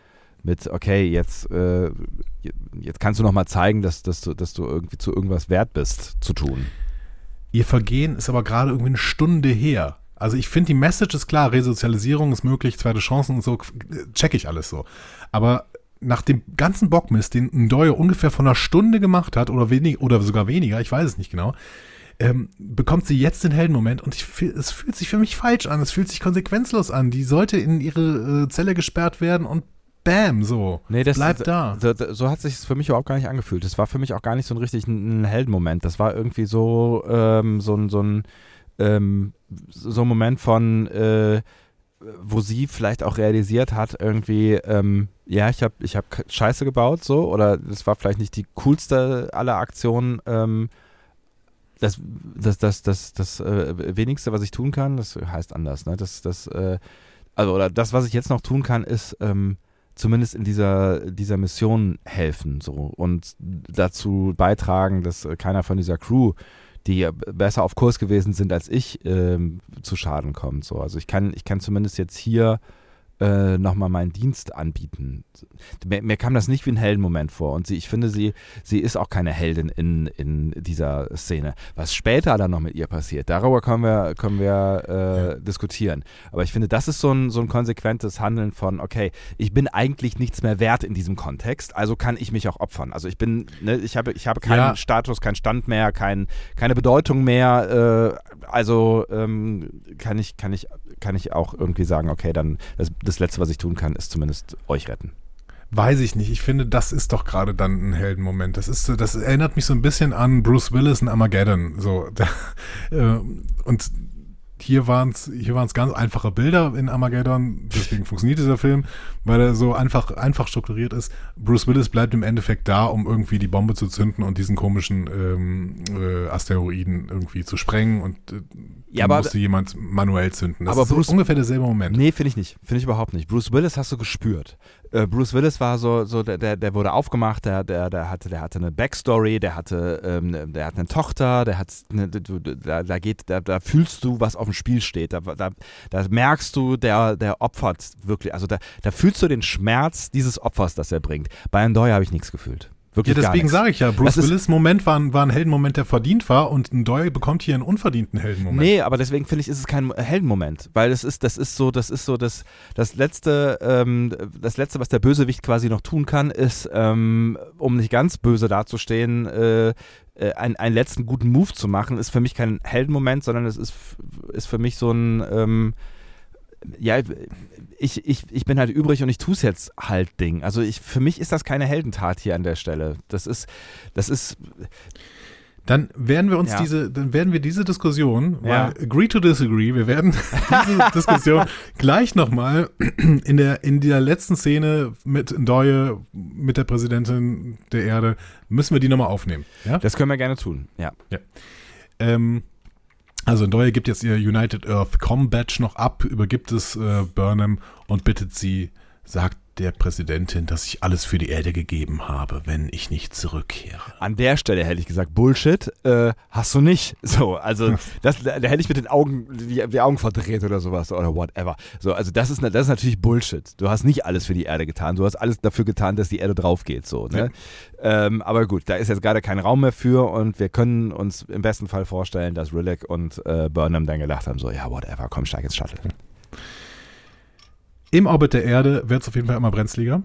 mit okay, jetzt, äh, jetzt kannst du noch mal zeigen, dass, dass, du, dass du irgendwie zu irgendwas wert bist, zu tun. Ihr Vergehen ist aber gerade irgendwie eine Stunde her. Also ich finde, die Message ist klar, Resozialisierung ist möglich, zweite Chancen und so, check ich alles so. Aber nach dem ganzen Bockmist, den ein Doyle ungefähr von einer Stunde gemacht hat, oder wenig, oder sogar weniger, ich weiß es nicht genau, ähm, bekommt sie jetzt den Heldenmoment und ich, es fühlt sich für mich falsch an, es fühlt sich konsequenzlos an. Die sollte in ihre äh, Zelle gesperrt werden und bam, so. Bleibt da. So, so hat sich es für mich überhaupt gar nicht angefühlt. Das war für mich auch gar nicht so ein richtig ein, Heldenmoment. Das war irgendwie so, ähm, so, ein- so ein ähm, so ein Moment von, äh, wo sie vielleicht auch realisiert hat, irgendwie, ähm, ja, ich habe ich hab Scheiße gebaut, so, oder das war vielleicht nicht die coolste aller Aktionen, ähm, das, das, das, das, das äh, wenigste, was ich tun kann, das heißt anders, ne? Das, das, äh, also, oder das, was ich jetzt noch tun kann, ist, ähm, zumindest in dieser, dieser Mission helfen so und dazu beitragen, dass keiner von dieser Crew, die besser auf Kurs gewesen sind als ich, ähm, zu Schaden kommt. So. Also ich kann, ich kann zumindest jetzt hier äh, nochmal meinen Dienst anbieten. Mir, mir kam das nicht wie ein Heldenmoment vor und sie, ich finde, sie, sie ist auch keine Heldin in, in dieser Szene. Was später dann noch mit ihr passiert, darüber können wir, können wir äh, diskutieren. Aber ich finde, das ist so ein, so ein konsequentes Handeln von, okay, ich bin eigentlich nichts mehr wert in diesem Kontext, also kann ich mich auch opfern. Also ich bin, ne, ich habe, ich habe keinen Ja. Status, keinen Stand mehr, kein, keine Bedeutung mehr. Äh, also ähm, kann ich, kann ich, kann ich auch irgendwie sagen, okay, dann das, das Letzte, was ich tun kann, ist zumindest euch retten. Weiß ich nicht. Ich finde, das ist doch gerade dann ein Heldenmoment. Das ist, das erinnert mich so ein bisschen an Bruce Willis in Armageddon. So, [LAUGHS] äh, und hier waren es hier waren's ganz einfache Bilder in Armageddon. Deswegen funktioniert dieser Film, weil er so einfach, einfach strukturiert ist. Bruce Willis bleibt im Endeffekt da, um irgendwie die Bombe zu zünden und diesen komischen ähm, äh, Asteroiden irgendwie zu sprengen. Und äh, Ja, aber- musste jemand manuell zünden. Das aber ist so Bruce- ungefähr derselbe Moment. Nee, finde ich nicht. Finde ich überhaupt nicht. Bruce Willis hast du gespürt. Äh, Bruce Willis war so, so der, der, der wurde aufgemacht, der, der, der, hatte, der hatte eine Backstory, der hatte, ähm, der hat eine Tochter, der hat, eine, da, da geht, da, da fühlst du, was auf dem Spiel steht. Da, da, da merkst du, der, der opfert wirklich. Also da, da fühlst du den Schmerz dieses Opfers, das er bringt. Bei Andoy habe ich nichts gefühlt. Ja, Wirklich gar deswegen sage ich ja, Bruce Das Willis Moment war, ein- war ein Heldenmoment, der verdient war und ein Doyle bekommt hier einen unverdienten Heldenmoment. Nee, aber deswegen finde ich, ist es kein Heldenmoment, weil es ist, das ist so, das ist so das, das letzte, ähm, das letzte, was der Bösewicht quasi noch tun kann, ist, ähm, um nicht ganz böse dazustehen, äh, äh, einen, einen letzten guten Move zu machen, ist für mich kein Heldenmoment, sondern es ist, ist für mich so ein, ähm, ja, ich, ich, ich bin halt übrig und ich tue es jetzt halt Ding. Also ich, für mich ist das keine Heldentat hier an der Stelle. Das ist, das ist, Dann werden wir uns Ja. diese, dann werden wir diese Diskussion, Ja. weil agree to disagree, wir werden [LAUGHS] diese Diskussion gleich nochmal in der, in der letzten Szene mit Doyle, mit der Präsidentin der Erde, müssen wir die nochmal aufnehmen. Ja? das können wir gerne tun, ja. Ähm, also Doyle gibt jetzt ihr United Earth Com Badge noch ab, übergibt es äh, Burnham und bittet sie, sagt der Präsidentin, dass ich alles für die Erde gegeben habe, wenn ich nicht zurückkehre. An der Stelle hätte ich gesagt, Bullshit, äh, hast du nicht. [LAUGHS] So, also [LAUGHS] das, da hätte ich mit den Augen, die, die Augen verdreht oder sowas oder whatever. So, also das ist, das ist natürlich Bullshit. Du hast nicht alles für die Erde getan. Du hast alles dafür getan, dass die Erde drauf geht. So, ne? Ähm, aber gut, da ist jetzt gerade kein Raum mehr für und wir können uns im besten Fall vorstellen, dass Rillick und äh, Burnham dann gedacht haben, so, ja, whatever, komm, steig ins Shuttle. Im Orbit der Erde wird es auf jeden Fall immer brenzliger.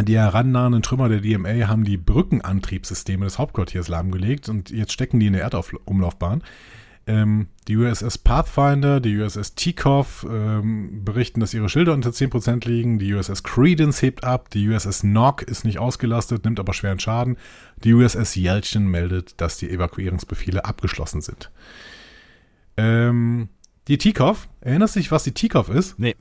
Die herannahenden Trümmer der DMA haben die Brückenantriebssysteme des Hauptquartiers lahmgelegt und jetzt stecken die in der Erdumlaufbahn. Ähm, die USS Pathfinder, die USS Tikov ähm, berichten, dass ihre Schilder unter 10% liegen. Die USS Credence hebt ab. Die USS Nock ist nicht ausgelastet, nimmt aber schweren Schaden. Die USS Yelchin meldet, dass die Evakuierungsbefehle abgeschlossen sind. Ähm, die Tikov, erinnerst du dich, was die Tikov ist? Nee.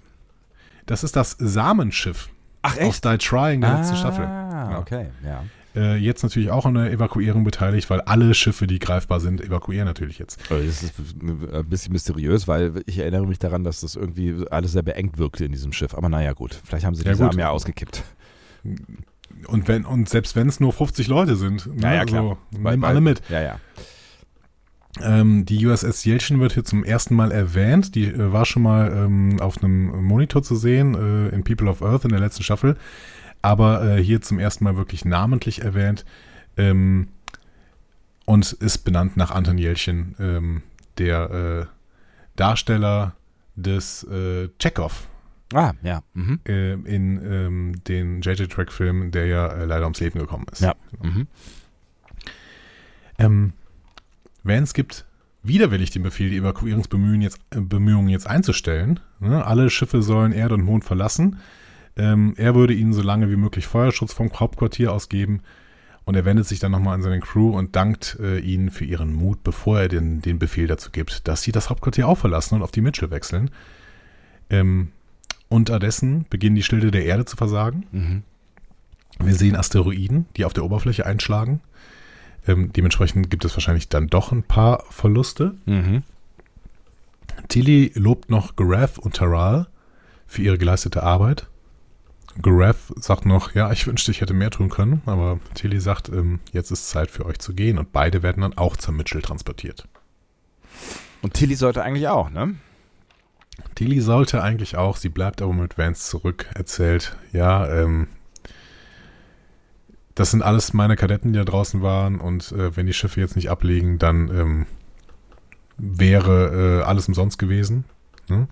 Das ist das Samenschiff Ach, aus Die Trying der letzten ah, Staffel. okay, ja. Äh, jetzt natürlich auch an der Evakuierung beteiligt, weil alle Schiffe, die greifbar sind, evakuieren natürlich jetzt. Das ist ein bisschen mysteriös, weil ich erinnere mich daran, dass das irgendwie alles sehr beengt wirkte in diesem Schiff. Aber naja, gut. Vielleicht haben sie die Ja. Samen ja ausgekippt. Und wenn und selbst wenn es nur 50 Leute sind, ne, Ja, ja, klar. so, Weil- nehmen alle mit. Ja, ja. Ähm, die USS Yelchin wird hier zum ersten Mal erwähnt. Die äh, war schon mal ähm, auf einem Monitor zu sehen äh, in People of Earth in der letzten Staffel, aber äh, hier zum ersten Mal wirklich namentlich erwähnt ähm, und ist benannt nach Anton Yelchin, ähm, der äh, Darsteller des äh, Chekhov Ah, ja. Mhm. äh, in ähm, den JJ-Track-Film, der ja äh, leider ums Leben gekommen ist. Ja. Mhm. Ähm, Vance gibt widerwillig den Befehl, die Evakuierungsbemühungen jetzt, äh, Bemühungen jetzt einzustellen. Ne? Alle Schiffe sollen Erde und Mond verlassen. Ähm, er würde ihnen so lange wie möglich Feuerschutz vom Hauptquartier ausgeben. Und er wendet sich dann nochmal an seine Crew und dankt äh, ihnen für ihren Mut, bevor er den, den Befehl dazu gibt, dass sie das Hauptquartier auch verlassen und auf die Mitchell wechseln. Ähm, unterdessen beginnen die Schilde der Erde zu versagen. Mhm. Wir sehen Asteroiden, die auf der Oberfläche einschlagen. Ähm, dementsprechend gibt es wahrscheinlich dann doch ein paar Verluste. Mhm. Tilly lobt noch Gareth und Taral für ihre geleistete Arbeit. Gareth sagt noch, ja, ich wünschte, ich hätte mehr tun können, aber Tilly sagt, ähm, jetzt ist Zeit für euch zu gehen und beide werden dann auch zur Mitchell transportiert. Und Tilly sollte eigentlich auch, ne? Tilly sollte eigentlich auch, sie bleibt aber mit Vance zurück, erzählt, ja, ähm, das sind alles meine Kadetten, die da draußen waren und äh, wenn die Schiffe jetzt nicht ablegen, dann ähm, wäre äh, alles umsonst gewesen. Ne?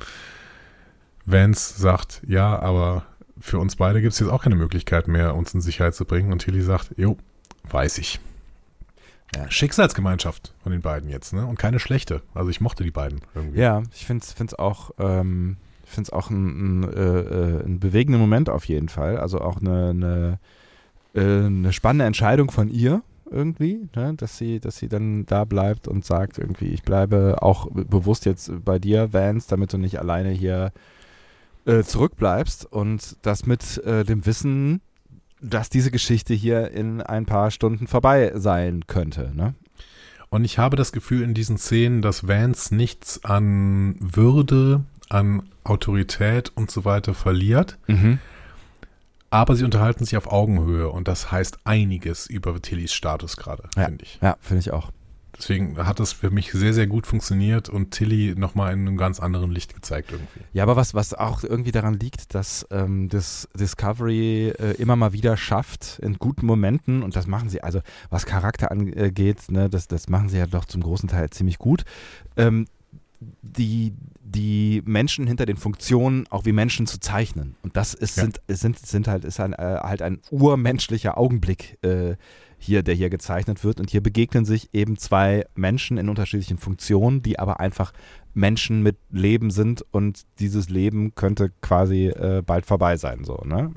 Vance sagt, ja, aber für uns beide gibt es jetzt auch keine Möglichkeit mehr, uns in Sicherheit zu bringen. Und Tilly sagt, jo, weiß ich. Ja. Schicksalsgemeinschaft von den beiden jetzt, ne? Und keine schlechte. Also ich mochte die beiden irgendwie. Ja, ich finde es auch, ähm, auch ein, ein, äh, äh, ein bewegender Moment auf jeden Fall. Also auch eine, eine, eine spannende Entscheidung von ihr irgendwie, ne? dass, sie, dass sie dann da bleibt und sagt irgendwie, ich bleibe auch bewusst jetzt bei dir, Vance, damit du nicht alleine hier äh, zurückbleibst und das mit äh, dem Wissen, dass diese Geschichte hier in ein paar Stunden vorbei sein könnte. Ne? Und ich habe das Gefühl in diesen Szenen, dass Vance nichts an Würde, an Autorität und so weiter verliert. Mhm. Aber sie unterhalten sich auf Augenhöhe und das heißt einiges über Tillys Status gerade, Ja. finde ich. Ja, finde ich auch. Deswegen hat das für mich sehr, sehr gut funktioniert und Tilly nochmal in einem ganz anderen Licht gezeigt irgendwie. Ja, aber was, was auch irgendwie daran liegt, dass ähm, das Discovery äh, immer mal wieder schafft, in guten Momenten, und das machen sie, also was Charakter angeht, ne, das, das machen sie ja doch zum großen Teil ziemlich gut, ähm, die, die Menschen hinter den Funktionen auch wie Menschen zu zeichnen. Und das ist, Ja. sind, sind, sind halt, ist ein, äh, halt ein urmenschlicher Augenblick äh, hier, der hier gezeichnet wird. Und hier begegnen sich eben zwei Menschen in unterschiedlichen Funktionen, die aber einfach Menschen mit Leben sind und dieses Leben könnte quasi äh, bald vorbei sein. So, ne?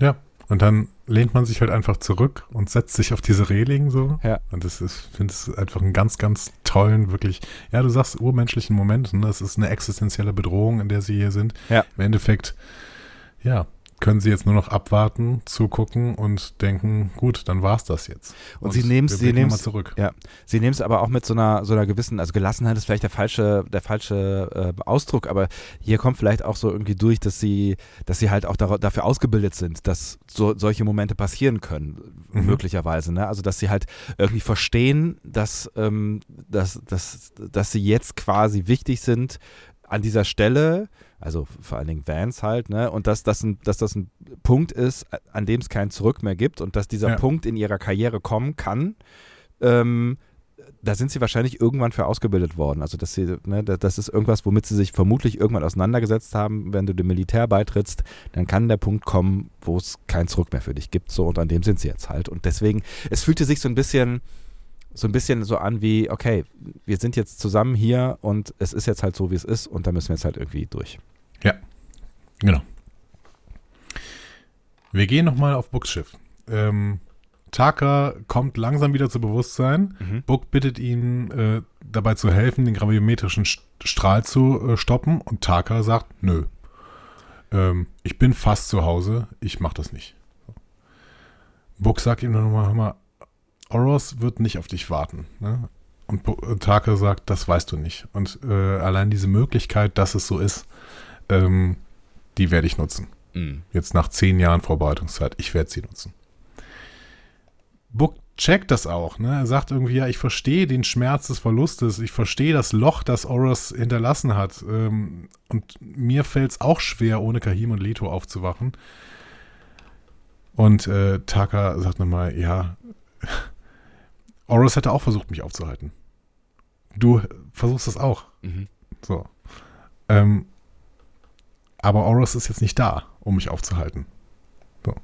Ja. Und dann lehnt man sich halt einfach zurück und setzt sich auf diese Reling so. Ja. Und das ist, ich finde es einfach einen ganz, ganz tollen, wirklich, ja, du sagst urmenschlichen Moment. Ne? Das ist eine existenzielle Bedrohung, in der sie hier sind. Ja. Im Endeffekt, ja, können sie jetzt nur noch abwarten, zugucken und denken, gut, dann war's das jetzt. Und, sie nehmen es, sie nehmen zurück. Ja, sie nehmen es aber auch mit so einer so einer gewissen, also Gelassenheit ist vielleicht der falsche der falsche äh, Ausdruck, aber hier kommt vielleicht auch so irgendwie durch, dass sie dass sie halt auch dar dafür ausgebildet sind, dass so solche Momente passieren können Mhm. möglicherweise, ne? Also dass sie halt irgendwie verstehen, dass ähm, dass dass dass sie jetzt quasi wichtig sind an dieser Stelle. Also vor allen Dingen Vans halt, ne? Und dass das ein, dass das ein Punkt ist, an dem es kein Zurück mehr gibt und dass dieser Ja. Punkt in ihrer Karriere kommen kann, ähm, da sind sie wahrscheinlich irgendwann für ausgebildet worden. Also dass sie, ne, da- das ist irgendwas, womit sie sich vermutlich irgendwann auseinandergesetzt haben. Wenn du dem Militär beitrittst, dann kann der Punkt kommen, wo es kein Zurück mehr für dich gibt. So und an dem sind sie jetzt halt. Und deswegen, es fühlte sich so ein bisschen, so ein bisschen so an wie, okay, wir sind jetzt zusammen hier und es ist jetzt halt so, wie es ist und da müssen wir jetzt halt irgendwie durch. Genau. Wir gehen nochmal auf Books Schiff. Ähm, Taka kommt langsam wieder zu Bewusstsein. Mhm. Book bittet ihn äh, dabei zu helfen, den graviometrischen St- Strahl zu äh, stoppen und Taka sagt, nö. Ähm, ich bin fast zu Hause, ich mach das nicht. Book sagt ihm nochmal, hör mal, Oros wird nicht auf dich warten. Ne? Und Bo- äh, Taka sagt, das weißt du nicht. Und äh, allein diese Möglichkeit, dass es so ist, ähm, die werde ich nutzen. Mhm. Jetzt nach zehn Jahren Vorbereitungszeit. Ich werde sie nutzen. Book checkt das auch. Ne? Er sagt irgendwie, ja, ich verstehe den Schmerz des Verlustes. Ich verstehe das Loch, das Oros hinterlassen hat. Ähm, und mir fällt es auch schwer, ohne Kahim und Leto aufzuwachen. Und äh, Taka sagt nochmal, ja, Oros hätte auch versucht, mich aufzuhalten. Du versuchst das auch. Mhm. So. Ähm, aber Oros ist jetzt nicht da, um mich aufzuhalten. So.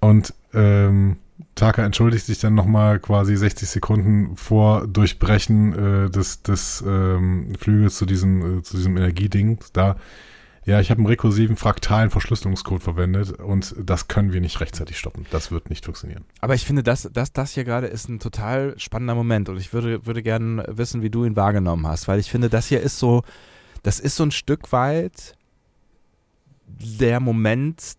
Und ähm, Taka entschuldigt sich dann nochmal quasi 60 Sekunden vor Durchbrechen äh, des, des ähm, Flügels zu diesem, äh, zu diesem Energieding da. Ja, ich habe einen rekursiven fraktalen Verschlüsselungscode verwendet und das können wir nicht rechtzeitig stoppen. Das wird nicht funktionieren. Aber ich finde, das, das, das hier gerade ist ein total spannender Moment und ich würde, würde gerne wissen, wie du ihn wahrgenommen hast, weil ich finde, das hier ist so, das ist so ein Stück weit der Moment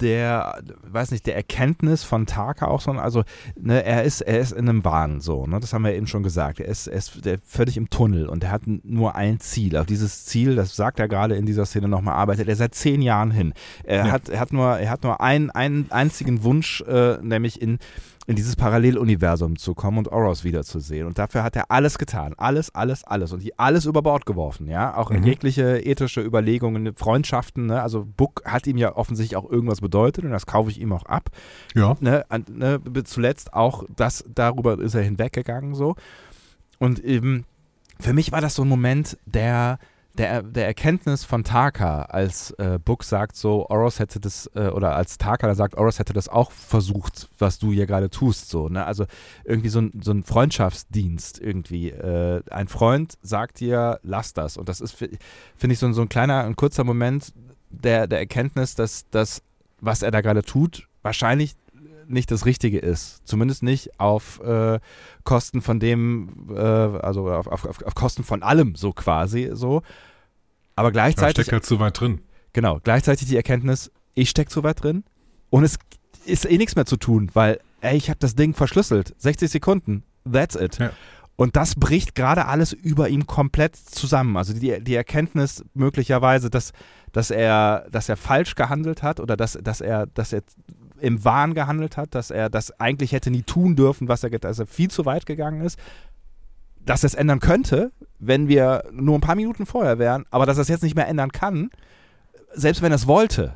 der, weiß nicht, der Erkenntnis von Taka auch so, also ne, er ist, er ist in einem Wahn so, ne, das haben wir eben schon gesagt, er ist, er ist völlig im Tunnel und er hat nur ein Ziel, auf dieses Ziel, das sagt er gerade in dieser Szene nochmal, arbeitet er seit zehn Jahren hin. Er Ja. hat, er hat nur, er hat nur einen, einen einzigen Wunsch, äh, nämlich in, in dieses Paralleluniversum zu kommen und Oros wiederzusehen. Und dafür hat er alles getan. Alles, alles, alles. Und die alles über Bord geworfen, ja. Auch Mhm. jegliche ethische Überlegungen, Freundschaften, ne? Also Book hat ihm ja offensichtlich auch irgendwas bedeutet und das kaufe ich ihm auch ab. Ja. Ne? An, ne? Zuletzt auch das, darüber ist er hinweggegangen so. Und eben, für mich war das so ein Moment der, der, der Erkenntnis von Taka, als äh, Book sagt so, Oros hätte das, äh, oder als Taka sagt, Oros hätte das auch versucht, was du hier gerade tust, so, ne? Also irgendwie so ein, so ein Freundschaftsdienst irgendwie. Äh, ein Freund sagt dir, lass das. Und das ist, fi- finde ich, so, ein- so ein kleiner, ein kurzer Moment der, der Erkenntnis, dass das, was er da gerade tut, wahrscheinlich nicht das Richtige ist. Zumindest nicht auf äh, Kosten von dem, äh, also auf, auf, auf Kosten von allem, so quasi so. Aber gleichzeitig, steckt halt zu weit drin. genau, gleichzeitig die Erkenntnis, ich stecke zu weit drin und es ist eh nichts mehr zu tun, weil, ey, ich habe das Ding verschlüsselt. 60 Sekunden, that's it. Ja. Und das bricht gerade alles über ihm komplett zusammen. Also die, die Erkenntnis möglicherweise, dass, dass, er, dass er falsch gehandelt hat oder dass, dass, er, dass er im Wahn gehandelt hat, dass er das eigentlich hätte nie tun dürfen, was er, dass er viel zu weit gegangen ist. Dass es ändern könnte, wenn wir nur ein paar Minuten vorher wären, aber dass er es jetzt nicht mehr ändern kann, selbst wenn er es wollte.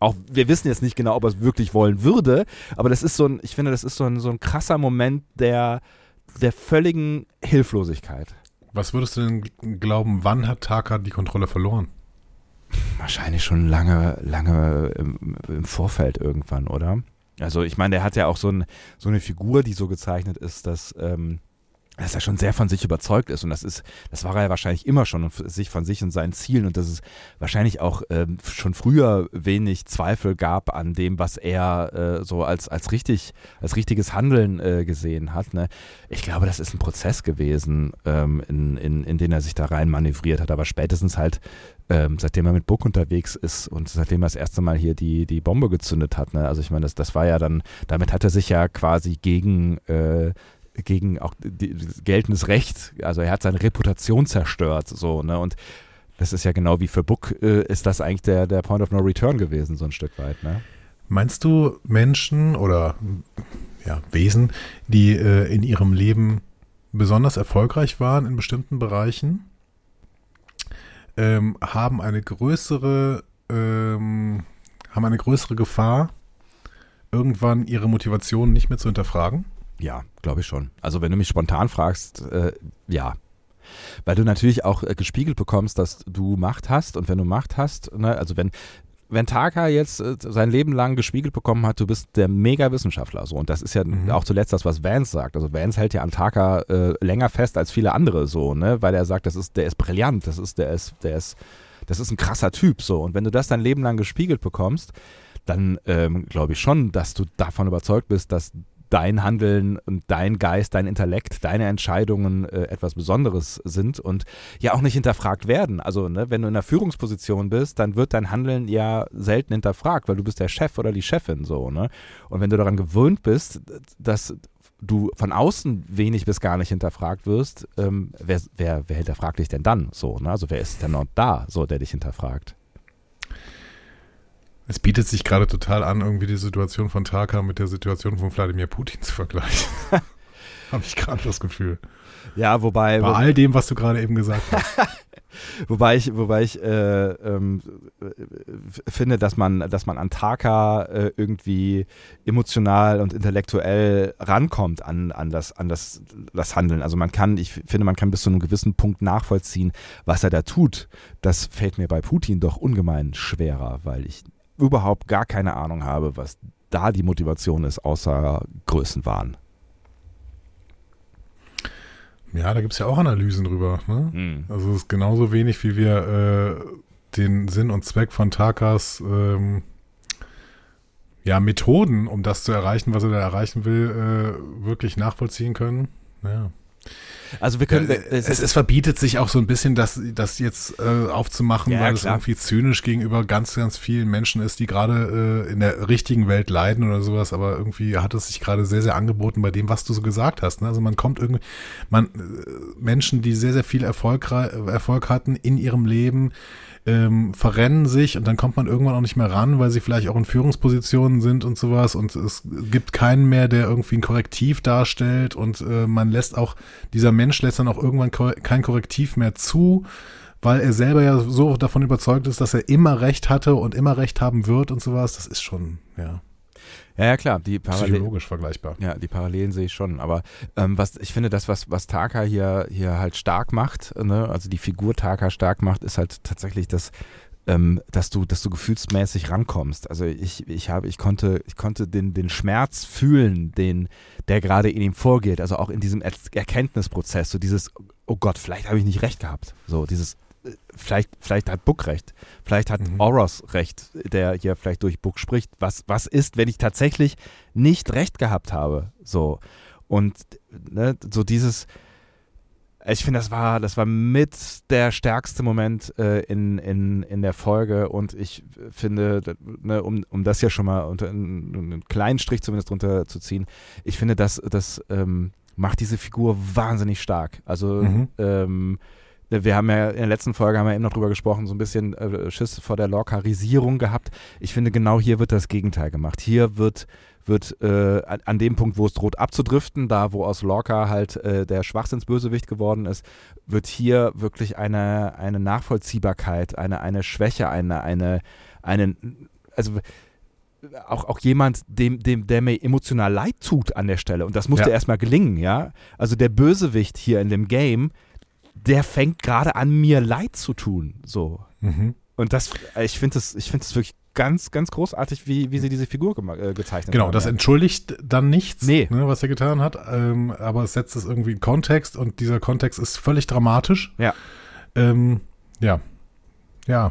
Auch wir wissen jetzt nicht genau, ob er es wirklich wollen würde, aber das ist so ein, ich finde, das ist so ein, so ein krasser Moment der, der völligen Hilflosigkeit. Was würdest du denn glauben, wann hat Taka die Kontrolle verloren? Wahrscheinlich schon lange, lange im, im Vorfeld irgendwann, oder? Also ich meine, der hat ja auch so, ein, so eine Figur, die so gezeichnet ist, dass, ähm, dass er schon sehr von sich überzeugt ist und das ist, das war er ja wahrscheinlich immer schon und sich von sich und seinen Zielen und dass es wahrscheinlich auch ähm, schon früher wenig Zweifel gab an dem, was er äh, so als, als richtig, als richtiges Handeln äh, gesehen hat. Ne? Ich glaube, das ist ein Prozess gewesen, ähm, in, in, in den er sich da rein manövriert hat, aber spätestens halt ähm, seitdem er mit Book unterwegs ist und seitdem er das erste Mal hier die, die Bombe gezündet hat. Ne? Also ich meine, das, das war ja dann, damit hat er sich ja quasi gegen äh, gegen auch die, geltendes Recht, also er hat seine Reputation zerstört, so, ne, und das ist ja genau wie für Book, äh, ist das eigentlich der, der Point of No Return gewesen, so ein Stück weit, ne? Meinst du Menschen oder ja, Wesen, die äh, in ihrem Leben besonders erfolgreich waren in bestimmten Bereichen, ähm, haben eine größere, ähm, haben eine größere Gefahr, irgendwann ihre Motivation nicht mehr zu hinterfragen? Ja, glaube ich schon. Also wenn du mich spontan fragst, äh, ja. Weil du natürlich auch äh, gespiegelt bekommst, dass du Macht hast und wenn du Macht hast, ne, also wenn wenn Taka jetzt äh, sein Leben lang gespiegelt bekommen hat, du bist der Mega-Wissenschaftler. So. Und das ist ja mhm. auch zuletzt das, was Vance sagt. Also Vance hält ja an Taka äh, länger fest als viele andere so, ne? Weil er sagt, das ist, der ist brillant, das ist, der ist, der ist, das ist ein krasser Typ. So. Und wenn du das dein Leben lang gespiegelt bekommst, dann ähm, glaube ich schon, dass du davon überzeugt bist, dass dein Handeln und dein Geist, dein Intellekt, deine Entscheidungen äh, etwas Besonderes sind und ja auch nicht hinterfragt werden. Also ne, wenn du in einer Führungsposition bist, dann wird dein Handeln ja selten hinterfragt, weil du bist der Chef oder die Chefin so. Ne? Und wenn du daran gewöhnt bist, dass du von außen wenig bis gar nicht hinterfragt wirst, ähm, wer, wer, wer hinterfragt dich denn dann so? Ne? Also wer ist denn noch da, so der dich hinterfragt? Es bietet sich gerade total an, irgendwie die Situation von Taka mit der Situation von Wladimir Putin zu vergleichen. [LAUGHS] Habe ich gerade das Gefühl. Ja, wobei. Bei all dem, was du gerade eben gesagt hast. [LAUGHS] wobei ich, wobei ich äh, ähm, finde, dass man, dass man an Taka äh, irgendwie emotional und intellektuell rankommt an, an, das, an das, das Handeln. Also man kann, ich finde, man kann bis zu einem gewissen Punkt nachvollziehen, was er da tut. Das fällt mir bei Putin doch ungemein schwerer, weil ich überhaupt gar keine Ahnung habe, was da die Motivation ist, außer Größenwahn. Ja, da gibt es ja auch Analysen drüber. Ne? Mhm. Also es ist genauso wenig, wie wir äh, den Sinn und Zweck von Takas ähm, ja, Methoden, um das zu erreichen, was er da erreichen will, äh, wirklich nachvollziehen können. Ja. Also wir können. Äh, es, es, es, verbietet sich auch so ein bisschen, das, das jetzt äh, aufzumachen, ja, weil es irgendwie zynisch gegenüber ganz, ganz vielen Menschen ist, die gerade äh, in der richtigen Welt leiden oder sowas. Aber irgendwie hat es sich gerade sehr, sehr angeboten bei dem, was du so gesagt hast. Ne? Also man kommt irgendwie, man äh, Menschen, die sehr, sehr viel Erfolg, Erfolg hatten in ihrem Leben, ähm, verrennen sich und dann kommt man irgendwann auch nicht mehr ran, weil sie vielleicht auch in Führungspositionen sind und sowas und es gibt keinen mehr, der irgendwie ein Korrektiv darstellt und äh, man lässt auch, dieser Mensch lässt dann auch irgendwann kein Korrektiv mehr zu, weil er selber ja so davon überzeugt ist, dass er immer Recht hatte und immer Recht haben wird und sowas. Das ist schon, ja. Ja, ja klar, die psychologisch vergleichbar. Ja, die Parallelen sehe ich schon. Aber ähm, was ich finde, das, was, was Taka hier, hier halt stark macht, ne, also die Figur Taka stark macht, ist halt tatsächlich das, ähm, dass du, dass du gefühlsmäßig rankommst. Also ich, ich habe, ich konnte, ich konnte den, den Schmerz fühlen, den, der gerade in ihm vorgeht. Also auch in diesem er Erkenntnisprozess, so dieses, oh Gott, vielleicht habe ich nicht recht gehabt. So dieses, vielleicht, vielleicht hat Book recht. Vielleicht hat mhm. Oros recht, der hier vielleicht durch Book spricht. Was, was ist, wenn ich tatsächlich nicht recht gehabt habe? So. Und ne, so dieses, ich finde, das war, das war mit der stärkste Moment äh, in, in, in der Folge und ich finde, ne, um, um das ja schon mal unter einen, einen kleinen Strich zumindest drunter zu ziehen, ich finde, das, das ähm, macht diese Figur wahnsinnig stark. Also mhm. ähm, wir haben ja in der letzten Folge haben wir eben noch drüber gesprochen, so ein bisschen äh, Schiss vor der Lorcarisierung gehabt. Ich finde, genau hier wird das Gegenteil gemacht. Hier wird, wird äh, an dem Punkt, wo es droht abzudriften, da wo aus Lorca halt äh, der Schwachsinnsbösewicht geworden ist, wird hier wirklich eine, eine Nachvollziehbarkeit, eine, eine Schwäche, eine, eine, eine, also auch, auch jemand, dem, dem, der mir emotional leid tut an der Stelle. Und das musste ja. erstmal gelingen, ja. Also der Bösewicht hier in dem Game, der fängt gerade an, mir leid zu tun. So. Mhm. Und das, ich finde das, ich finde das wirklich ganz, ganz großartig, wie, wie sie diese Figur äh, gezeichnet genau, haben. das ja. entschuldigt dann nichts, Nee. ne, was er getan hat, ähm, aber es setzt es irgendwie in Kontext und dieser Kontext ist völlig dramatisch. Ja. Ähm, ja. Ja.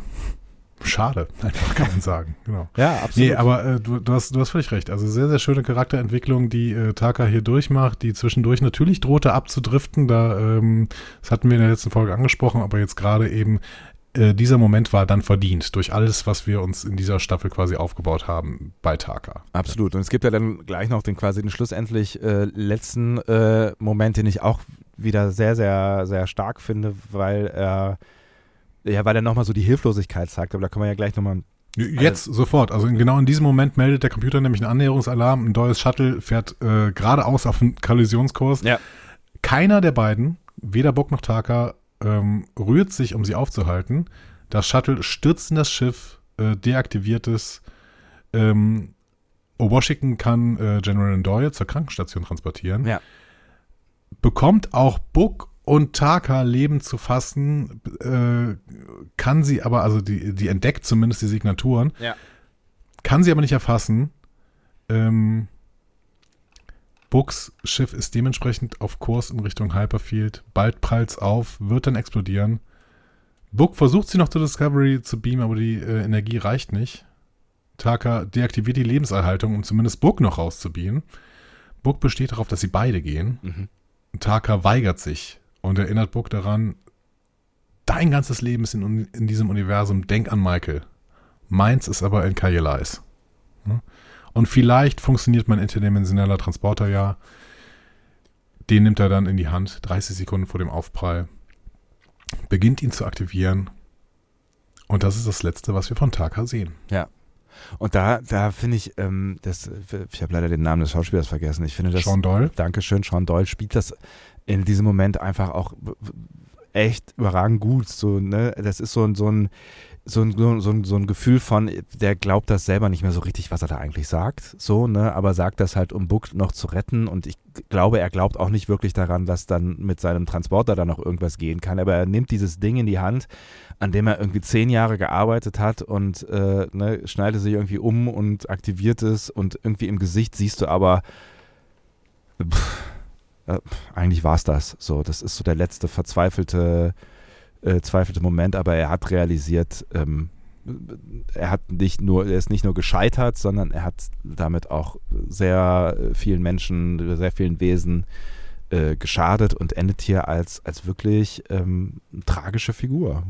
Schade, [LAUGHS] einfach kann man sagen. Genau. Ja, absolut. Nee, aber äh, du, du, hast, du hast völlig recht. Also sehr, sehr schöne Charakterentwicklung, die äh, Taka hier durchmacht, die zwischendurch natürlich drohte abzudriften. Da, ähm, das hatten wir in der letzten Folge angesprochen, aber jetzt gerade eben äh, dieser Moment war dann verdient durch alles, was wir uns in dieser Staffel quasi aufgebaut haben bei Taka. Absolut. Und es gibt ja dann gleich noch den quasi den schlussendlich äh, letzten äh, Moment, den ich auch wieder sehr, sehr, sehr stark finde, weil er ja, weil er nochmal so die Hilflosigkeit zeigt, aber da können wir ja gleich nochmal. Jetzt sofort. Also in, genau in diesem Moment meldet der Computer nämlich einen Annäherungsalarm. Ein neues Shuttle fährt äh, geradeaus auf einen Kollisionskurs. Ja. Keiner der beiden, weder Bock noch Taka, ähm, rührt sich, um sie aufzuhalten. Das Shuttle stürzt in das Schiff, äh, deaktiviert es. Ähm, Washington kann äh, General Ndoye zur Krankenstation transportieren. Ja. Bekommt auch Book und Taka Leben zu fassen, äh, kann sie aber, also die, die entdeckt zumindest die Signaturen, Ja. kann sie aber nicht erfassen. Ähm, Books Schiff ist dementsprechend auf Kurs in Richtung Hyperfield. Bald prallt's auf, wird dann explodieren. Book versucht sie noch zur Discovery zu beamen, aber die äh, Energie reicht nicht. Taka deaktiviert die Lebenserhaltung, um zumindest Book noch rauszubeamen. Book besteht darauf, dass sie beide gehen. Mhm. Taka weigert sich und erinnert Book daran, dein ganzes Leben ist in, in diesem Universum, denk an Michael. Meins ist aber in Kajeleis. Hm? Und vielleicht funktioniert mein interdimensioneller Transporter ja. Den nimmt er dann in die Hand, 30 Sekunden vor dem Aufprall. Beginnt ihn zu aktivieren. Und das ist das Letzte, was wir von Taka sehen. Ja. Und da, da finde ich, ähm, das, ich habe leider den Namen des Schauspielers vergessen. Ich finde das. Sean Doyle. Dankeschön, Sean Doyle spielt das in diesem Moment einfach auch echt überragend gut. So, ne? Das ist so ein, so ein, so ein, so ein- so ein, Gefühl von, der glaubt das selber nicht mehr so richtig, was er da eigentlich sagt. So, ne? Aber sagt das halt, um Book noch zu retten. Und ich glaube, er glaubt auch nicht wirklich daran, dass dann mit seinem Transporter da noch irgendwas gehen kann. Aber er nimmt dieses Ding in die Hand, an dem er irgendwie zehn Jahre gearbeitet hat und äh, ne, schneidet sich irgendwie um und aktiviert es. Und irgendwie im Gesicht siehst du aber, pff, äh, eigentlich war es das. So, das ist so der letzte verzweifelte, äh, zweifelte Moment, aber er hat realisiert, ähm, er hat nicht nur, er ist nicht nur gescheitert, sondern er hat damit auch sehr vielen Menschen, sehr vielen Wesen äh, geschadet und endet hier als, als wirklich ähm, tragische Figur.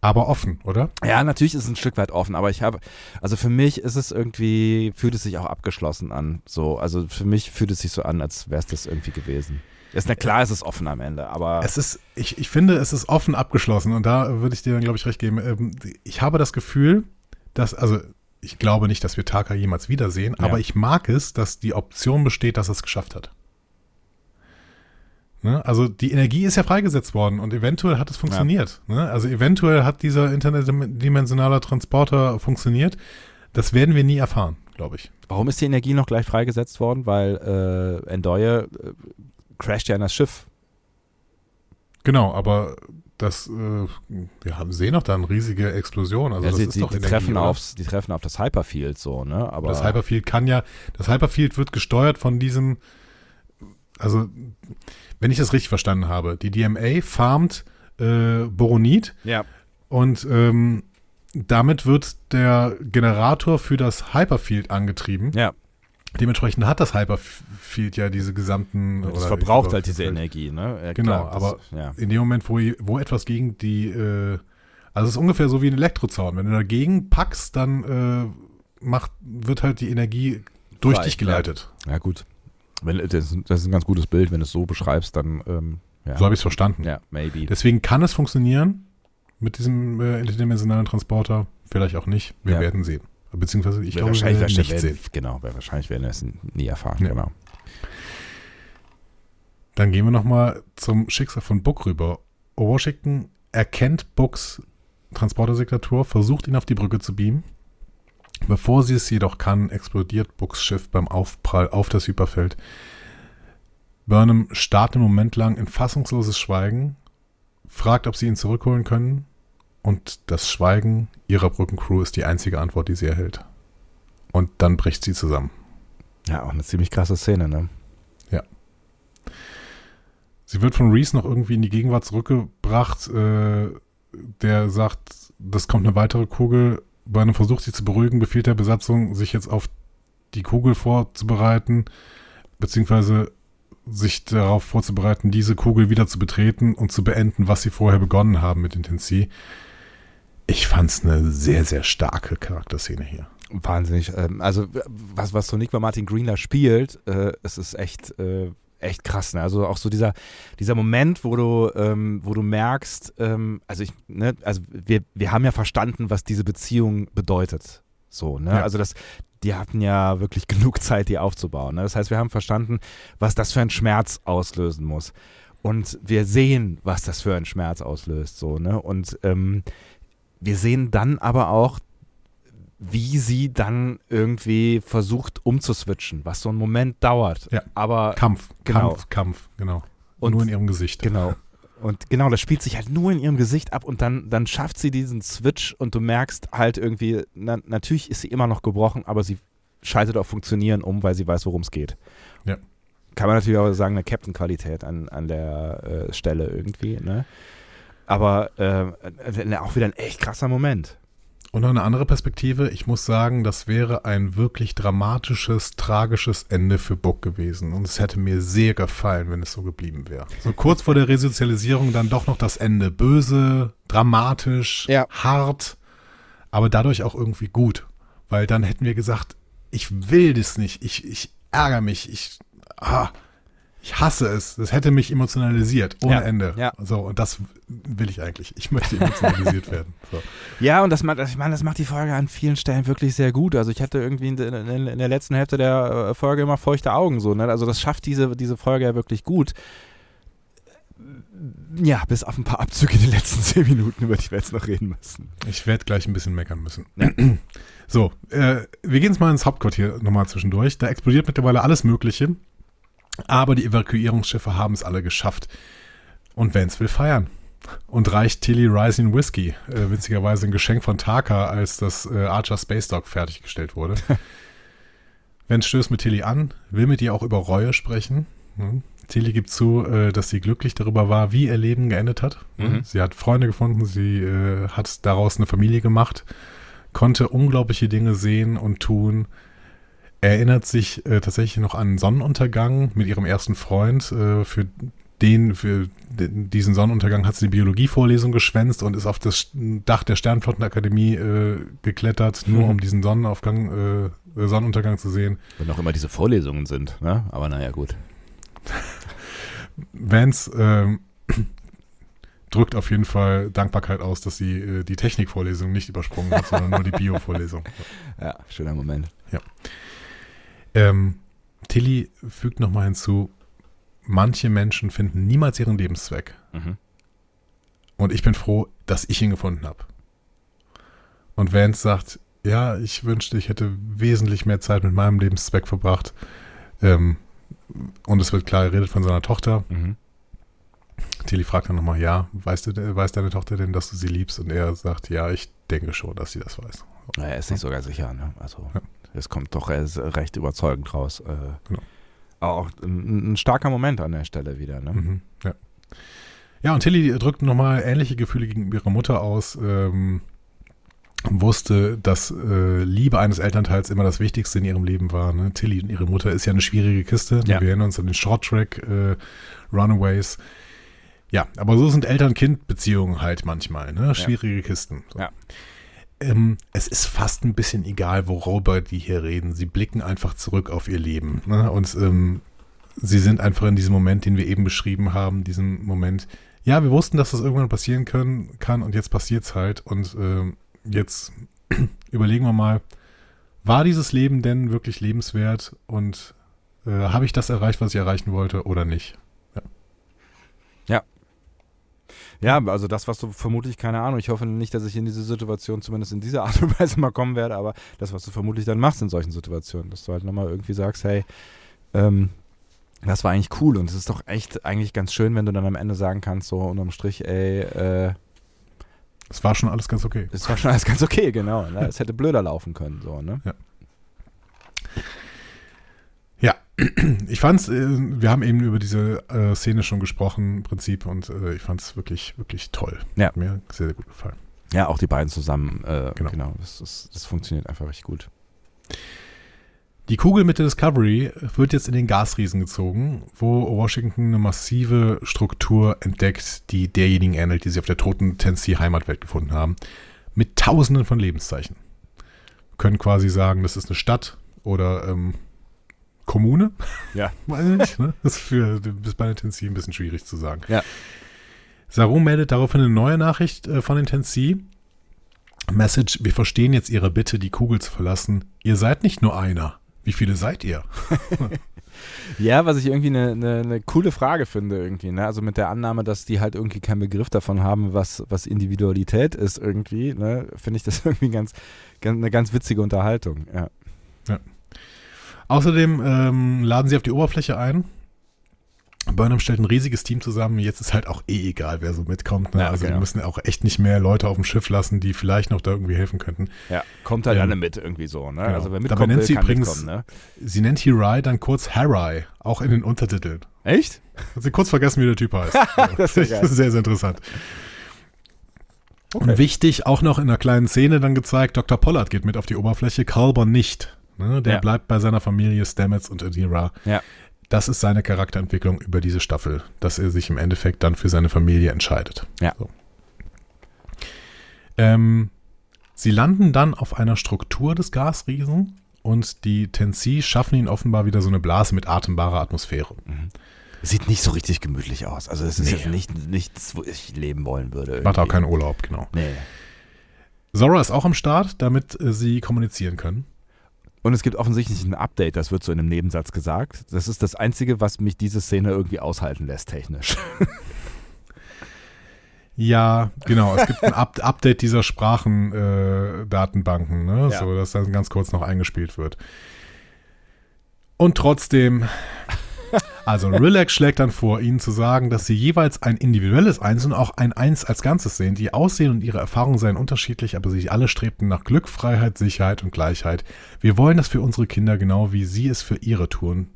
Aber offen, oder? Ja, natürlich ist es ein Stück weit offen, aber ich habe, also für mich ist es irgendwie, fühlt es sich auch abgeschlossen an. So, also für mich fühlt es sich so an, als wäre es das irgendwie gewesen. Ist na klar, ist es offen am Ende, aber Es ist, ich, ich finde, es ist offen abgeschlossen und da würde ich dir dann, glaube ich, recht geben. Ähm, Ich habe das Gefühl, dass, also ich glaube nicht, dass wir Taka jemals wiedersehen, Ja. aber ich mag es, dass die Option besteht, dass er es geschafft hat. Ne? Also die Energie ist ja freigesetzt worden und eventuell hat es funktioniert. Ne? Also eventuell hat dieser interdimensionaler Transporter funktioniert. Das werden wir nie erfahren, glaube ich. warum ist die Energie noch gleich freigesetzt worden? Weil äh, Endoye äh, crasht ja in das Schiff. Genau, aber das, äh, wir haben, sehen auch dann riesige Explosion. Also ja, das sie, ist die, doch die, Energie, treffen oder? aufs, die treffen auf das Hyperfield so, ne? Aber das Hyperfield kann ja, das Hyperfield wird gesteuert von diesem, also wenn ich das richtig verstanden habe, die DMA farmt äh, Boronit ja, und ähm, damit wird der Generator für das Hyperfield angetrieben. ja, Dementsprechend hat das Hyperfield ja diese gesamten. das oder verbraucht halt diese Energie, ne? Ja, Genau, klar, das- aber ja. in dem Moment, wo, wo etwas gegen die, äh, also es ist ungefähr so wie ein Elektrozaun. Wenn du dagegen packst, dann äh, macht, wird halt die Energie durch Frei, dich geleitet. ja gut. Wenn, das, das ist ein ganz gutes Bild, wenn du es so beschreibst, dann ähm, ja. So habe ich es verstanden. ja, maybe. Deswegen kann es funktionieren mit diesem äh, interdimensionalen Transporter. Vielleicht auch nicht. Wir Ja. werden sehen. Beziehungsweise ich Wir glaube, wir werden nicht sehen. Genau, wahrscheinlich werden wir es nie erfahren. Ja. Genau. Dann gehen wir nochmal zum Schicksal von Book rüber. Washington erkennt Books Transportersignatur, versucht ihn auf die Brücke zu beamen. Bevor sie es jedoch kann, explodiert Books Schiff beim Aufprall auf das Hyperfeld. Burnham starrt einen Moment lang in fassungsloses Schweigen, fragt, ob sie ihn zurückholen können. und das Schweigen ihrer Brückencrew ist die einzige Antwort, die sie erhält. Und dann bricht sie zusammen. Ja, auch eine ziemlich krasse Szene, ne? Ja. Sie wird von Reese noch irgendwie in die Gegenwart zurückgebracht. Äh, der sagt, das kommt eine weitere Kugel. Bei einem Versuch, sie zu beruhigen, befiehlt der Besatzung, sich jetzt auf die Kugel vorzubereiten, beziehungsweise sich darauf vorzubereiten, diese Kugel wieder zu betreten und zu beenden, was sie vorher begonnen haben mit Intensi. Ich fand es eine sehr, sehr starke Charakterszene hier. Wahnsinnig. Ähm, also was, was so Nick Martin Green da spielt, äh, es ist echt, äh, echt krass. Ne? Also auch so dieser, dieser Moment, wo du, ähm, wo du merkst, ähm, also ich, ne, also wir, wir haben ja verstanden, was diese Beziehung bedeutet. So, ne? Ja. Also das, die hatten ja wirklich [LAUGHS] genug Zeit, die aufzubauen. Ne? Das heißt, wir haben verstanden, was das für einen Schmerz auslösen muss. Und wir sehen, was das für einen Schmerz auslöst. So, ne? Und ähm, wir sehen dann aber auch, wie sie dann irgendwie versucht umzuswitchen, was so einen Moment dauert. Ja. Aber Kampf, Genau. Kampf, Kampf, genau. Und- Nur in ihrem Gesicht. Genau. Und genau, das spielt sich halt nur in ihrem Gesicht ab und dann, dann schafft sie diesen Switch und du merkst halt irgendwie, na, natürlich ist sie immer noch gebrochen, aber sie schaltet auf Funktionieren um, weil sie weiß, worum es geht. Ja. Kann man natürlich auch sagen, eine Captain-Qualität an, an der äh, Stelle irgendwie, ne? Aber äh, auch wieder ein echt krasser Moment. Und noch eine andere Perspektive. Ich muss sagen, das wäre ein wirklich dramatisches, tragisches Ende für Book gewesen. Und es hätte mir sehr gefallen, wenn es so geblieben wäre. So kurz vor der Resozialisierung dann doch noch das Ende. Böse, dramatisch, Ja. hart, aber dadurch auch irgendwie gut. Weil dann hätten wir gesagt, ich will das nicht, ich, ich ärgere mich, ich, ah, ich hasse es. Das hätte mich emotionalisiert, ohne Ja, Ende. ja. So, und das will ich eigentlich. Ich möchte emotionalisiert [LAUGHS] werden. So. Ja, und das macht, ich meine, das macht die Folge an vielen Stellen wirklich sehr gut. Also ich hatte irgendwie in, in, in der letzten Hälfte der äh, Folge immer feuchte Augen so. Ne? Also das schafft diese, diese Folge ja wirklich gut. Ja, bis auf ein paar Abzüge in den letzten [LAUGHS] zehn Minuten, über die wir jetzt noch reden müssen. Ich werde gleich ein bisschen meckern müssen. [CLEARS THROAT] So, äh, wir gehen jetzt mal ins Hauptquartier nochmal zwischendurch. Da explodiert mittlerweile alles Mögliche. Aber die Evakuierungsschiffe haben es alle geschafft. Und Vance will feiern. Und reicht Tilly Rising Whiskey. Äh, witzigerweise ein Geschenk von Taka, als das äh, Archer Space Dog fertiggestellt wurde. [LAUGHS] Vance stößt mit Tilly an, will mit ihr auch über Reue sprechen. Hm. Tilly gibt zu, äh, dass sie glücklich darüber war, wie ihr Leben geendet hat. Mhm. Sie hat Freunde gefunden, sie äh, hat daraus eine Familie gemacht, konnte unglaubliche Dinge sehen und tun. Erinnert sich äh, tatsächlich noch an Sonnenuntergang mit ihrem ersten Freund. Äh, für den, für diesen Sonnenuntergang hat sie die Biologievorlesung geschwänzt und ist auf das Dach der Sternflottenakademie äh, geklettert, nur Mhm. um diesen Sonnenaufgang, äh, Sonnenuntergang zu sehen. Wenn auch immer diese Vorlesungen sind, ne? Aber naja, gut. Vance ähm, [CLEARS THROAT] drückt auf jeden Fall Dankbarkeit aus, dass sie äh, die Technikvorlesung nicht übersprungen hat, sondern nur die Bio-Vorlesung. [LAUGHS] Ja, schöner Moment. Ähm, Tilly fügt nochmal hinzu, manche Menschen finden niemals ihren Lebenszweck. Mhm. Und ich bin froh, dass ich ihn gefunden habe. Und Vance sagt, ja, ich wünschte, ich hätte wesentlich mehr Zeit mit meinem Lebenszweck verbracht. Ähm, und es wird klar, er redet von seiner Tochter. Mhm. Tilly fragt dann nochmal, ja, weißt du, weiß deine Tochter denn, dass du sie liebst? Und er sagt, ja, ich denke schon, dass sie das weiß. Naja, er ist nicht sogar sicher, ne? Also, Ja. Es kommt doch recht überzeugend raus. Äh, Genau. Auch ein, ein starker Moment an der Stelle wieder, ne? Mhm, ja. ja, und Tilly drückt nochmal ähnliche Gefühle gegenüber ihrer Mutter aus. Ähm, wusste, dass äh, Liebe eines Elternteils immer das Wichtigste in ihrem Leben war. Ne? Tilly und ihre Mutter ist ja eine schwierige Kiste. Ja. Wir erinnern uns an den Short-Track äh, Runaways. Ja, aber so sind Eltern-Kind-Beziehungen halt manchmal. Ne? Schwierige Kisten. So. Ja. Ähm, es ist fast ein bisschen egal, worüber die hier reden. Sie blicken einfach zurück auf ihr Leben. Ne? Und ähm, sie sind einfach in diesem Moment, den wir eben beschrieben haben, diesem Moment, ja, wir wussten, dass das irgendwann passieren können, kann und jetzt passiert's halt. Und ähm, jetzt [CLEARS THROAT] überlegen wir mal, war dieses Leben denn wirklich lebenswert und äh, habe ich das erreicht, was ich erreichen wollte oder nicht? Ja, also das, was du vermutlich, keine Ahnung, ich hoffe nicht, dass ich in diese Situation zumindest in dieser Art und [LAUGHS] Weise mal kommen werde, aber das, was du vermutlich dann machst in solchen Situationen, dass du halt nochmal irgendwie sagst, hey, ähm, das war eigentlich cool und es ist doch echt eigentlich ganz schön, wenn du dann am Ende sagen kannst, so unterm Strich, ey, äh, Es war schon alles ganz okay. Es war schon alles ganz okay, genau. Ne? Es hätte blöder laufen können, so, ne? Ja, [CLEARS THROAT] ich fand's, äh, wir haben eben über diese äh, Szene schon gesprochen, im Prinzip, und äh, ich fand's wirklich, wirklich toll. Ja. Hat mir sehr, sehr gut gefallen. Ja, auch die beiden zusammen, äh, Genau. genau. Das, das, das funktioniert einfach richtig gut. Die Kugel mit der Discovery wird jetzt in den Gasriesen gezogen, wo Washington eine massive Struktur entdeckt, die derjenigen ähnelt, die sie auf der toten Tennessee-Heimatwelt gefunden haben, mit tausenden von Lebenszeichen. Wir können quasi sagen, das ist eine Stadt oder ähm, Kommune. Ja. [LAUGHS] Weiß ich nicht, ne? Das ist für bis bei den Tennessee ein bisschen schwierig zu sagen. Ja. Saru meldet daraufhin eine neue Nachricht äh, von den Tennessee. Message, wir verstehen jetzt Ihre Bitte, die Kugel zu verlassen. Ihr seid nicht nur einer. Wie viele seid ihr? [LAUGHS] Ja, was ich irgendwie eine, eine, eine coole Frage finde irgendwie, ne? Also mit der Annahme, dass die halt irgendwie keinen Begriff davon haben, was, was Individualität ist irgendwie, ne? Finde ich das [LAUGHS] irgendwie ganz, ganz, eine ganz witzige Unterhaltung, ja. Außerdem ähm, laden sie auf die Oberfläche ein. Burnham stellt ein riesiges Team zusammen. Jetzt ist halt auch eh egal, wer so mitkommt. Ne? Ja, also genau. wir müssen auch echt nicht mehr Leute auf dem Schiff lassen, die vielleicht noch da irgendwie helfen könnten. Ja, kommt halt Ähm, alle mit irgendwie so, ne? genau. Also wer Dabei mitkommt, nennt will, sie kann übrigens- mitkommen, ne? Sie nennt Hirai dann kurz Harai, auch in den Untertiteln. Echt? Hat sie kurz vergessen, wie der Typ heißt. [LAUGHS] Das ist ja geil. [LAUGHS] sehr, sehr interessant. Okay. Und wichtig, auch noch in einer kleinen Szene dann gezeigt, Dr. Pollard geht mit auf die Oberfläche, Calber nicht. Ne? Der Ja. bleibt bei seiner Familie Stamets und Adira. Ja. Das ist seine Charakterentwicklung über diese Staffel, dass er sich im Endeffekt dann für seine Familie entscheidet. Ja. So. Ähm, sie landen dann auf einer Struktur des Gasriesen und die Tennessee schaffen ihnen offenbar wieder so eine Blase mit atembarer Atmosphäre. Sieht nicht so richtig gemütlich aus. Also es ist Nee. jetzt nicht nichts, wo ich leben wollen würde. Macht auch irgendwie. keinen Urlaub, genau. Nee. Zora ist auch am Start, damit äh, sie kommunizieren können. Und es gibt offensichtlich ein Update, das wird so in einem Nebensatz gesagt. Das ist das Einzige, was mich diese Szene irgendwie aushalten lässt, technisch. [LAUGHS] Ja, genau. Es gibt ein Up Update dieser Sprachendatenbanken, äh, ne? Ja. so dass dann ganz kurz noch eingespielt wird. Und trotzdem, also Relax schlägt dann vor, ihnen zu sagen, dass sie jeweils ein individuelles Eins und auch ein Eins als Ganzes sehen. Die Aussehen und ihre Erfahrungen seien unterschiedlich, aber sie alle strebten nach Glück, Freiheit, Sicherheit und Gleichheit. Wir wollen das für unsere Kinder genau wie sie es für ihre tun.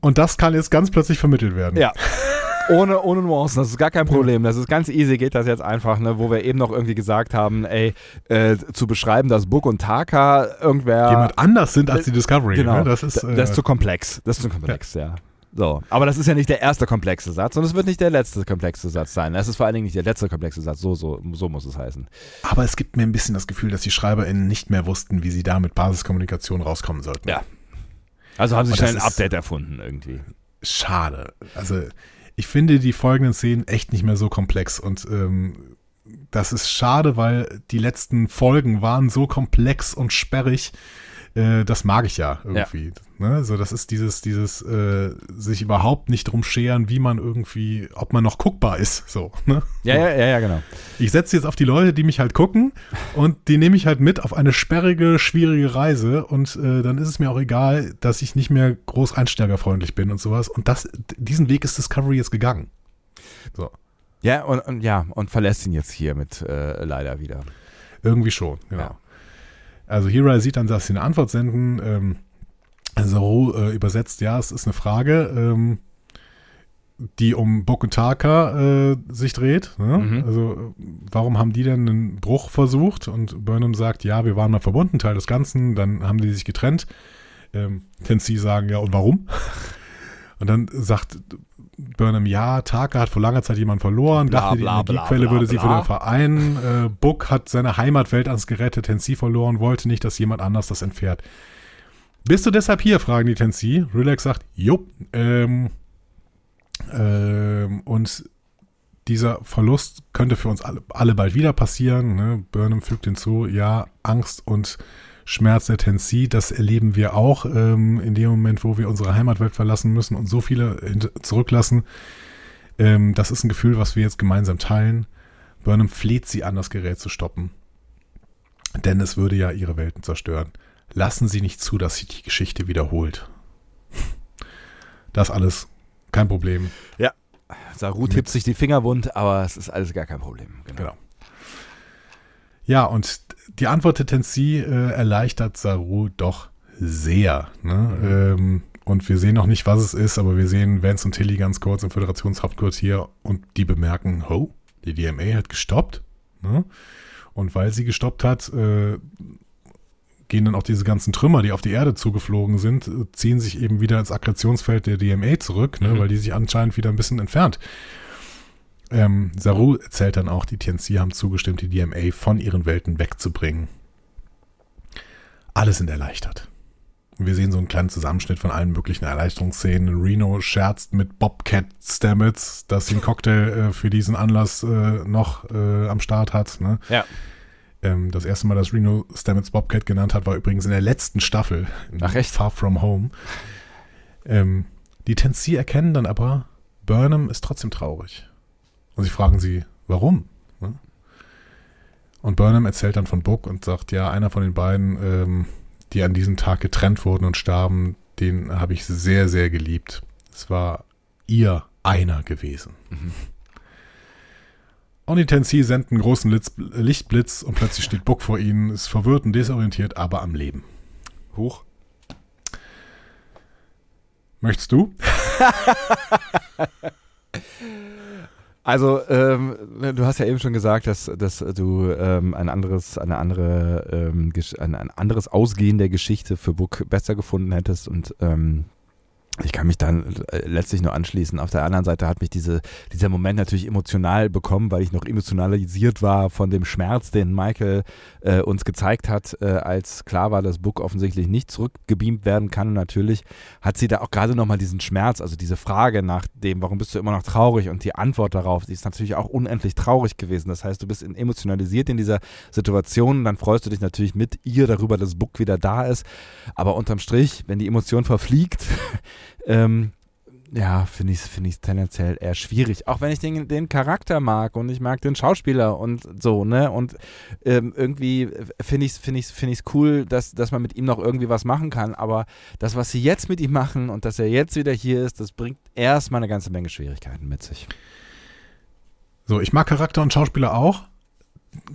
Und das kann jetzt ganz plötzlich vermittelt werden. Ja. [LAUGHS] Ohne, ohne Nuancen, das ist gar kein Problem. Das ist ganz easy, geht das jetzt einfach, ne, wo wir eben noch irgendwie gesagt haben, ey, äh, zu beschreiben, dass Book und Taka irgendwer. Jemand anders sind als die Discovery. genau, Ne? Das ist, D- das ist äh, zu komplex. Das ist zu komplex, ja. So. Aber das ist ja nicht der erste komplexe Satz und es wird nicht der letzte komplexe Satz sein. Es ist vor allen Dingen nicht der letzte komplexe Satz. So, so, so muss es heißen. Aber es gibt mir ein bisschen das Gefühl, dass die SchreiberInnen nicht mehr wussten, wie sie da mit Basiskommunikation rauskommen sollten. Ja. Also haben sie schnell das ein Update erfunden irgendwie. Schade. Also ich finde die folgenden Szenen echt nicht mehr so komplex und ähm, das ist schade, weil die letzten Folgen waren so komplex und sperrig. Äh, das mag ich ja irgendwie. Ne? So, das ist dieses, dieses äh, sich überhaupt nicht drum scheren, wie man irgendwie, ob man noch guckbar ist. So, ne? Ja, ja, ja, ja, genau. Ich setze jetzt auf die Leute, die mich halt gucken und die nehme ich halt mit auf eine sperrige, schwierige Reise und äh, dann ist es mir auch egal, dass ich nicht mehr groß einsteigerfreundlich bin und sowas. Und das, diesen Weg ist Discovery jetzt gegangen. So, Ja, und, und ja, und verlässt ihn jetzt hier mit äh, leider wieder. irgendwie schon, genau. Ja. Also Hira sieht dann, dass sie eine Antwort senden. Ähm, Saru äh, übersetzt, ja, es ist eine Frage, ähm, die um Bokutaka äh, sich dreht. Ne? Mhm. Also äh, warum haben die denn einen Bruch versucht? Und Burnham sagt, ja, wir waren mal verbunden, Teil des Ganzen. Dann haben die sich getrennt. Ähm, Tennessee sagen, ja, und warum? [LAUGHS] Und dann sagt Burnham, ja, Taka hat vor langer Zeit jemanden verloren, Bla, dachte, die bla, bla, Energiequelle bla, würde sie bla. wieder vereinen. Äh, Book hat seine Heimatwelt ans gerettet, Tennessee verloren, wollte nicht, dass jemand anders das entfährt. Bist du deshalb hier, fragen die Tennessee. Relax sagt, jupp. Ähm, ähm, und dieser Verlust könnte für uns alle, alle bald wieder passieren. Ne? Burnham fügt hinzu, ja, Angst und Schmerz der Tennessee, das erleben wir auch ähm, in dem Moment, wo wir unsere Heimatwelt verlassen müssen und so viele zurücklassen. Ähm, das ist ein Gefühl, was wir jetzt gemeinsam teilen. Burnham fleht sie an, das Gerät zu stoppen. Denn es würde ja ihre Welten zerstören. Lassen Sie nicht zu, dass sich die Geschichte wiederholt. Das alles kein Problem. Ja. Saru tippt sich die Finger wund, aber es ist alles gar kein Problem. Genau. Ja, und die Antwort der Tensi äh, erleichtert Saru doch sehr. Ne? Ähm, und wir sehen noch nicht, was es ist, aber wir sehen Vance und Tilly ganz kurz im Föderationshauptquartier und die bemerken, ho, die DMA hat gestoppt. Ne? Und weil sie gestoppt hat, äh, gehen dann auch diese ganzen Trümmer, die auf die Erde zugeflogen sind, äh, ziehen sich eben wieder ins Aggressionsfeld der DMA zurück, ne? weil die sich anscheinend wieder ein bisschen entfernt. Ähm, Saru erzählt dann auch, die TNC haben zugestimmt, die DMA von ihren Welten wegzubringen. Alle sind erleichtert. Und wir sehen so einen kleinen Zusammenschnitt von allen möglichen Erleichterungsszenen. Reno scherzt mit Bobcat Stamets, dass sie einen Cocktail äh, für diesen Anlass äh, noch äh, am Start hat. Ne? Ja. Ähm, das erste Mal, dass Reno Stamets Bobcat genannt hat, war übrigens in der letzten Staffel. Ach, echt? Far From Home. Ähm, die Tensi erkennen dann aber, Burnham ist trotzdem traurig. Und sie fragen sie, warum? Und Burnham erzählt dann von Book und sagt, ja, einer von den beiden, ähm, die an diesem Tag getrennt wurden und starben, den habe ich sehr, sehr geliebt. Es war ihr einer gewesen. Und die Tensi senden einen großen Litz, Lichtblitz und plötzlich steht Book vor ihnen, ist verwirrt und desorientiert, aber am Leben. Hoch. Möchtest du? [LAUGHS] Also, ähm, du hast ja eben schon gesagt, dass, dass du ähm, ein anderes, eine andere, ähm, ein, ein anderes Ausgehen der Geschichte für Book besser gefunden hättest und ähm, ich kann mich dann äh, letztlich nur anschließen. Auf der anderen Seite hat mich diese, dieser Moment natürlich emotional bekommen, weil ich noch emotionalisiert war von dem Schmerz, den Michael äh, uns gezeigt hat, äh, als klar war, dass Book offensichtlich nicht zurückgebeamt werden kann. Und natürlich hat sie da auch gerade nochmal diesen Schmerz, also diese Frage nach dem, warum bist du immer noch traurig? Und die Antwort darauf, die ist natürlich auch unendlich traurig gewesen. Das heißt, du bist emotionalisiert in dieser Situation, dann freust du dich natürlich mit ihr darüber, dass Book wieder da ist. Aber unterm Strich, wenn die Emotion verfliegt, [LAUGHS] ähm, ja, finde ich es find tendenziell eher schwierig. Auch wenn ich den, den Charakter mag und ich mag den Schauspieler und so, ne? Und ähm, irgendwie finde ich es find ich's, find ich's cool, dass, dass man mit ihm noch irgendwie was machen kann. Aber das, was sie jetzt mit ihm machen und dass er jetzt wieder hier ist, das bringt erstmal eine ganze Menge Schwierigkeiten mit sich. So, ich mag Charakter und Schauspieler auch.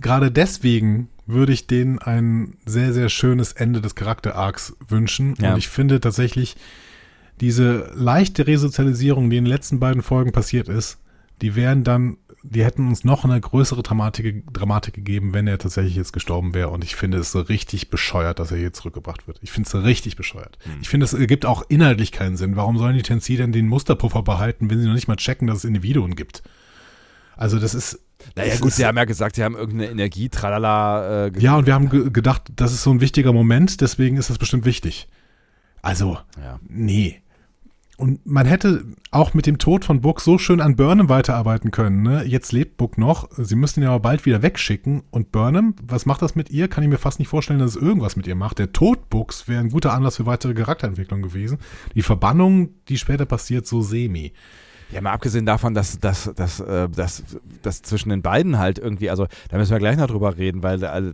Gerade deswegen würde ich denen ein sehr, sehr schönes Ende des Charakter-Arcs wünschen. Ja. Und ich finde tatsächlich, diese leichte Resozialisierung, die in den letzten beiden Folgen passiert ist, die wären dann, die hätten uns noch eine größere Dramatik, Dramatik gegeben, wenn er tatsächlich jetzt gestorben wäre. Und ich finde es so richtig bescheuert, dass er hier zurückgebracht wird. Ich finde es richtig bescheuert. Ich finde, es ergibt auch inhaltlich keinen Sinn. Warum sollen die Tensi denn den Musterpuffer behalten, wenn sie noch nicht mal checken, dass es Individuen gibt? Also das ist. Naja, das gut, sie haben ja gesagt, sie haben irgendeine Energie, tralala. Äh, Ja, und wir haben ge gedacht, das ist so ein wichtiger Moment, deswegen ist das bestimmt wichtig. Also, Ja. nee. Und man hätte auch mit dem Tod von Book so schön an Burnham weiterarbeiten können. Ne? Jetzt lebt Book noch, sie müssen ihn aber bald wieder wegschicken. Und Burnham, was macht das mit ihr? Kann ich mir fast nicht vorstellen, dass es irgendwas mit ihr macht. Der Tod Books wäre ein guter Anlass für weitere Charakterentwicklung gewesen. Die Verbannung, die später passiert, so semi. Ja, mal abgesehen davon, dass, dass, dass, äh, dass, dass zwischen den beiden halt irgendwie, also da müssen wir gleich noch drüber reden, weil also,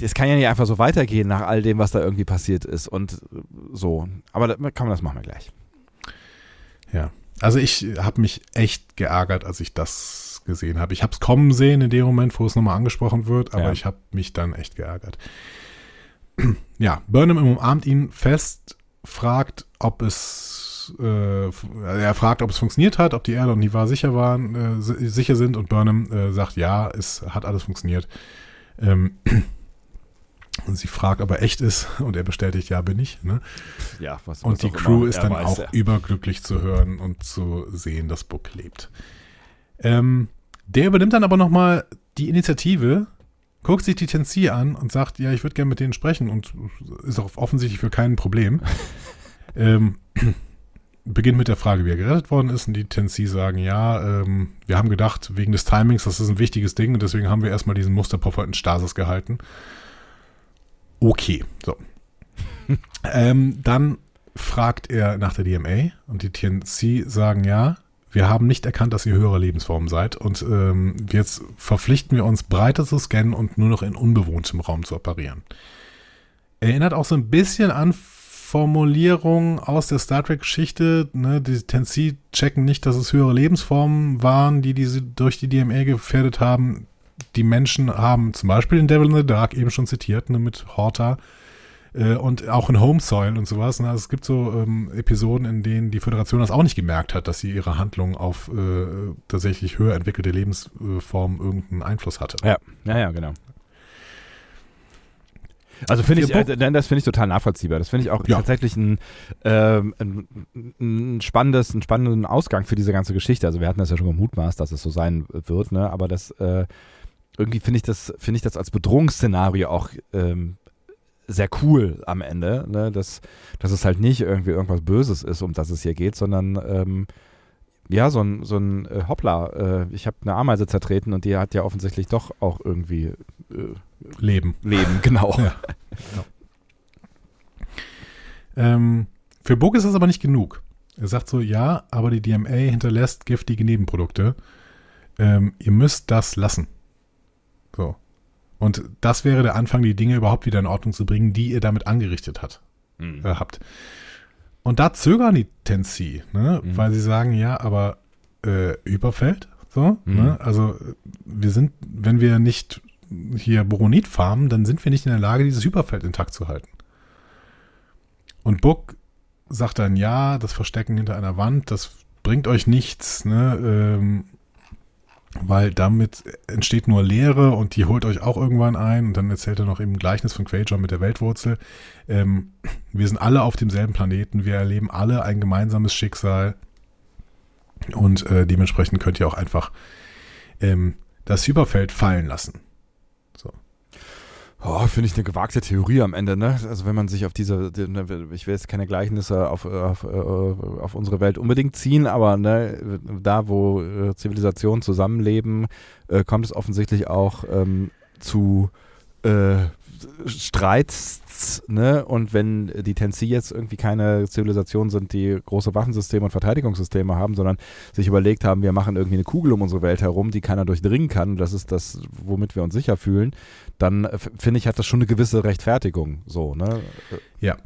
es kann ja nicht einfach so weitergehen nach all dem, was da irgendwie passiert ist und so. Aber da kann man das machen wir gleich. Ja. Also ich habe mich echt geärgert, als ich das gesehen habe. Ich habe es kommen sehen in dem Moment, wo es nochmal angesprochen wird, aber Ja. ich habe mich dann echt geärgert. [CLEARS THROAT] Ja, Burnham umarmt ihn fest, fragt, ob es, äh, er fragt, ob es funktioniert hat, ob die Erde und Niva sicher waren, äh, si- sicher sind und Burnham äh, sagt, ja, es hat alles funktioniert. Ähm, [CLEARS THROAT] und sie fragt, ob er echt ist und er bestätigt, ja, bin ich. Ne? Ja, was, Und die Crew immer ist dann weiß, auch ja. überglücklich zu hören und zu sehen, dass Book lebt. Ähm, der übernimmt dann aber nochmal die Initiative, guckt sich die Tensi an und sagt, ja, ich würde gerne mit denen sprechen und ist auch offensichtlich für kein Problem. [LAUGHS] ähm, beginnt mit der Frage, wie er gerettet worden ist und die Tensi sagen, ja, ähm, wir haben gedacht, wegen des Timings, das ist ein wichtiges Ding und deswegen haben wir erstmal diesen Musterpuffer in Stasis gehalten. Okay, so. [LAUGHS] ähm, dann fragt er nach der DMA und die TNC sagen ja, wir haben nicht erkannt, dass ihr höhere Lebensformen seid und ähm, jetzt verpflichten wir uns, breiter zu scannen und nur noch in unbewohntem Raum zu operieren. Erinnert auch so ein bisschen an Formulierung aus der Star Trek-Geschichte. Ne? Die Tensi checken nicht, dass es höhere Lebensformen waren, die diese durch die DMA gefährdet haben. Die Menschen haben zum Beispiel in Devil in the Dark eben schon zitiert, ne, mit Horta äh, und auch in Home Soil und sowas. Ne? Also es gibt so ähm, Episoden, in denen die Föderation das auch nicht gemerkt hat, dass sie ihre Handlung auf äh, tatsächlich höher entwickelte Lebensformen irgendeinen Einfluss hatte. Ja, ja, ja, genau. Also finde ich, äh, das finde ich total nachvollziehbar. Das finde ich auch Ja. tatsächlich ein, ähm, ein, ein spannendes, einen spannenden Ausgang für diese ganze Geschichte. Also wir hatten das ja schon gemutmaßt, dass es so sein wird, ne? Aber das äh, irgendwie finde ich das, finde ich das als Bedrohungsszenario auch ähm, sehr cool am Ende, ne? dass, dass es halt nicht irgendwie irgendwas Böses ist, um das es hier geht, sondern ähm, ja, so ein, so ein äh, Hoppla, äh, ich habe eine Ameise zertreten und die hat ja offensichtlich doch auch irgendwie äh, Leben. Leben, genau. [LAUGHS] Ja. Ähm, für Book ist das aber nicht genug. Er sagt so, ja, aber die DMA hinterlässt giftige Nebenprodukte. Ähm, ihr müsst das lassen. Und das wäre der Anfang, die Dinge überhaupt wieder in Ordnung zu bringen, die ihr damit angerichtet hat, Mhm. äh, habt. Und da zögern die Tensi, ne? Mhm. weil sie sagen, ja, aber äh, Überfeld, so, Mhm. ne? also wir sind, wenn wir nicht hier Boronit farmen, dann sind wir nicht in der Lage, dieses Hyperfeld intakt zu halten. Und Book sagt dann, ja, das Verstecken hinter einer Wand, das bringt euch nichts, ne? Ähm, weil damit entsteht nur Leere und die holt euch auch irgendwann ein. Und dann erzählt er noch im Gleichnis von Quajon mit der Weltwurzel. Ähm, wir sind alle auf demselben Planeten, wir erleben alle ein gemeinsames Schicksal. Und äh, dementsprechend könnt ihr auch einfach ähm, das Hyperfeld fallen lassen. Oh, finde ich eine gewagte Theorie am Ende, ne? Also wenn man sich auf diese, die- ne, ich will jetzt keine Gleichnisse auf, auf, äh, auf unsere Welt unbedingt ziehen, aber ne, da, wo äh, Zivilisationen zusammenleben, äh, kommt es offensichtlich auch ähm, zu äh, Streits, ne? Und wenn die Tensi jetzt irgendwie keine Zivilisation sind, die große Waffensysteme und Verteidigungssysteme haben, sondern sich überlegt haben, wir machen irgendwie eine Kugel um unsere Welt herum, die keiner durchdringen kann, das ist das, womit wir uns sicher fühlen, dann äh, finde ich, hat das schon eine gewisse Rechtfertigung. So, ne? Ja,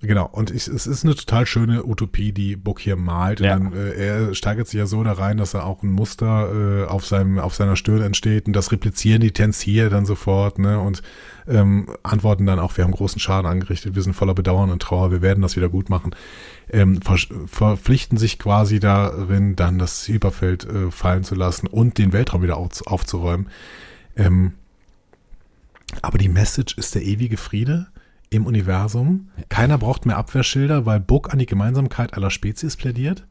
genau. Und ich, es ist eine total schöne Utopie, die Book hier malt. Ja. dann, äh, er steigert sich ja so da rein, dass er auch ein Muster äh, auf, seinem, auf seiner Stirn entsteht. Und das replizieren die Tens hier dann sofort. Ne? Und ähm, antworten dann auch, wir haben großen Schaden angerichtet, wir sind voller Bedauern und Trauer, wir werden das wieder gut machen. Ähm, ver verpflichten sich quasi darin, dann das Hyperfeld äh, fallen zu lassen und den Weltraum wieder auf, aufzuräumen. Ähm, aber die Message ist der ewige Friede im Universum. Keiner braucht mehr Abwehrschilder, weil Book an die Gemeinsamkeit aller Spezies plädiert.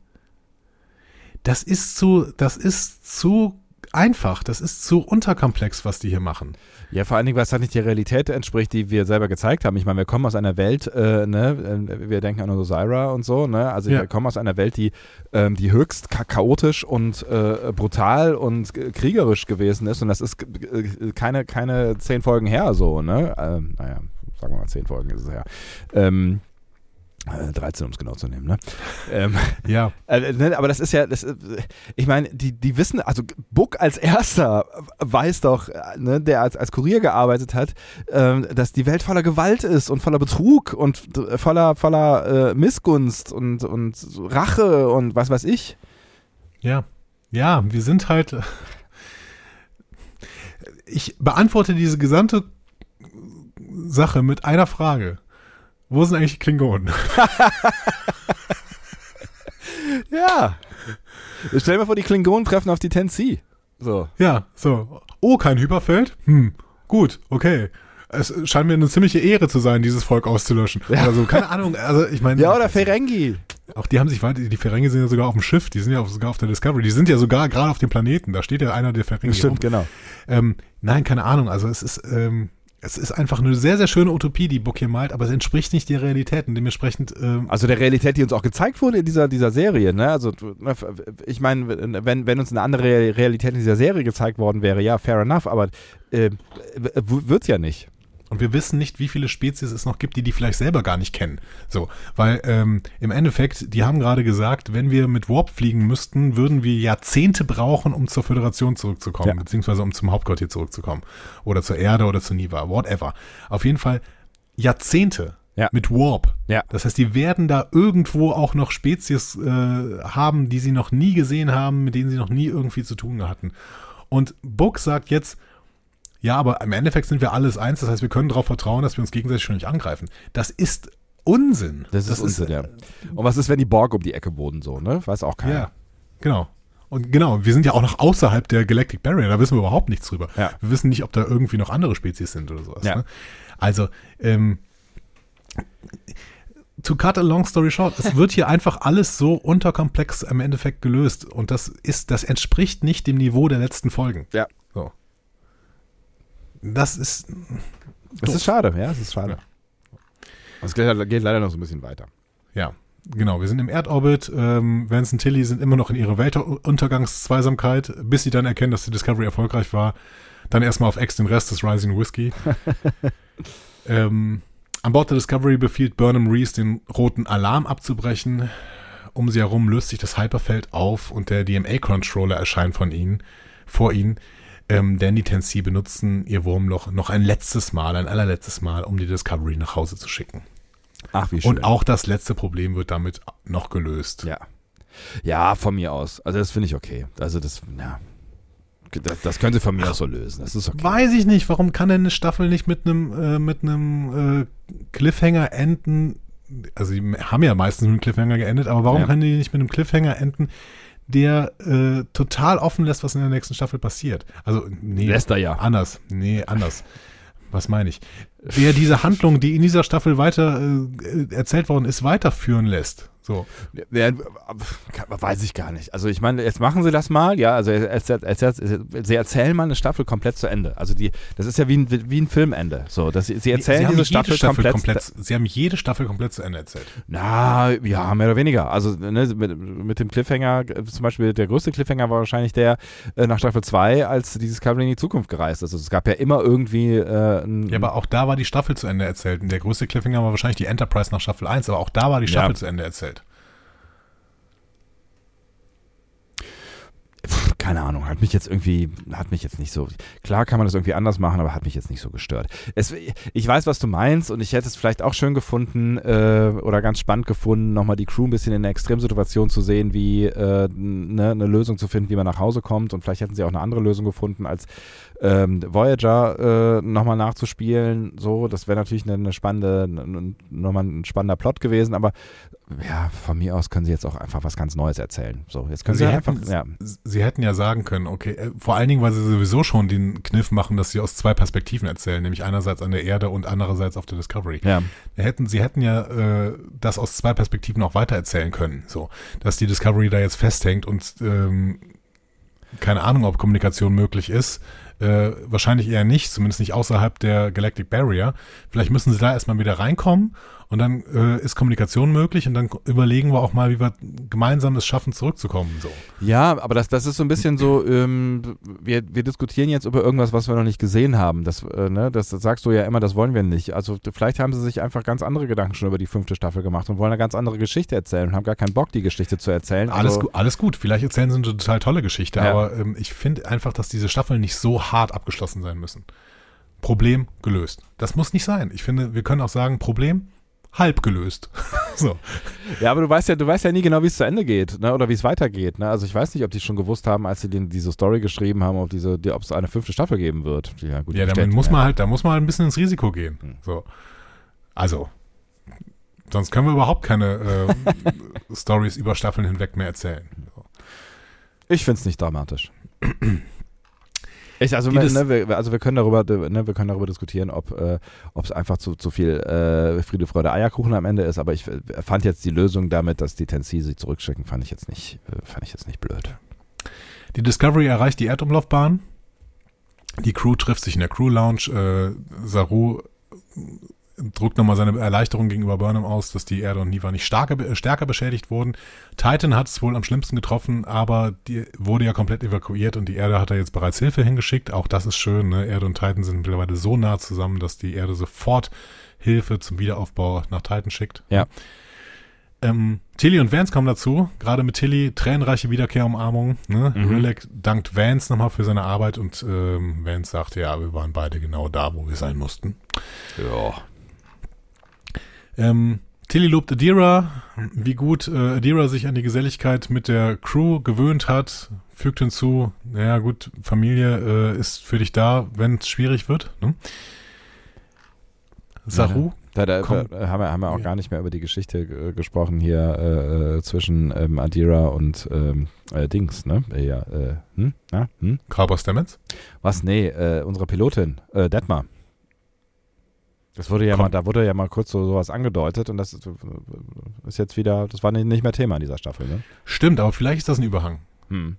Das ist zu, das ist zu einfach, das ist zu unterkomplex, was die hier machen. Ja, vor allen Dingen, weil es halt nicht der Realität entspricht, die wir selber gezeigt haben. Ich meine, wir kommen aus einer Welt, äh, ne, äh, wir denken an Osira und so, ne? Also Ja. wir kommen aus einer Welt, die, ähm, die höchst cha chaotisch und äh, brutal und kriegerisch gewesen ist. Und das ist äh, keine, keine zehn Folgen her so, ne? Ähm, naja, sagen wir mal, zehn Folgen ist es her. Ähm, äh, 13, um es genau zu nehmen, ne? [LAUGHS] ähm, Ja, äh, ne, aber das ist ja, das, äh, ich meine, die, die wissen, also Buck als erster weiß doch, äh, ne, der als, als Kurier gearbeitet hat, ähm, dass die Welt voller Gewalt ist und voller Betrug und äh, voller, voller äh, Missgunst und, und Rache und was weiß ich. ja, ja, wir sind halt. Ich beantworte diese gesamte Sache mit einer Frage. Wo sind eigentlich die Klingonen? [LAUGHS] Ja. Stell dir mal vor, die Klingonen treffen auf die Tensi. So. Ja, so. Oh, kein Hyperfeld? Hm, gut, okay. Es scheint mir eine ziemliche Ehre zu sein, dieses Volk auszulöschen. Ja. Oder so, keine Ahnung. Also ich meine. Ja, oder Ferengi. Auch die haben sich weiter, die Ferengi sind ja sogar auf dem Schiff, die sind ja sogar auf der Discovery, die sind ja sogar gerade auf dem Planeten, da steht ja einer der Ferengi. rum. Stimmt, genau. Ähm, nein, keine Ahnung. Also es ist, ähm, es ist einfach eine sehr, sehr schöne Utopie, die Book hier malt, aber es entspricht nicht der Realität und dementsprechend, ähm, Also der Realität, die uns auch gezeigt wurde in dieser, dieser Serie, ne? Also ne, ich meine, wenn, wenn uns eine andere Realität in dieser Serie gezeigt worden wäre, ja, fair enough, aber äh, wird's ja nicht. Und wir wissen nicht, wie viele Spezies es noch gibt, die die vielleicht selber gar nicht kennen. So, weil ähm, im Endeffekt, die haben gerade gesagt, wenn wir mit Warp fliegen müssten, würden wir Jahrzehnte brauchen, um zur Föderation zurückzukommen, Ja. beziehungsweise um zum Hauptquartier zurückzukommen. Oder zur Erde oder zu Niva, whatever. Auf jeden Fall Jahrzehnte. Ja. Mit Warp. Ja. Das heißt, die werden da irgendwo auch noch Spezies äh, haben, die sie noch nie gesehen haben, mit denen sie noch nie irgendwie zu tun hatten. Und Book sagt jetzt, ja, aber im Endeffekt sind wir alles eins, das heißt, wir können darauf vertrauen, dass wir uns gegenseitig schon nicht angreifen. Das ist Unsinn. Das ist Unsinn, ja. Und was ist, wenn die Borg um die Ecke wohnen, so, ne? Weiß auch keiner. Ja, genau. Und genau, wir sind ja auch noch außerhalb der Galactic Barrier, da wissen wir überhaupt nichts drüber. Ja. Wir wissen nicht, ob da irgendwie noch andere Spezies sind oder sowas. Ja. Ne? Also, ähm, to cut a long story short, es wird hier einfach alles so unterkomplex im Endeffekt gelöst. Und das ist, das entspricht nicht dem Niveau der letzten Folgen. Ja. Das ist. Das doof. ist schade, ja, es ist schade. Es geht, geht leider noch so ein bisschen weiter. Ja, genau. Wir sind im Erdorbit. Ähm, Vance und Tilly sind immer noch in ihrer Weltuntergangszweisamkeit, bis sie dann erkennen, dass die Discovery erfolgreich war. Dann erstmal auf Ex den Rest des Rising Whiskey. [LAUGHS] ähm, an Bord der Discovery befiehlt Burnham Reese, den roten Alarm abzubrechen. Um sie herum löst sich das Hyperfeld auf und der DMA-Controller erscheint von ihnen, vor ihnen. Ähm, Danny und Tennessee benutzen ihr Wurmloch noch ein letztes Mal, ein allerletztes Mal, um die Discovery nach Hause zu schicken. Ach, wie schön. Und auch das letzte Problem wird damit noch gelöst. Ja. Ja, von mir aus. Also das finde ich okay. Also das, ja. Das, das können sie von mir aus so lösen. Das ist okay. Weiß ich nicht, warum kann denn eine Staffel nicht mit einem äh, mit einem äh, Cliffhanger enden? Also die haben ja meistens mit einem Cliffhanger geendet, aber warum Ja. können die nicht mit einem Cliffhanger enden, der äh, total offen lässt, was in der nächsten Staffel passiert? Also nee, Lässt er ja. anders, nee, anders. Was meine ich? Der diese Handlung, die in dieser Staffel weiter äh, erzählt worden ist, weiterführen lässt. So. Ja, weiß ich gar nicht. Also ich meine, jetzt machen sie das mal, ja, also es- es- es- es- sie erzählen mal eine Staffel komplett zu Ende. Also die, das ist ja wie ein, wie ein Filmende. So, dass sie, sie erzählen Sie haben diese jede Staffel, komplett, Sie haben jede Staffel komplett zu Ende erzählt. Na, ja, mehr oder weniger. Also ne, mit, mit dem Cliffhanger, zum Beispiel der größte Cliffhanger war wahrscheinlich der äh, nach Staffel 2, als dieses Discovery in die Zukunft gereist ist. Also es gab ja immer irgendwie äh, ein, Ja, aber auch da war die Staffel zu Ende erzählt. Und der größte Cliffhanger war wahrscheinlich die Enterprise nach Staffel 1, aber auch da war die Staffel Ja. zu Ende erzählt. Pff, keine Ahnung, hat mich jetzt irgendwie, hat mich jetzt nicht so, klar kann man das irgendwie anders machen, aber hat mich jetzt nicht so gestört. Es, ich weiß, was du meinst und ich hätte es vielleicht auch schön gefunden äh, oder ganz spannend gefunden, nochmal die Crew ein bisschen in einer Extremsituation zu sehen, wie äh, ne, eine Lösung zu finden, wie man nach Hause kommt und vielleicht hätten sie auch eine andere Lösung gefunden, als ähm, Voyager äh, nochmal nachzuspielen. So, das wäre natürlich eine, eine spannende, nochmal ein spannender Plot gewesen, aber ja, von mir aus können sie jetzt auch einfach was ganz Neues erzählen. So, jetzt können sie, Sie einfach, hätten, ja. sie hätten ja sagen können, okay, äh, vor allen Dingen, weil sie sowieso schon den Kniff machen, dass sie aus zwei Perspektiven erzählen, nämlich einerseits an der Erde und andererseits auf der Discovery. Ja. Hätten, sie hätten ja äh, das aus zwei Perspektiven auch weiter erzählen können, so, dass die Discovery da jetzt festhängt und ähm, keine Ahnung, ob Kommunikation möglich ist. Äh, wahrscheinlich eher nicht, zumindest nicht außerhalb der Galactic Barrier. Vielleicht müssen sie da erstmal wieder reinkommen und dann äh, ist Kommunikation möglich und dann überlegen wir auch mal, wie wir gemeinsam es schaffen, zurückzukommen. So. Ja, aber das, das ist so ein bisschen so, ähm, wir, wir diskutieren jetzt über irgendwas, was wir noch nicht gesehen haben. Das, äh, ne, das sagst du ja immer, das wollen wir nicht. Also vielleicht haben sie sich einfach ganz andere Gedanken schon über die fünfte Staffel gemacht und wollen eine ganz andere Geschichte erzählen und haben gar keinen Bock, die Geschichte zu erzählen. Alles, also, gut, alles gut, vielleicht erzählen sie eine total tolle Geschichte, Ja. aber ähm, ich finde einfach, dass diese Staffeln nicht so hart abgeschlossen sein müssen. Problem gelöst. Das muss nicht sein. Ich finde, wir können auch sagen, Problem halb gelöst. [LAUGHS] so. Ja, aber du weißt ja, du weißt ja nie genau, wie es zu Ende geht, ne? Oder wie es weitergeht. Ne? Also ich weiß nicht, ob die schon gewusst haben, als sie den, diese Story geschrieben haben, ob diese, die, ob es eine fünfte Staffel geben wird. Ja, gut, Ja, bestätigen muss ja. man halt, da muss man halt ein bisschen ins Risiko gehen. Hm. So. Also, sonst können wir überhaupt keine äh, [LAUGHS] Stories über Staffeln hinweg mehr erzählen. So. Ich finde es nicht dramatisch. [CLEARS THROAT] Ich, also, Die wir, das- ne, wir, also wir können darüber, ne, wir können darüber diskutieren, ob äh, es einfach zu, zu viel äh, Friede, Freude, Eierkuchen am Ende ist, aber ich äh, fand jetzt die Lösung damit, dass die Tennessee sie zurückschicken, fand ich jetzt nicht, äh, fand ich jetzt nicht blöd. Die Discovery erreicht die Erdumlaufbahn. Die Crew trifft sich in der Crew Lounge. Äh, Saru drückt nochmal seine Erleichterung gegenüber Burnham aus, dass die Erde und Niva nicht starke, äh, stärker beschädigt wurden. Titan hat es wohl am schlimmsten getroffen, aber die wurde ja komplett evakuiert und die Erde hat da jetzt bereits Hilfe hingeschickt. Auch das ist schön. Ne? Erde und Titan sind mittlerweile so nah zusammen, dass die Erde sofort Hilfe zum Wiederaufbau nach Titan schickt. Ja. Ähm, Tilly und Vance kommen dazu. Gerade mit Tilly tränenreiche Wiederkehrumarmung. Ne? Mhm. Rilek dankt Vance nochmal für seine Arbeit und ähm, Vance sagt, ja, wir waren beide genau da, wo wir sein mussten. Ja. Ähm, Tilly lobt Adira, wie gut äh, Adira sich an die Geselligkeit mit der Crew gewöhnt hat, fügt hinzu, naja gut, Familie äh, ist für dich da, wenn es schwierig wird. Ne? Saru, Da, da, da haben, wir, haben wir auch Ja. gar nicht mehr über die Geschichte äh, gesprochen hier äh, zwischen ähm, Adira und ähm, äh, Dings, ne? Ja, äh, hm? Na, hm? Carver Stamets. Was? Nee, äh, unsere Pilotin, äh, Detmar. Das wurde ja Komm. mal, da wurde ja mal kurz so sowas angedeutet und das ist, jetzt wieder, das war nicht, mehr Thema in dieser Staffel, ne? Stimmt, aber vielleicht ist das ein Überhang. Hm.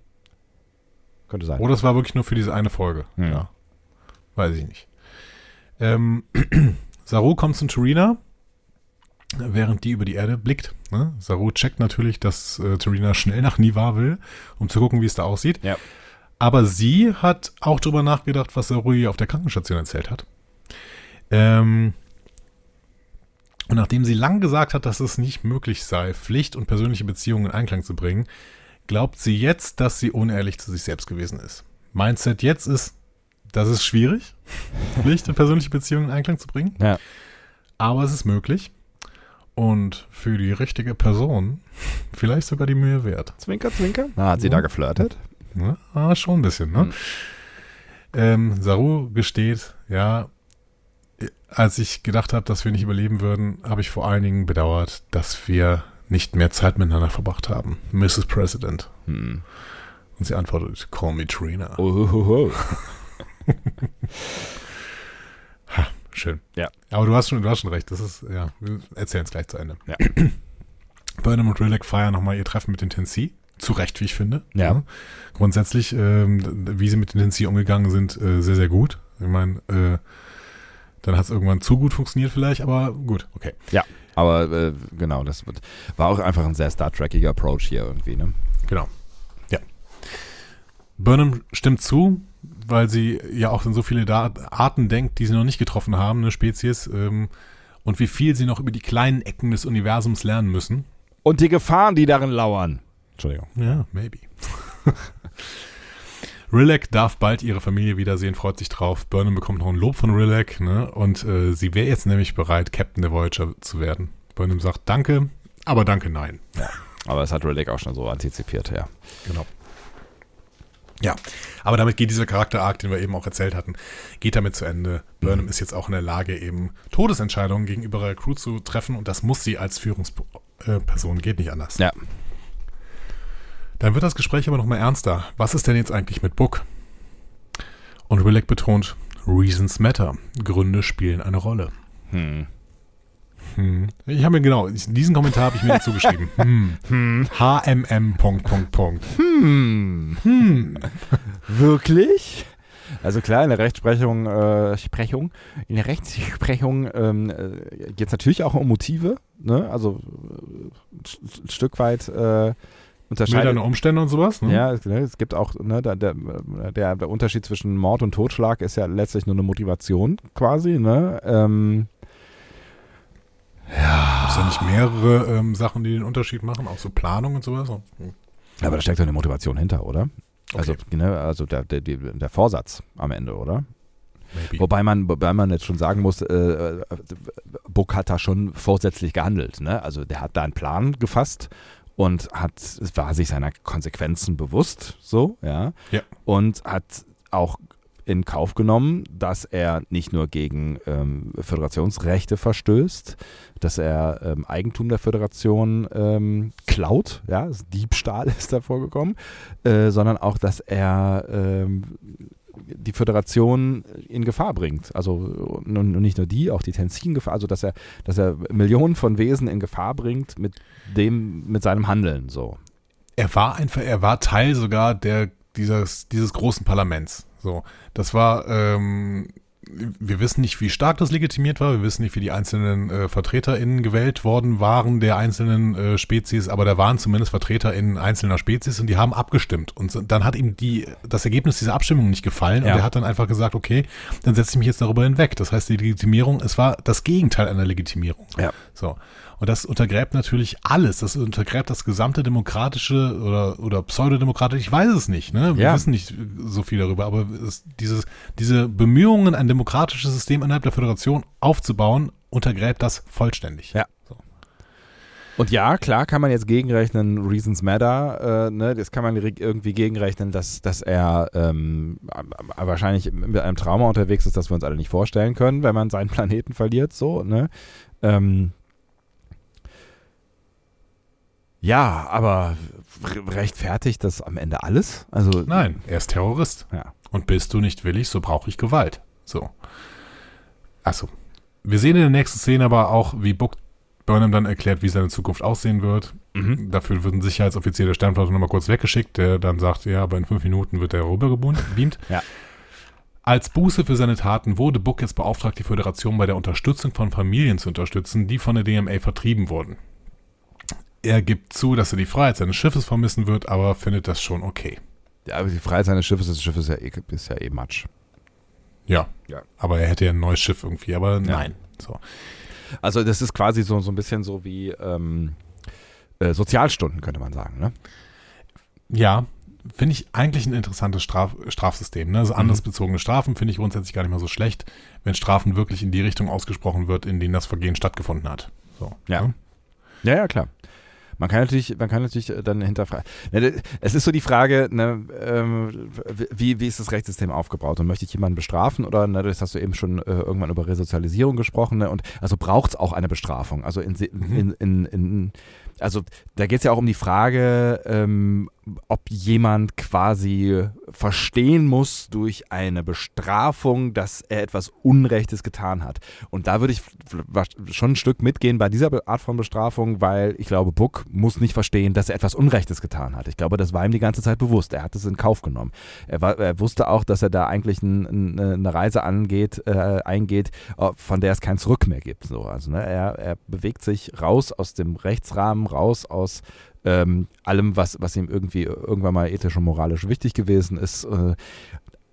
Könnte sein. Oder es war wirklich nur für diese eine Folge. Hm. Ja. Weiß ich nicht. Ähm, [CLEARS THROAT] Saru kommt zu Tarina, während die über die Erde blickt. Ne? Saru checkt natürlich, dass äh, Tarina schnell nach Niva will, um zu gucken, wie es da aussieht. Ja. Aber sie hat auch darüber nachgedacht, was Saru ihr auf der Krankenstation erzählt hat. Ähm, und nachdem sie lang gesagt hat, dass es nicht möglich sei, Pflicht und persönliche Beziehungen in Einklang zu bringen, glaubt sie jetzt, dass sie unehrlich zu sich selbst gewesen ist. Mindset jetzt ist, das ist schwierig, [LAUGHS] Pflicht und persönliche Beziehungen in Einklang zu bringen. Ja. Aber es ist möglich. Und für die richtige Person vielleicht sogar die Mühe wert. Zwinker, zwinker. Na, hat sie da geflirtet? Ne? Ah, schon ein bisschen, ne? Hm. Ähm, Saru gesteht, ja, als ich gedacht habe, dass wir nicht überleben würden, habe ich vor allen Dingen bedauert, dass wir nicht mehr Zeit miteinander verbracht haben. Mrs. President. Hm. Und sie antwortet, call me Trina. Ohoho. Ha, schön. Ja. Aber du hast schon, du hast schon recht. Das ist, ja, wir erzählen es gleich zu Ende. Ja. [CLEARS THROAT] Burnham und Rilek feiern nochmal ihr Treffen mit den Tennessee. Zu Recht, wie ich finde. Ja. Grundsätzlich, ähm, wie sie mit den Tennessee umgegangen sind, äh, sehr, sehr gut. Ich meine, äh, dann hat es irgendwann zu gut funktioniert vielleicht, aber gut, okay. Aber äh, genau, das wird, war auch einfach ein sehr Star Trekiger Approach hier irgendwie, ne? Genau. Ja. Burnham stimmt zu, weil sie ja auch an so viele Arten denkt, die sie noch nicht getroffen haben, eine Spezies, ähm, und wie viel sie noch über die kleinen Ecken des Universums lernen müssen. Und die Gefahren, die darin lauern. Entschuldigung. Ja, maybe. [LAUGHS] Rilek darf bald ihre Familie wiedersehen, freut sich drauf. Burnham bekommt noch ein Lob von Rilek, ne? Und äh, sie wäre jetzt nämlich bereit, Captain der Voyager zu werden. Burnham sagt Danke, aber danke nein. Aber das hat Relic auch schon so antizipiert, ja. Genau. Ja, aber damit geht dieser Charakter-Arc, den wir eben auch erzählt hatten, geht damit zu Ende. Burnham ist jetzt auch in der Lage, eben Todesentscheidungen gegenüber ihrer Crew zu treffen und das muss sie als Führungsperson, geht nicht anders. Ja. Dann wird das Gespräch aber nochmal ernster. Was ist denn jetzt eigentlich mit Book? Und Willeck betont, Reasons matter. Gründe spielen eine Rolle. Hm. Hm. Ich habe mir genau, diesen Kommentar habe ich mir dazu geschrieben. [LAUGHS] Hm. HMM. Punkt, Punkt, Punkt. Hm. Hm. Wirklich? Also klar, in der Rechtsprechung, äh, Sprechung, in der Rechtsprechung ähm, äh, geht es natürlich auch um Motive, ne? Also äh, ein Stück weit äh, unterscheidet. Mildernde Umstände und sowas. Ne? Ja, es, ne, es gibt auch, ne, der, der, der, Unterschied zwischen Mord und Totschlag ist ja letztlich nur eine Motivation quasi, ne? Ähm, Gibt es ja nicht mehrere ähm, Sachen, die den Unterschied machen, auch so Planung und sowas? Hm. aber da steckt doch eine Motivation hinter, oder? Also, Okay. ne, also der, der, der Vorsatz am Ende, oder? Maybe. Wobei man, wobei man jetzt schon sagen muss, äh, Buck hat da schon vorsätzlich gehandelt. Ne? Also der hat da einen Plan gefasst und hat, war sich seiner Konsequenzen bewusst, so, ja. Ja. Und hat auch in Kauf genommen, dass er nicht nur gegen ähm, Föderationsrechte verstößt, dass er ähm, Eigentum der Föderation ähm, klaut, ja, Diebstahl [LAUGHS] ist da vorgekommen, äh, sondern auch, dass er ähm, die Föderation in Gefahr bringt. Also nicht nur die, auch die Tenzin in Gefahr, also dass er, dass er Millionen von Wesen in Gefahr bringt mit dem, mit seinem Handeln so. er war einfach, er war Teil sogar der, dieses, dieses großen Parlaments. So, das war, ähm, wir wissen nicht, wie stark das legitimiert war, wir wissen nicht, wie die einzelnen äh, VertreterInnen gewählt worden waren der einzelnen äh, Spezies, aber da waren zumindest VertreterInnen einzelner Spezies und die haben abgestimmt. Und dann hat ihm die, das Ergebnis dieser Abstimmung nicht gefallen Ja. und er hat dann einfach gesagt, okay, dann setze ich mich jetzt darüber hinweg. Das heißt, die Legitimierung, es war das Gegenteil einer Legitimierung. Ja. So. Und das untergräbt natürlich alles. Das untergräbt das gesamte demokratische oder, oder pseudodemokratische, ich weiß es nicht, ne? Wir Ja. wissen nicht so viel darüber, aber es, dieses, diese Bemühungen, ein demokratisches System innerhalb der Föderation aufzubauen, untergräbt das vollständig. Ja. So. Und ja, klar kann man jetzt gegenrechnen, Reasons Matter, äh, ne, das kann man irgendwie gegenrechnen, dass, dass er ähm, äh, wahrscheinlich mit einem Trauma unterwegs ist, das wir uns alle nicht vorstellen können, wenn man seinen Planeten verliert, so, ne? Ähm, ja, aber re- rechtfertigt das am Ende alles? Also, Nein, er ist Terrorist. Ja. Und bist du nicht willig, so brauche ich Gewalt. So. Achso. Wir sehen in der nächsten Szene aber auch, wie Book Burnham dann erklärt, wie seine Zukunft aussehen wird. Mhm. Dafür wird ein Sicherheitsoffizier der Sternflotte nochmal kurz weggeschickt, der dann sagt, ja, aber in fünf Minuten wird er rübergebeamt. Ja. Als Buße für seine Taten wurde Book jetzt beauftragt, die Föderation bei der Unterstützung von Familien zu unterstützen, die von der DMA vertrieben wurden. Er gibt zu, dass er die Freiheit seines Schiffes vermissen wird, aber findet das schon okay. ja, aber die Freiheit seines Schiffes, das Schiff ist ja eh, ist ja eh Matsch. Ja. Ja. Aber er hätte ja ein neues Schiff irgendwie, aber nein. So. Also das ist quasi so, so ein bisschen so wie ähm, äh, Sozialstunden, könnte man sagen, ne? Ja, finde ich eigentlich ein interessantes Straf Strafsystem. Ne? Also andersbezogene Strafen finde ich grundsätzlich gar nicht mal so schlecht, wenn Strafen wirklich in die Richtung ausgesprochen wird, in denen das Vergehen stattgefunden hat. So, Ja. ne? Ja, ja, klar. Man kann natürlich, man kann natürlich dann hinterfragen. Ne, es ist so die Frage, ne, ähm, wie, wie ist das Rechtssystem aufgebaut und möchte ich jemanden bestrafen oder, ne, das hast du eben schon äh, irgendwann über Resozialisierung gesprochen, ne, und also braucht es auch eine Bestrafung. Also in, in, in, in also da geht es ja auch um die Frage, ähm, ob jemand quasi verstehen muss durch eine Bestrafung, dass er etwas Unrechtes getan hat. Und da würde ich schon ein Stück mitgehen bei dieser Art von Bestrafung, weil ich glaube, Buck muss nicht verstehen, dass er etwas Unrechtes getan hat. Ich glaube, das war ihm die ganze Zeit bewusst. Er hat es in Kauf genommen. Er, war, er wusste auch, dass er da eigentlich ein, ein, eine Reise angeht, äh, eingeht, von der es kein Zurück mehr gibt. So, also ne, er, er bewegt sich raus aus dem Rechtsrahmen, raus aus ähm, allem, was, was ihm irgendwie irgendwann mal ethisch und moralisch wichtig gewesen ist. Äh,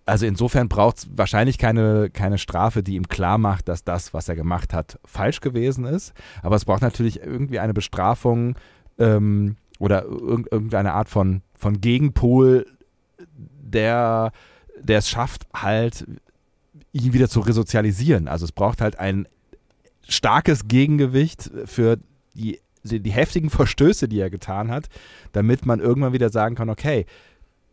also insofern braucht es wahrscheinlich keine, keine Strafe, die ihm klar macht, dass das, was er gemacht hat, falsch gewesen ist. Aber es braucht natürlich irgendwie eine Bestrafung ähm, oder irg irgendeine Art von, von Gegenpol, der, der es schafft, halt ihn wieder zu resozialisieren. Also es braucht halt ein starkes Gegengewicht für die die, heftigen Verstöße, die er getan hat, damit man irgendwann wieder sagen kann, okay,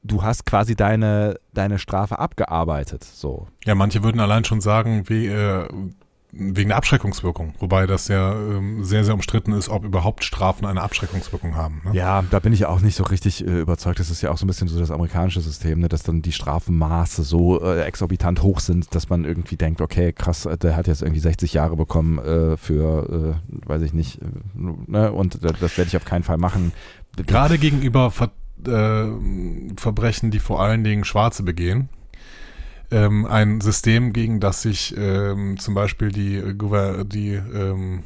du hast quasi deine, deine Strafe abgearbeitet. So. Ja, manche würden allein schon sagen, wie, äh, wegen der Abschreckungswirkung, wobei das ja ähm, sehr, sehr umstritten ist, ob überhaupt Strafen eine Abschreckungswirkung haben. Ne? Ja, da bin ich auch nicht so richtig äh, überzeugt. Das ist ja auch so ein bisschen so das amerikanische System, ne, dass dann die Strafenmaße so äh, exorbitant hoch sind, dass man irgendwie denkt, okay, krass, der hat jetzt irgendwie 60 Jahre bekommen äh, für, äh, weiß ich nicht, ne, und das werde ich auf keinen Fall machen. Gerade gegenüber Ver äh, Verbrechen, die vor allen Dingen Schwarze begehen, ähm, ein System, gegen das sich ähm, zum Beispiel die, die ähm,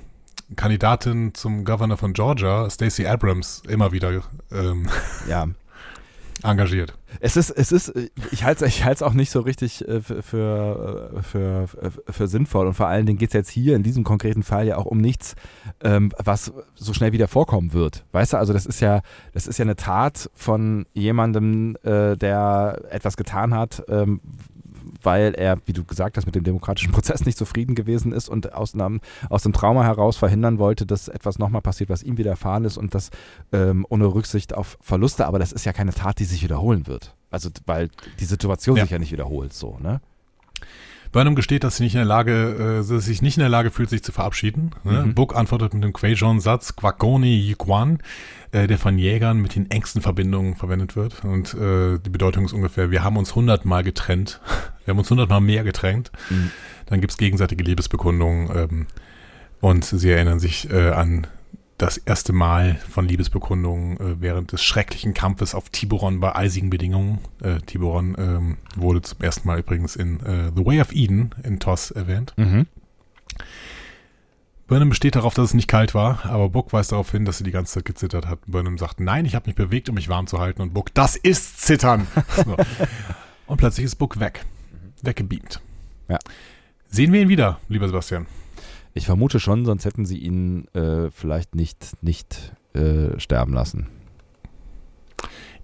Kandidatin zum Governor von Georgia, Stacey Abrams, immer wieder ähm, ja. [LAUGHS] engagiert. Es ist, es ist, ich halte es ich halt's auch nicht so richtig äh, für, für, für, für, sinnvoll und vor allen Dingen geht es jetzt hier in diesem konkreten Fall ja auch um nichts, ähm, was so schnell wieder vorkommen wird. Weißt du, also das ist ja, das ist ja eine Tat von jemandem, äh, der etwas getan hat, ähm, weil er, wie du gesagt hast, mit dem demokratischen [LAUGHS] Prozess nicht zufrieden gewesen ist und aus einem, aus dem Trauma heraus verhindern wollte, dass etwas nochmal passiert, was ihm widerfahren ist und das ähm, ohne Rücksicht auf Verluste. Aber das ist ja keine Tat, die sich wiederholen wird. Also, weil die Situation ja. sich ja nicht wiederholt, so, ne? Burnham gesteht, dass sie nicht in der Lage, äh, sich nicht in der Lage fühlt, sich zu verabschieden. Ne? Mhm. Book antwortet mit dem Quajon-Satz Quagoni Yiquan, äh, der von Jägern mit den engsten Verbindungen verwendet wird. Und äh, die Bedeutung ist ungefähr, wir haben uns hundertmal getrennt. [LAUGHS] Wir haben uns hundertmal mehr getrennt. Mhm. Dann gibt's gegenseitige Liebesbekundungen. Ähm, und sie erinnern sich äh, an das erste Mal von Liebesbekundungen äh, während des schrecklichen Kampfes auf Tiburon bei eisigen Bedingungen. Äh, Tiburon ähm, wurde zum ersten Mal übrigens in äh, The Way of Eden in TOS erwähnt. Mhm. Burnham besteht darauf, dass es nicht kalt war, aber Book weist darauf hin, dass sie die ganze Zeit gezittert hat. Burnham sagt, nein, ich habe mich bewegt, um mich warm zu halten. Und Book, das ist Zittern. [LAUGHS] so. Und plötzlich ist Book weg. Weggebeamt. Ja. Sehen wir ihn wieder, lieber Sebastian? Ich vermute schon, sonst hätten sie ihn äh, vielleicht nicht, nicht äh, sterben lassen.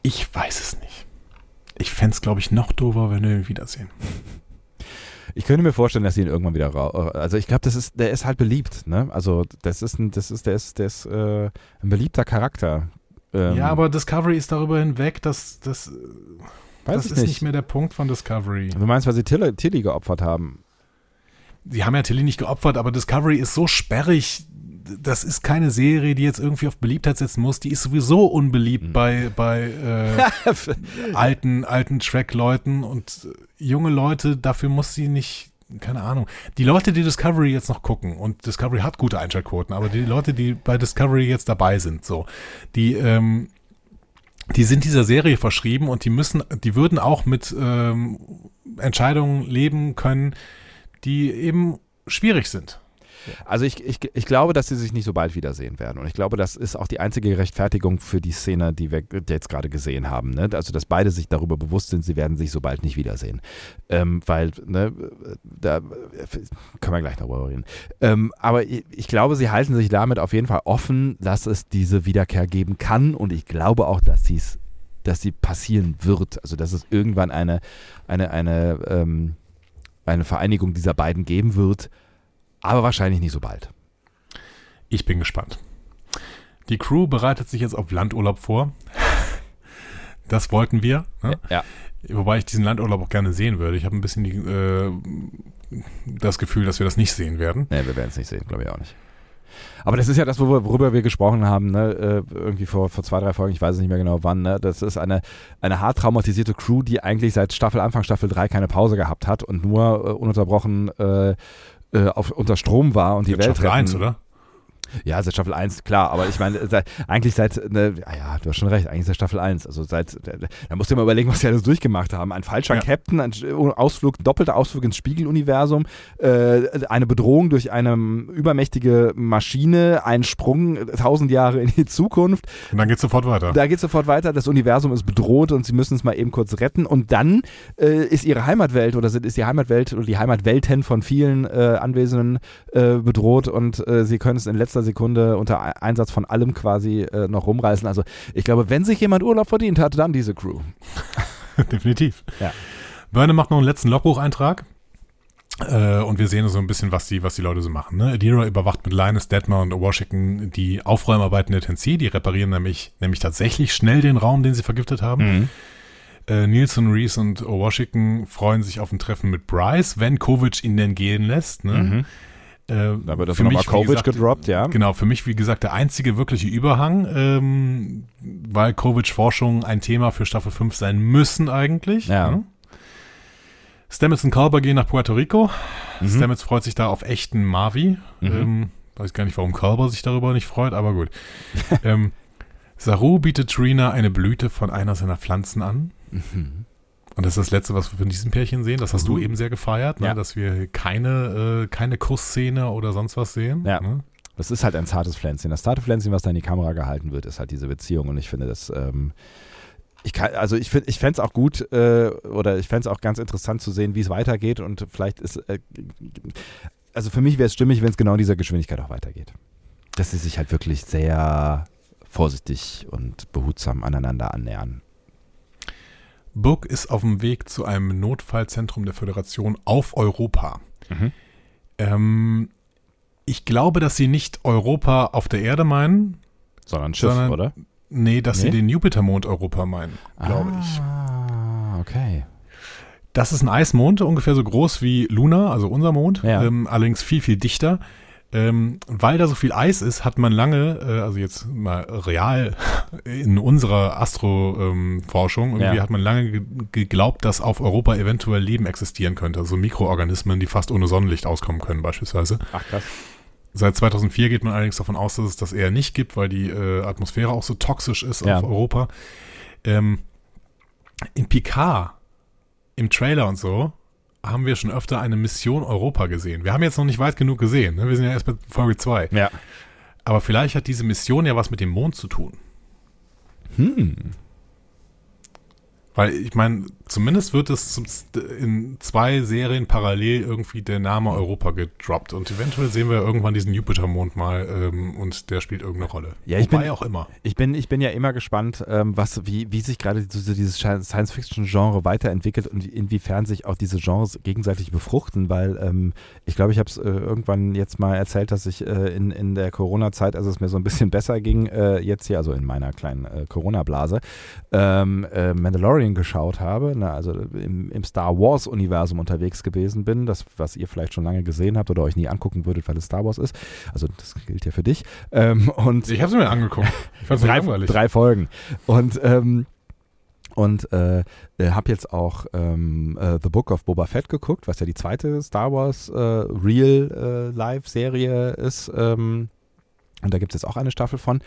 Ich weiß es nicht. Ich fände es, glaube ich, noch doofer, wenn wir ihn wiedersehen. [LAUGHS] Ich könnte mir vorstellen, dass sie ihn irgendwann wieder raus. Also ich glaube, das ist, der ist halt beliebt, ne? Also das ist ein, das ist, der ist, der ist äh, ein beliebter Charakter. Ähm, ja, aber Discovery ist darüber hinweg, dass das, weiß das ich ist nicht. nicht mehr der Punkt von Discovery. Du meinst, weil sie Tilly, Tilly geopfert haben? Sie haben ja Tilly nicht geopfert, aber Discovery ist so sperrig. Das ist keine Serie, die jetzt irgendwie auf Beliebtheit setzen muss. Die ist sowieso unbeliebt Hm. bei, bei [LAUGHS] äh, alten, alten Track-Leuten und äh, junge Leute, dafür muss sie nicht, keine Ahnung. Die Leute, die Discovery jetzt noch gucken, und Discovery hat gute Einschaltquoten, aber die Leute, die bei Discovery jetzt dabei sind, so, die, ähm, die sind dieser Serie verschrieben und die müssen, die würden auch mit ähm, Entscheidungen leben können, die eben schwierig sind. Also ich, ich, ich glaube, dass sie sich nicht so bald wiedersehen werden. Und ich glaube, das ist auch die einzige Rechtfertigung für die Szene, die wir jetzt gerade gesehen haben. Ne? Also, dass beide sich darüber bewusst sind, sie werden sich so bald nicht wiedersehen. Ähm, weil, ne, da können wir gleich darüber reden. Ähm, aber ich, ich glaube, sie halten sich damit auf jeden Fall offen, dass es diese Wiederkehr geben kann. Und ich glaube auch, dass sie dass sie passieren wird. Also dass es irgendwann eine, eine, eine, ähm, eine Vereinigung dieser beiden geben wird, aber wahrscheinlich nicht so bald. Ich bin gespannt. Die Crew bereitet sich jetzt auf Landurlaub vor. Das wollten wir. Ne? Ja. Wobei ich diesen Landurlaub auch gerne sehen würde. Ich habe ein bisschen die, äh, das Gefühl, dass wir das nicht sehen werden. Nee, wir werden es nicht sehen, glaube ich auch nicht. Aber das ist ja das, worüber, wir gesprochen haben, ne? äh, irgendwie vor, vor zwei, drei Folgen, ich weiß es nicht mehr genau wann. Ne? Das ist eine, eine hart traumatisierte Crew, die eigentlich seit Staffel Anfang Staffel 3 keine Pause gehabt hat und nur äh, ununterbrochen äh, äh, auf, unter Strom war und die Welt Staffel retten. 1, oder? Ja, seit Staffel 1, klar, aber ich meine, seit, eigentlich seit, ne, ja, ja, du hast schon recht, eigentlich seit Staffel 1. Also seit, da musst du dir mal überlegen, was sie alles durchgemacht haben. Ein falscher Ja. Captain, ein Ausflug, doppelter Ausflug ins Spiegeluniversum, äh, eine Bedrohung durch eine übermächtige Maschine, ein Sprung tausend Jahre in die Zukunft. Und dann geht's sofort weiter. Da geht sofort weiter, das Universum ist bedroht und sie müssen es mal eben kurz retten. Und dann äh, ist ihre Heimatwelt oder sind, ist die Heimatwelt oder die Heimatwelten von vielen äh, Anwesenden äh, bedroht und äh, sie können es in letzter Sekunde unter Ei- Einsatz von allem quasi äh, noch rumreißen. Also ich glaube, wenn sich jemand Urlaub verdient hat, dann diese Crew. [LAUGHS] Definitiv. Ja. Börne macht noch einen letzten Logbucheintrag. Äh, und wir sehen so ein bisschen, was die, was die Leute so machen. Ne? Adira überwacht mit Linus, Detmer und Washington die Aufräumarbeiten der Tennessee. Die reparieren nämlich, nämlich tatsächlich schnell den Raum, den sie vergiftet haben. Äh, Nielsen, Reese und Washington freuen sich auf ein Treffen mit Bryce, wenn Kovic ihn denn gehen lässt. Ne? Mhm. Äh, Da wird das nochmal mich, Kovic gesagt, gedroppt, ja. Genau, für mich, wie gesagt, der einzige wirkliche Überhang, ähm, weil Kovic-Forschung ein Thema für Staffel 5 sein müssen eigentlich. Ja. ne? Stamets und Kalber gehen nach Puerto Rico. Mhm. Stamets freut sich da auf echten Mavi. Mhm. Ähm, weiß gar nicht, warum Kalber sich darüber nicht freut, aber gut. [LAUGHS] ähm, Saru bietet Trina eine Blüte von einer seiner Pflanzen an. Mhm. Und das ist das Letzte, was wir von diesem Pärchen sehen. Das hast du Mhm. eben sehr gefeiert, ne? Ja. dass wir keine, äh, keine Kussszene oder sonst was sehen. Ja. Ne? Das ist halt ein zartes Pflänzchen. Das zarte Pflänzchen, was da in die Kamera gehalten wird, ist halt diese Beziehung. Und ich finde das, ähm, ich kann, also ich finde, ich fände es auch gut äh, oder ich fände es auch ganz interessant zu sehen, wie es weitergeht. Und vielleicht ist, äh, also für mich wäre es stimmig, wenn es genau in dieser Geschwindigkeit auch weitergeht. Dass sie sich halt wirklich sehr vorsichtig und behutsam aneinander annähern. Book ist auf dem Weg zu einem Notfallzentrum der Föderation auf Europa. Mhm. Ähm, ich glaube, dass sie nicht Europa auf der Erde meinen. Sondern Schiff, Sondern- oder? Nee, dass sie Nee? den Jupitermond Europa meinen, glaube ich. Ah, okay. Das ist ein Eismond, ungefähr so groß wie Luna, also unser Mond, Ja. ähm, allerdings viel, viel dichter. Ähm, weil da so viel Eis ist, hat man lange, äh, also jetzt mal real [LAUGHS] in unserer Astroforschung, irgendwie Ja. hat man lange ge- geglaubt, dass auf Europa eventuell Leben existieren könnte. Also Mikroorganismen, die fast ohne Sonnenlicht auskommen können beispielsweise. Ach krass. Seit 2004 geht man allerdings davon aus, dass es das eher nicht gibt, weil die äh, Atmosphäre auch so toxisch ist Ja. auf Europa. Ähm, in Picard, im Trailer und so, haben wir schon öfter eine Mission Europa gesehen. Wir haben jetzt noch nicht weit genug gesehen. Ne? Wir sind ja erst bei Folge 2. Ja. Aber vielleicht hat diese Mission ja was mit dem Mond zu tun. Hm. Weil ich meine, zumindest wird es in zwei Serien parallel irgendwie der Name Europa gedroppt und eventuell sehen wir irgendwann diesen Jupitermond mal ähm, und der spielt irgendeine Rolle. Ja, ich Wobei bin- auch immer. Ich bin, ich bin ja immer gespannt, ähm, was, wie, wie sich gerade so, so dieses Science-Fiction-Genre weiterentwickelt und inwiefern sich auch diese Genres gegenseitig befruchten, weil ähm, ich glaube, ich habe es äh, irgendwann jetzt mal erzählt, dass ich äh, in, in der Corona-Zeit, als es mir so ein bisschen besser ging, äh, jetzt hier, also in meiner kleinen äh, Corona-Blase, ähm, äh, Mandalorian geschaut habe, ne, also im, im Star Wars-Universum unterwegs gewesen bin, das, was ihr vielleicht schon lange gesehen habt oder euch nie angucken würdet, weil es Star Wars ist. Also das gilt ja für dich. Ähm, und Ich habe es mir angeguckt. Ich fand es drei, langweilig. drei Folgen. Und, ähm, und äh, äh, habe jetzt auch ähm, äh, The Book of Boba Fett geguckt, was ja die zweite Star Wars äh, Real äh, Live-Serie ist. Ähm, und da gibt es jetzt auch eine Staffel von.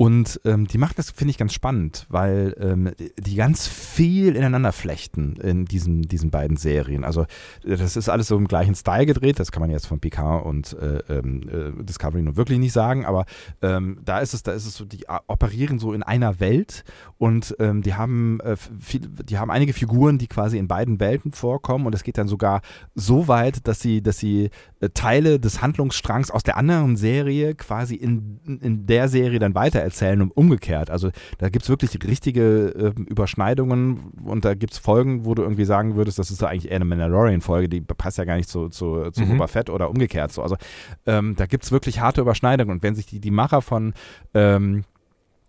Und ähm, die macht das, finde ich, ganz spannend, weil ähm, die- ganz viel ineinander flechten in diesen, diesen beiden Serien. Also äh, das ist alles so im gleichen Style gedreht, das kann man jetzt von Picard und äh, ähm, äh, Discovery nun wirklich nicht sagen, aber ähm, da ist es, da ist es so, die a- operieren so in einer Welt und ähm, die haben äh, viel, die haben einige Figuren, die quasi in beiden Welten vorkommen und es geht dann sogar so weit, dass sie, dass sie äh, Teile des Handlungsstrangs aus der anderen Serie quasi in, in der Serie dann weitererzählen und umgekehrt. Also da gibt es wirklich richtige äh, Überschneidungen und da gibt es Folgen, wo du irgendwie sagen würdest, das ist doch eigentlich eher eine Mandalorian-Folge, die passt ja gar nicht zu, zu, zu Mhm. Boba Fett oder umgekehrt so. Also ähm, da gibt es wirklich harte Überschneidungen und wenn sich die, die Macher von ähm,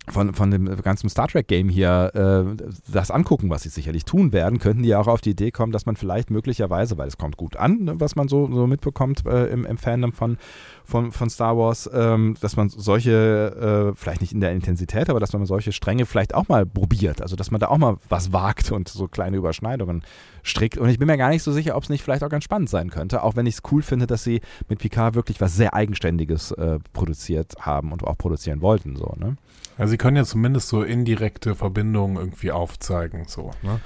von, von dem ganzen Star Trek Game hier äh, das angucken, was sie sicherlich tun werden, könnten die ja auch auf die Idee kommen, dass man vielleicht möglicherweise, weil es kommt gut an, ne, was man so, so mitbekommt äh, im, im Fandom von, von, von Star Wars, ähm, dass man solche, äh, vielleicht nicht in der Intensität, aber dass man solche Stränge vielleicht auch mal probiert. Also dass man da auch mal was wagt und so kleine Überschneidungen strickt. Und ich bin mir gar nicht so sicher, ob es nicht vielleicht auch ganz spannend sein könnte, auch wenn ich es cool finde, dass sie mit Picard wirklich was sehr Eigenständiges äh, produziert haben und auch produzieren wollten. So, ne? Also sie können ja zumindest so indirekte Verbindungen irgendwie aufzeigen. So, ne?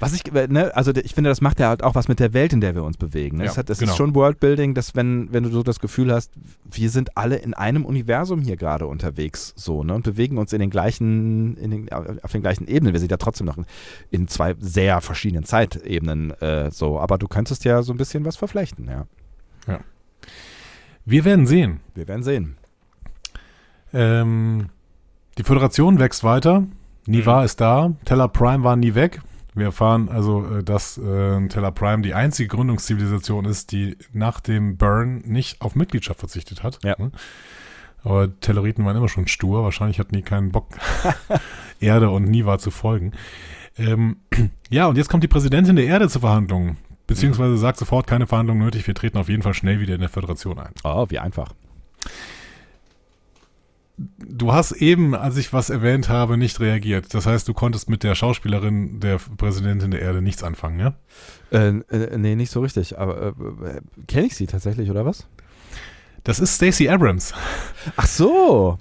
Was ich, äh, ne, also ich finde, das macht ja halt auch was mit der Welt, in der wir uns bewegen. Ne? Ja, das hat, das genau. ist schon Worldbuilding, dass wenn, wenn du so das Gefühl hast, wir sind alle in einem Universum hier gerade unterwegs, so, ne, und bewegen uns in den gleichen, in den, auf den gleichen Ebenen. Wir sind ja trotzdem noch in, in zwei sehr verschiedenen Zeitebenen, äh, so, aber du könntest ja so ein bisschen was verflechten, ja. Wir werden sehen. Wir werden sehen. Ähm, die Föderation wächst weiter. Niva ist da. Teller Prime war nie weg. Wir erfahren also, äh, dass äh, Teller Prime die einzige Gründungszivilisation ist, die nach dem Burn nicht auf Mitgliedschaft verzichtet hat. Ja. Ne? Aber Telleriten waren immer schon stur. Wahrscheinlich hatten die keinen Bock, [LAUGHS] Erde und Niva zu folgen. Ähm, ja, und jetzt kommt die Präsidentin der Erde zur Verhandlung. Beziehungsweise sagt sofort keine Verhandlungen nötig. Wir treten auf jeden Fall schnell wieder in der Föderation ein. Oh, wie einfach. Du hast eben, als ich was erwähnt habe, nicht reagiert. Das heißt, du konntest mit der Schauspielerin der Präsidentin der Erde nichts anfangen, ja? Äh, äh, nee, nicht so richtig, aber äh, äh, kenne ich sie tatsächlich, oder was? Das ist Stacey Abrams. Ach so.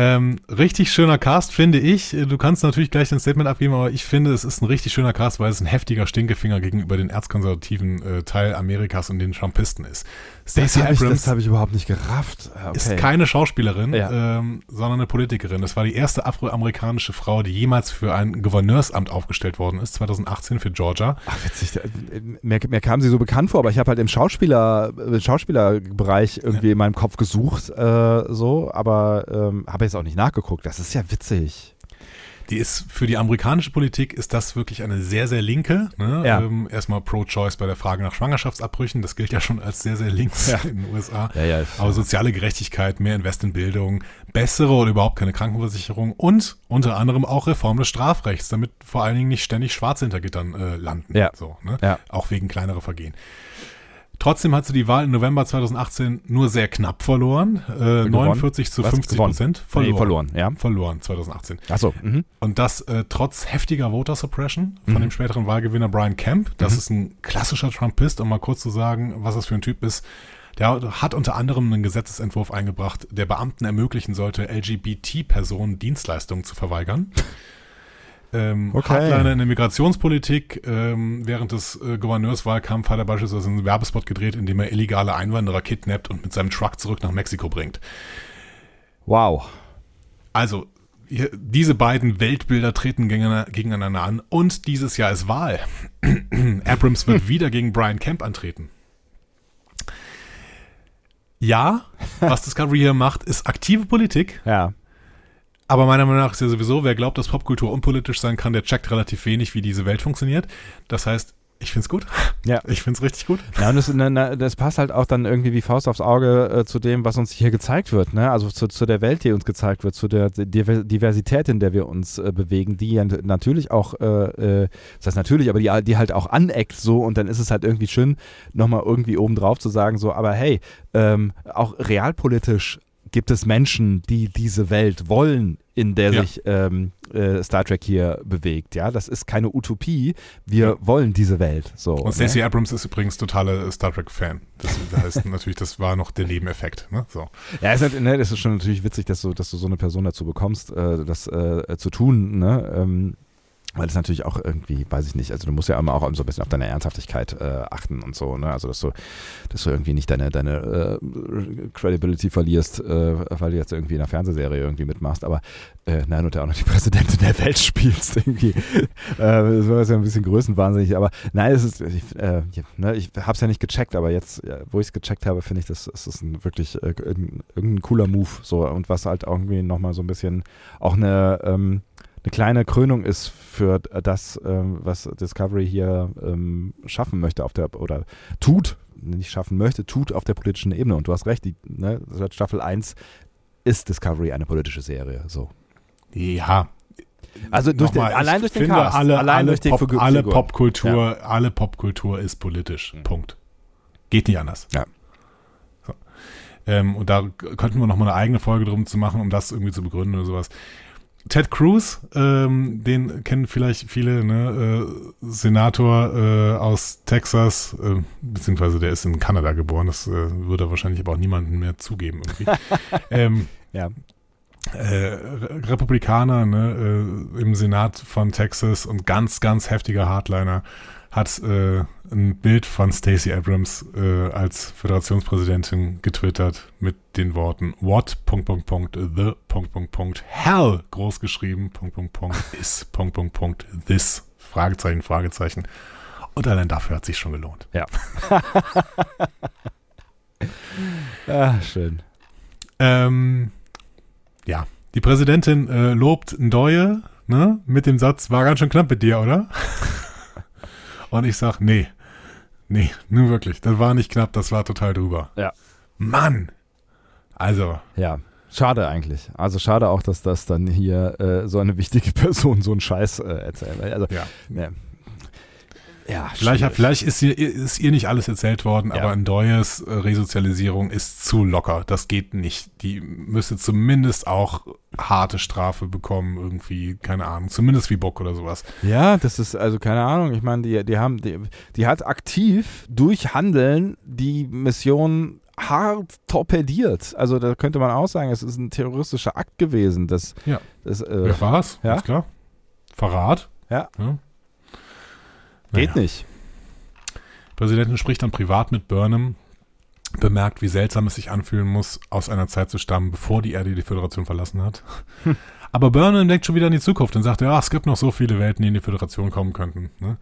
Ähm, richtig schöner Cast, finde ich. Du kannst natürlich gleich dein Statement abgeben, aber ich finde, es ist ein richtig schöner Cast, weil es ein heftiger Stinkefinger gegenüber den erzkonservativen äh, Teil Amerikas und den Trumpisten ist. Stacey das habe ich, Abrams das hab ich überhaupt nicht gerafft. Ah, ist okay. keine Schauspielerin, Ja. ähm, sondern eine Politikerin. Das war die erste afroamerikanische Frau, die jemals für ein Gouverneursamt aufgestellt worden ist, 2018 für Georgia. Ach, witzig. Äh, Mir, mir kam sie so bekannt vor, aber ich habe halt im Schauspieler, äh, Schauspielerbereich irgendwie in meinem Kopf gesucht, äh, so, aber ähm, habe jetzt auch nicht nachgeguckt. Das ist ja witzig. Die ist für die amerikanische Politik ist das wirklich eine sehr, sehr linke. Ne? Ja. Ähm, erstmal pro-choice bei der Frage nach Schwangerschaftsabbrüchen. Das gilt ja schon als sehr, sehr links Ja. in den USA. Ja. Aber soziale Gerechtigkeit, mehr Invest in Bildung, bessere oder überhaupt keine Krankenversicherung und unter anderem auch Reform des Strafrechts, damit vor allen Dingen nicht ständig Schwarze hinter Gittern äh, landen. Ja. So, ne? Ja. Auch wegen kleinerer Vergehen. Trotzdem hat sie die Wahl im November 2018 nur sehr knapp verloren. Äh, Gewonnen? 49 zu Was? 50 Gewonnen? Prozent. Nee, verloren, ja. Verloren 2018. Achso, mhm. Und das äh, trotz heftiger Voter Suppression von Mhm. dem späteren Wahlgewinner Brian Kemp. Das ist ein klassischer Trumpist, um mal kurz zu sagen, was das für ein Typ ist. Der hat unter anderem einen Gesetzesentwurf eingebracht, der Beamten ermöglichen sollte, LGBT-Personen Dienstleistungen zu verweigern. Ähm, Okay. Hardliner in der Migrationspolitik. Ähm, während des äh, Gouverneurswahlkampf hat er beispielsweise einen Werbespot gedreht, in dem er illegale Einwanderer kidnappt und mit seinem Truck zurück nach Mexiko bringt. Wow. Also, hier, diese beiden Weltbilder treten gegeneinander gegeneinander an und dieses Jahr ist Wahl. [CLEARS THROAT] Abrams wird [LAUGHS] wieder gegen Brian Kemp antreten. Ja, was Discovery hier macht, ist aktive Politik. Ja. Aber meiner Meinung nach ist ja sowieso, wer glaubt, dass Popkultur unpolitisch sein kann, der checkt relativ wenig, wie diese Welt funktioniert. Das heißt, ich find's gut. Ja. [LAUGHS] Ich find's richtig gut. Ja, und das, na, das passt halt auch dann irgendwie wie Faust aufs Auge äh, zu dem, was uns hier gezeigt wird, ne? Also zu, zu der Welt, die uns gezeigt wird, zu der Diver- Diversität, in der wir uns äh, bewegen, die ja natürlich auch, äh, äh, das heißt natürlich, aber die, die halt auch aneckt so und dann ist es halt irgendwie schön, nochmal irgendwie oben drauf zu sagen, so, aber hey, ähm, auch realpolitisch gibt es Menschen, die diese Welt wollen, in der Ja. sich ähm, äh, Star Trek hier bewegt. Ja, das ist keine Utopie. Wir Ja. wollen diese Welt. So. Und ne? Stacey Abrams ist übrigens totaler Star Trek-Fan. Das heißt [LAUGHS] natürlich, das war noch der Nebeneffekt. Ne? So. Ja, ist halt, ne, ist schon natürlich witzig, dass du, dass du so eine Person dazu bekommst, äh, das äh, zu tun, ne? Ähm, weil das natürlich auch irgendwie, weiß ich nicht, also du musst ja immer auch so ein bisschen auf deine Ernsthaftigkeit äh, achten und so, ne? Also dass du, dass du irgendwie nicht deine, deine äh, Credibility verlierst, äh, weil du jetzt irgendwie in einer Fernsehserie irgendwie mitmachst, aber äh, nein, und ja auch noch die Präsidentin der Welt [LAUGHS] spielst irgendwie. äh, das war ja ein bisschen größenwahnsinnig, aber nein, es ist, ich, äh, ne, ich hab's ja nicht gecheckt, aber jetzt, wo ich es gecheckt habe, finde ich, das, das ist ein wirklich äh, irgendein, irgendein cooler Move, so und was halt irgendwie nochmal so ein bisschen auch eine, ähm, eine kleine Krönung ist für das, ähm, was Discovery hier ähm, schaffen möchte auf der oder tut, nicht schaffen möchte, tut auf der politischen Ebene. Und du hast recht, die, ne, seit Staffel 1 ist Discovery eine politische Serie. So. Ja. Also durch den, Nochmal, ich allein durch den finde, Cast, alle, allein alle, durch die Pop, Figur- alle. Popkultur, alle Popkultur ist politisch. Punkt. Geht nicht anders. Ja. So. Ähm, und da könnten wir noch mal eine eigene Folge drum zu machen, um das irgendwie zu begründen oder sowas. Ted Cruz, ähm, den kennen vielleicht viele, ne? äh, Senator äh, aus Texas, äh, beziehungsweise der ist in Kanada geboren, das äh, würde wahrscheinlich aber auch niemanden mehr zugeben irgendwie. [LAUGHS] ähm, Ja. äh, Re- Republikaner ne, äh, im Senat von Texas und ganz, ganz heftiger Hardliner hat äh, ein Bild von Stacey Abrams äh, als Föderationspräsidentin getwittert mit den Worten What, Punkt, Punkt, Punkt, the, Punkt, Punkt, Punkt, hell, groß geschrieben, Punkt, Punkt, Punkt, [LAUGHS] is, Punkt, Punkt, Punkt, this, Fragezeichen, Fragezeichen. Und allein dafür hat sich schon gelohnt. Ja. [LAUGHS] ah, schön. Ähm, ja, die Präsidentin äh, lobt Ndoye, ne, mit dem Satz, war ganz schön knapp mit dir, oder? [LAUGHS] Und ich sag, nee, nee, nur wirklich, das war nicht knapp, das war total drüber. Ja. Mann! Also, Ja. Schade eigentlich. Also schade auch, dass das dann hier äh, so eine wichtige [LAUGHS] Person so einen Scheiß äh, erzählt. Also, ja. ne. Ja, Vielleicht, schwierig. vielleicht ist, ihr, ist ihr nicht alles erzählt worden, Ja. aber Ndoyes äh, Resozialisierung ist zu locker. Das geht nicht. Die müsste zumindest auch harte Strafe bekommen, irgendwie, keine Ahnung, zumindest wie Bock oder sowas. Ja, das ist, also keine Ahnung, ich meine, die, die haben, die, die hat aktiv durch Handeln die Mission hart torpediert. Also da könnte man auch sagen, es ist ein terroristischer Akt gewesen. Das, Ja. das äh, Ja, war's, ja. klar. Verrat. Ja. ja. Geht Naja. nicht. Präsidentin spricht dann privat mit Burnham, bemerkt, wie seltsam es sich anfühlen muss, aus einer Zeit zu stammen, bevor die Erde die Föderation verlassen hat. [LAUGHS] Aber Burnham denkt schon wieder in die Zukunft und sagt, ja, es gibt noch so viele Welten, die in die Föderation kommen könnten. Ne?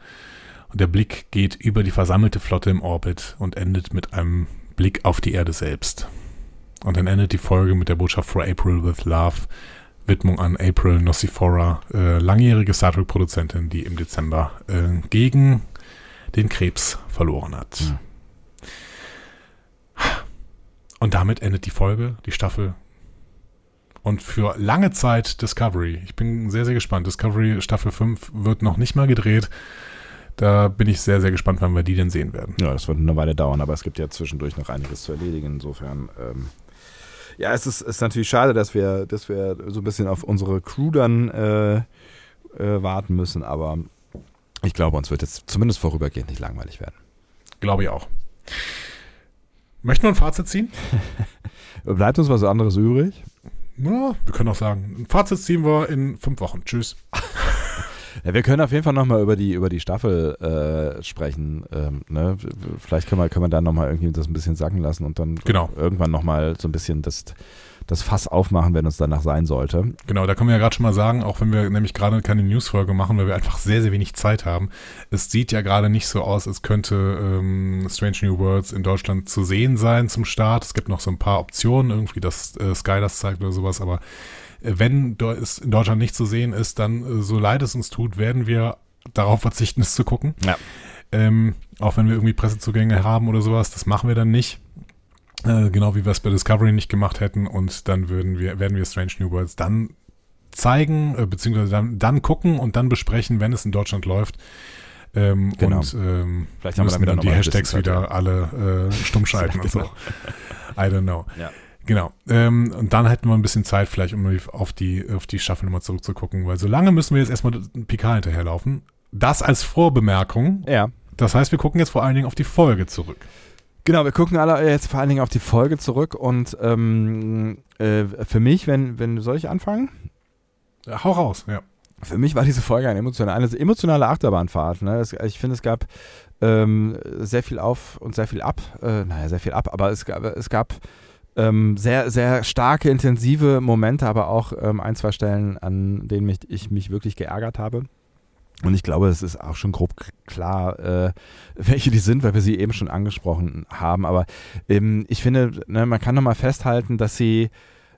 Und der Blick geht über die versammelte Flotte im Orbit und endet mit einem Blick auf die Erde selbst. Und dann endet die Folge mit der Botschaft For April with Love, Widmung an April Nocifora, äh, langjährige Star Trek-Produzentin, die im Dezember äh, gegen den Krebs verloren hat. Hm. Und damit endet die Folge, die Staffel. Und für lange Zeit Discovery. Ich bin sehr, sehr gespannt. Discovery Staffel 5 wird noch nicht mal gedreht. Da bin ich sehr, sehr gespannt, wann wir die denn sehen werden. Ja, das wird eine Weile dauern, aber es gibt ja zwischendurch noch einiges zu erledigen. Insofern, ähm, ja, es ist, ist natürlich schade, dass wir, dass wir so ein bisschen auf unsere Crew dann äh, äh, warten müssen, aber ich glaube, uns wird jetzt zumindest vorübergehend nicht langweilig werden. Glaube ich auch. Möchten wir ein Fazit ziehen? [LAUGHS] Bleibt uns was anderes übrig? Ja, wir können auch sagen, ein Fazit ziehen wir in fünf Wochen. Tschüss. [LAUGHS] Ja, wir können auf jeden Fall nochmal über die, über die Staffel äh, sprechen. Ähm, ne? Vielleicht können wir, können wir dann nochmal irgendwie das ein bisschen sacken lassen und dann Genau. irgendwann nochmal so ein bisschen das, das Fass aufmachen, wenn es danach sein sollte. Genau, da können wir ja gerade schon mal sagen, auch wenn wir nämlich gerade keine Newsfolge machen, weil wir einfach sehr, sehr wenig Zeit haben. Es sieht ja gerade nicht so aus, als könnte ähm, Strange New Worlds in Deutschland zu sehen sein zum Start. Es gibt noch so ein paar Optionen, irgendwie, dass äh, Sky das zeigt oder sowas, aber wenn es in Deutschland nicht zu sehen ist, dann, äh, so leid es uns tut, werden wir darauf verzichten, es zu gucken. Ja. Ähm, auch wenn wir irgendwie Pressezugänge haben oder sowas, das machen wir dann nicht. Äh, genau wie wir es bei Discovery nicht gemacht hätten. Und dann würden wir, werden wir Strange New Worlds dann zeigen, äh, beziehungsweise dann, dann gucken und dann besprechen, wenn es in Deutschland läuft. Ähm, Genau. Und ähm, Vielleicht haben wir dann dann die Hashtags wieder alle äh, stumm [LAUGHS] schalten und so. Genau. I don't know. Ja. Genau. Ähm, und dann hätten wir ein bisschen Zeit, vielleicht, um auf die, auf die Staffel nochmal zurückzugucken, weil so lange müssen wir jetzt erstmal Picard hinterherlaufen. Das als Vorbemerkung. Ja. Das heißt, wir gucken jetzt vor allen Dingen auf die Folge zurück. Genau, wir gucken alle jetzt vor allen Dingen auf die Folge zurück und ähm, äh, für mich, wenn, wenn, soll ich anfangen? Ja, hau raus, ja. Für mich war diese Folge eine emotionale, eine emotionale Achterbahnfahrt. Ne? Es, ich finde, es gab ähm, sehr viel auf und sehr viel ab. Äh, naja, sehr viel ab, aber es gab, es gab ähm, sehr, sehr starke, intensive Momente, aber auch ähm, ein, zwei Stellen, an denen mich, ich mich wirklich geärgert habe. Und ich glaube, es ist auch schon grob klar, äh, [LAUGHS] welche die sind, weil wir sie eben schon angesprochen haben. Aber ähm, ich finde, ne, man kann nochmal festhalten, dass sie,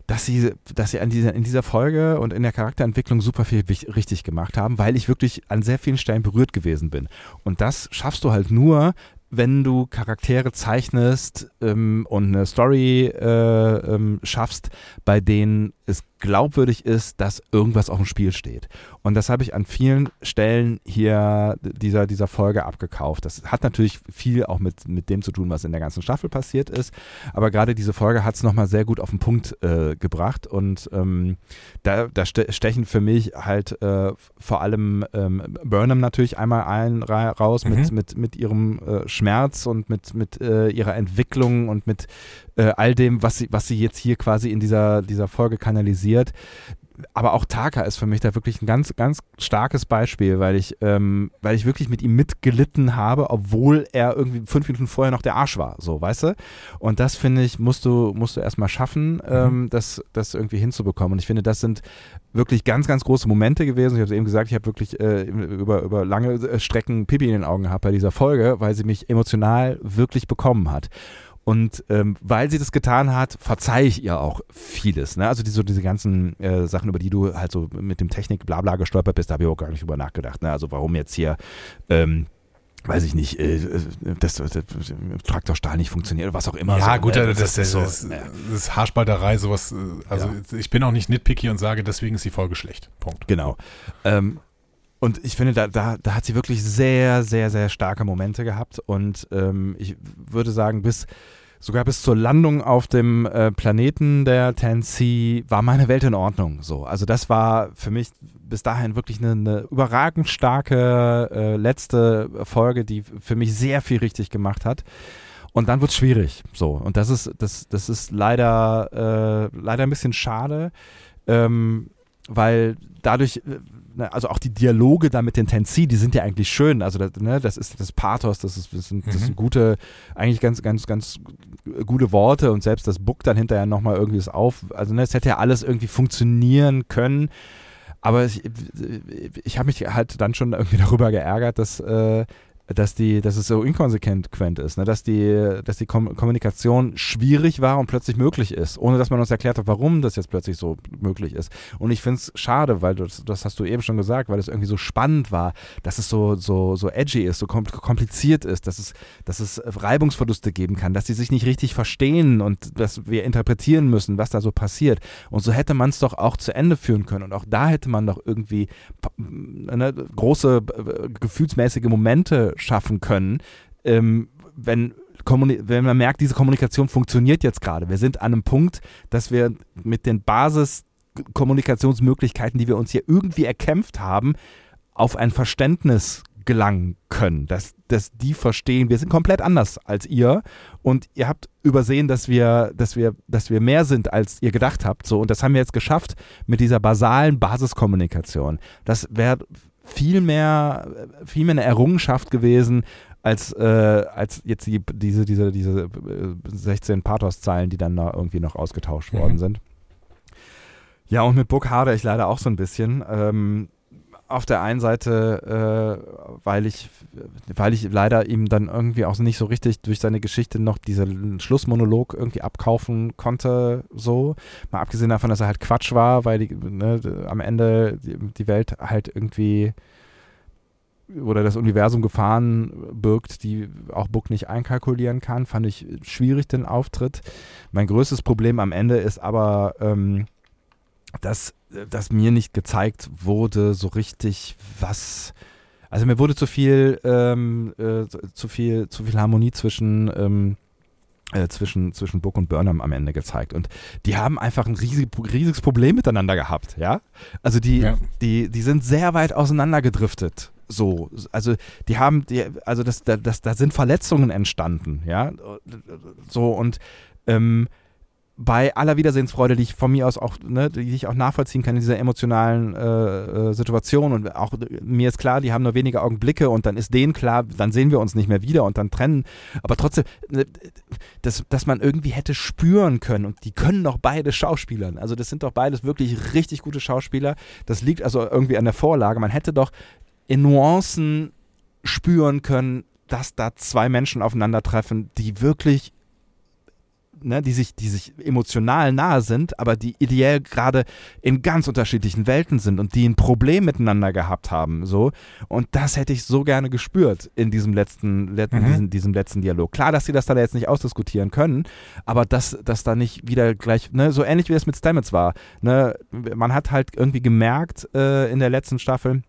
dass sie, dass sie an dieser, in dieser Folge und in der Charakterentwicklung super viel richtig gemacht haben, weil ich wirklich an sehr vielen Stellen berührt gewesen bin. Und das schaffst du halt nur, wenn du Charaktere zeichnest ähm, und eine Story äh, ähm, schaffst, bei denen es glaubwürdig ist, dass irgendwas auf dem Spiel steht. Und das habe ich an vielen Stellen hier dieser, dieser Folge abgekauft. Das hat natürlich viel auch mit, mit dem zu tun, was in der ganzen Staffel passiert ist. Aber gerade diese Folge hat es nochmal sehr gut auf den Punkt äh, gebracht. Und ähm, da, da ste stechen für mich halt äh, vor allem ähm, Burnham natürlich einmal ein, ra raus mit, Mhm. mit, mit ihrem äh, Schmerz und mit, mit äh, ihrer Entwicklung und mit äh, all dem, was sie, was sie jetzt hier quasi in dieser, dieser Folge kanalisiert. Aber auch Taka ist für mich da wirklich ein ganz, ganz starkes Beispiel, weil ich, ähm, weil ich wirklich mit ihm mitgelitten habe, obwohl er irgendwie fünf Minuten vorher noch der Arsch war, so, weißt du? Und das finde ich, musst du, musst du erstmal schaffen, ähm, das, das irgendwie hinzubekommen. Und ich finde, das sind wirklich ganz, ganz große Momente gewesen. Ich habe es eben gesagt, ich habe wirklich äh, über, über lange äh, Strecken Pipi in den Augen gehabt bei dieser Folge, weil sie mich emotional wirklich bekommen hat. Und ähm, weil sie das getan hat, verzeihe ich ihr auch vieles. Ne? Also die, so diese ganzen äh, Sachen, über die du halt so mit dem Technik blabla gestolpert bist, da habe ich auch gar nicht drüber nachgedacht. Ne? Also warum jetzt hier, ähm, weiß ich nicht, äh, das, das, das Traktorstahl nicht funktioniert oder was auch immer. Ja, so, gut, ne? das, das, das, so, das, ja. das ist Haarspalterei, sowas. äh, Also ich bin auch nicht nitpicky und sage, deswegen ist die Folge schlecht. Punkt. Genau. Ähm, und ich finde, da, da, da hat sie wirklich sehr, sehr, sehr starke Momente gehabt. Und ähm, ich würde sagen, bis sogar bis zur Landung auf dem äh, Planeten der Tennessee war meine Welt in Ordnung. So, also das war für mich bis dahin wirklich eine, eine überragend starke äh, letzte Folge, die für mich sehr viel richtig gemacht hat. Und dann wird es schwierig. So, und das ist, das, das ist leider, äh, leider ein bisschen schade, ähm, weil dadurch, äh, ne, also auch die Dialoge da mit den Tensi, die sind ja eigentlich schön. Also das, ne, das ist das Pathos, das, ist, das, sind, das Mhm. sind gute, eigentlich ganz, ganz, ganz gute Worte und selbst das Book dann hinterher nochmal irgendwie ist auf. Also ne, es hätte ja alles irgendwie funktionieren können. Aber ich, ich habe mich halt dann schon irgendwie [LAUGHS] darüber geärgert, dass, äh, dass, die, dass es so inkonsequent ist, ne? dass die, dass die Kom Kommunikation schwierig war und plötzlich möglich ist, ohne dass man uns erklärt hat, warum das jetzt plötzlich so möglich ist. Und ich finde es schade, weil das, das hast du eben schon gesagt, weil es irgendwie so spannend war, dass es so, so, so edgy ist, so kom kompliziert ist, dass es, dass es Reibungsverluste geben kann, dass die sich nicht richtig verstehen und dass wir interpretieren müssen, was da so passiert. Und so hätte man es doch auch zu Ende führen können. Und auch da hätte man doch irgendwie ne, große äh, gefühlsmäßige Momente schaffen können, ähm, wenn, wenn man merkt, diese Kommunikation funktioniert jetzt gerade. Wir sind an einem Punkt, dass wir mit den Basis-Kommunikationsmöglichkeiten, die wir uns hier irgendwie erkämpft haben, auf ein Verständnis gelangen können, dass, dass die verstehen, wir sind komplett anders als ihr und ihr habt übersehen, dass wir, dass wir, dass wir mehr sind, als ihr gedacht habt. So, und das haben wir jetzt geschafft mit dieser basalen Basiskommunikation. Das wäre viel mehr, viel mehr eine Errungenschaft gewesen, als, äh, als jetzt die, diese, diese, diese äh, 16 Pathos-Zeilen, die dann da irgendwie noch ausgetauscht Mhm. worden sind. Ja, und mit Book hadere ich leider auch so ein bisschen. Ähm, auf der einen Seite, äh, weil ich, weil ich leider ihm dann irgendwie auch nicht so richtig durch seine Geschichte noch diesen Schlussmonolog irgendwie abkaufen konnte, so. Mal abgesehen davon, dass er halt Quatsch war, weil die, ne, am Ende die, Welt halt irgendwie oder das Universum Gefahren birgt, die auch Book nicht einkalkulieren kann, fand ich schwierig den Auftritt. Mein größtes Problem am Ende ist aber, ähm, dass, dass mir nicht gezeigt wurde, so richtig, was. Also mir wurde zu viel, ähm, äh, zu viel, zu viel Harmonie zwischen, ähm, äh, zwischen, zwischen Book und Burnham am Ende gezeigt. Und die haben einfach ein riesig, riesiges Problem miteinander gehabt, ja. Also die, ja. die, die sind sehr weit auseinander gedriftet. So, also die haben, die, also das, das, da sind Verletzungen entstanden, ja. So und ähm, bei aller Wiedersehensfreude, die ich von mir aus auch, ne, die ich auch nachvollziehen kann in dieser emotionalen äh, äh, Situation und auch mir ist klar, die haben nur wenige Augenblicke und dann ist denen klar, dann sehen wir uns nicht mehr wieder und dann trennen. Aber trotzdem, ne, dass, dass man irgendwie hätte spüren können und die können doch beide Schauspielern. Also das sind doch beides wirklich richtig gute Schauspieler. Das liegt also irgendwie an der Vorlage. Man hätte doch in Nuancen spüren können, dass da zwei Menschen aufeinandertreffen, die wirklich ne, die sich, die sich emotional nahe sind, aber die ideell gerade in ganz unterschiedlichen Welten sind und die ein Problem miteinander gehabt haben. So. Und das hätte ich so gerne gespürt in diesem letzten, letzten mhm. diesem, diesem, letzten Dialog. Klar, dass sie das da jetzt nicht ausdiskutieren können, aber dass, dass da nicht wieder gleich, ne, so ähnlich wie es mit Stamets war. Ne, man hat halt irgendwie gemerkt äh, in der letzten Staffel,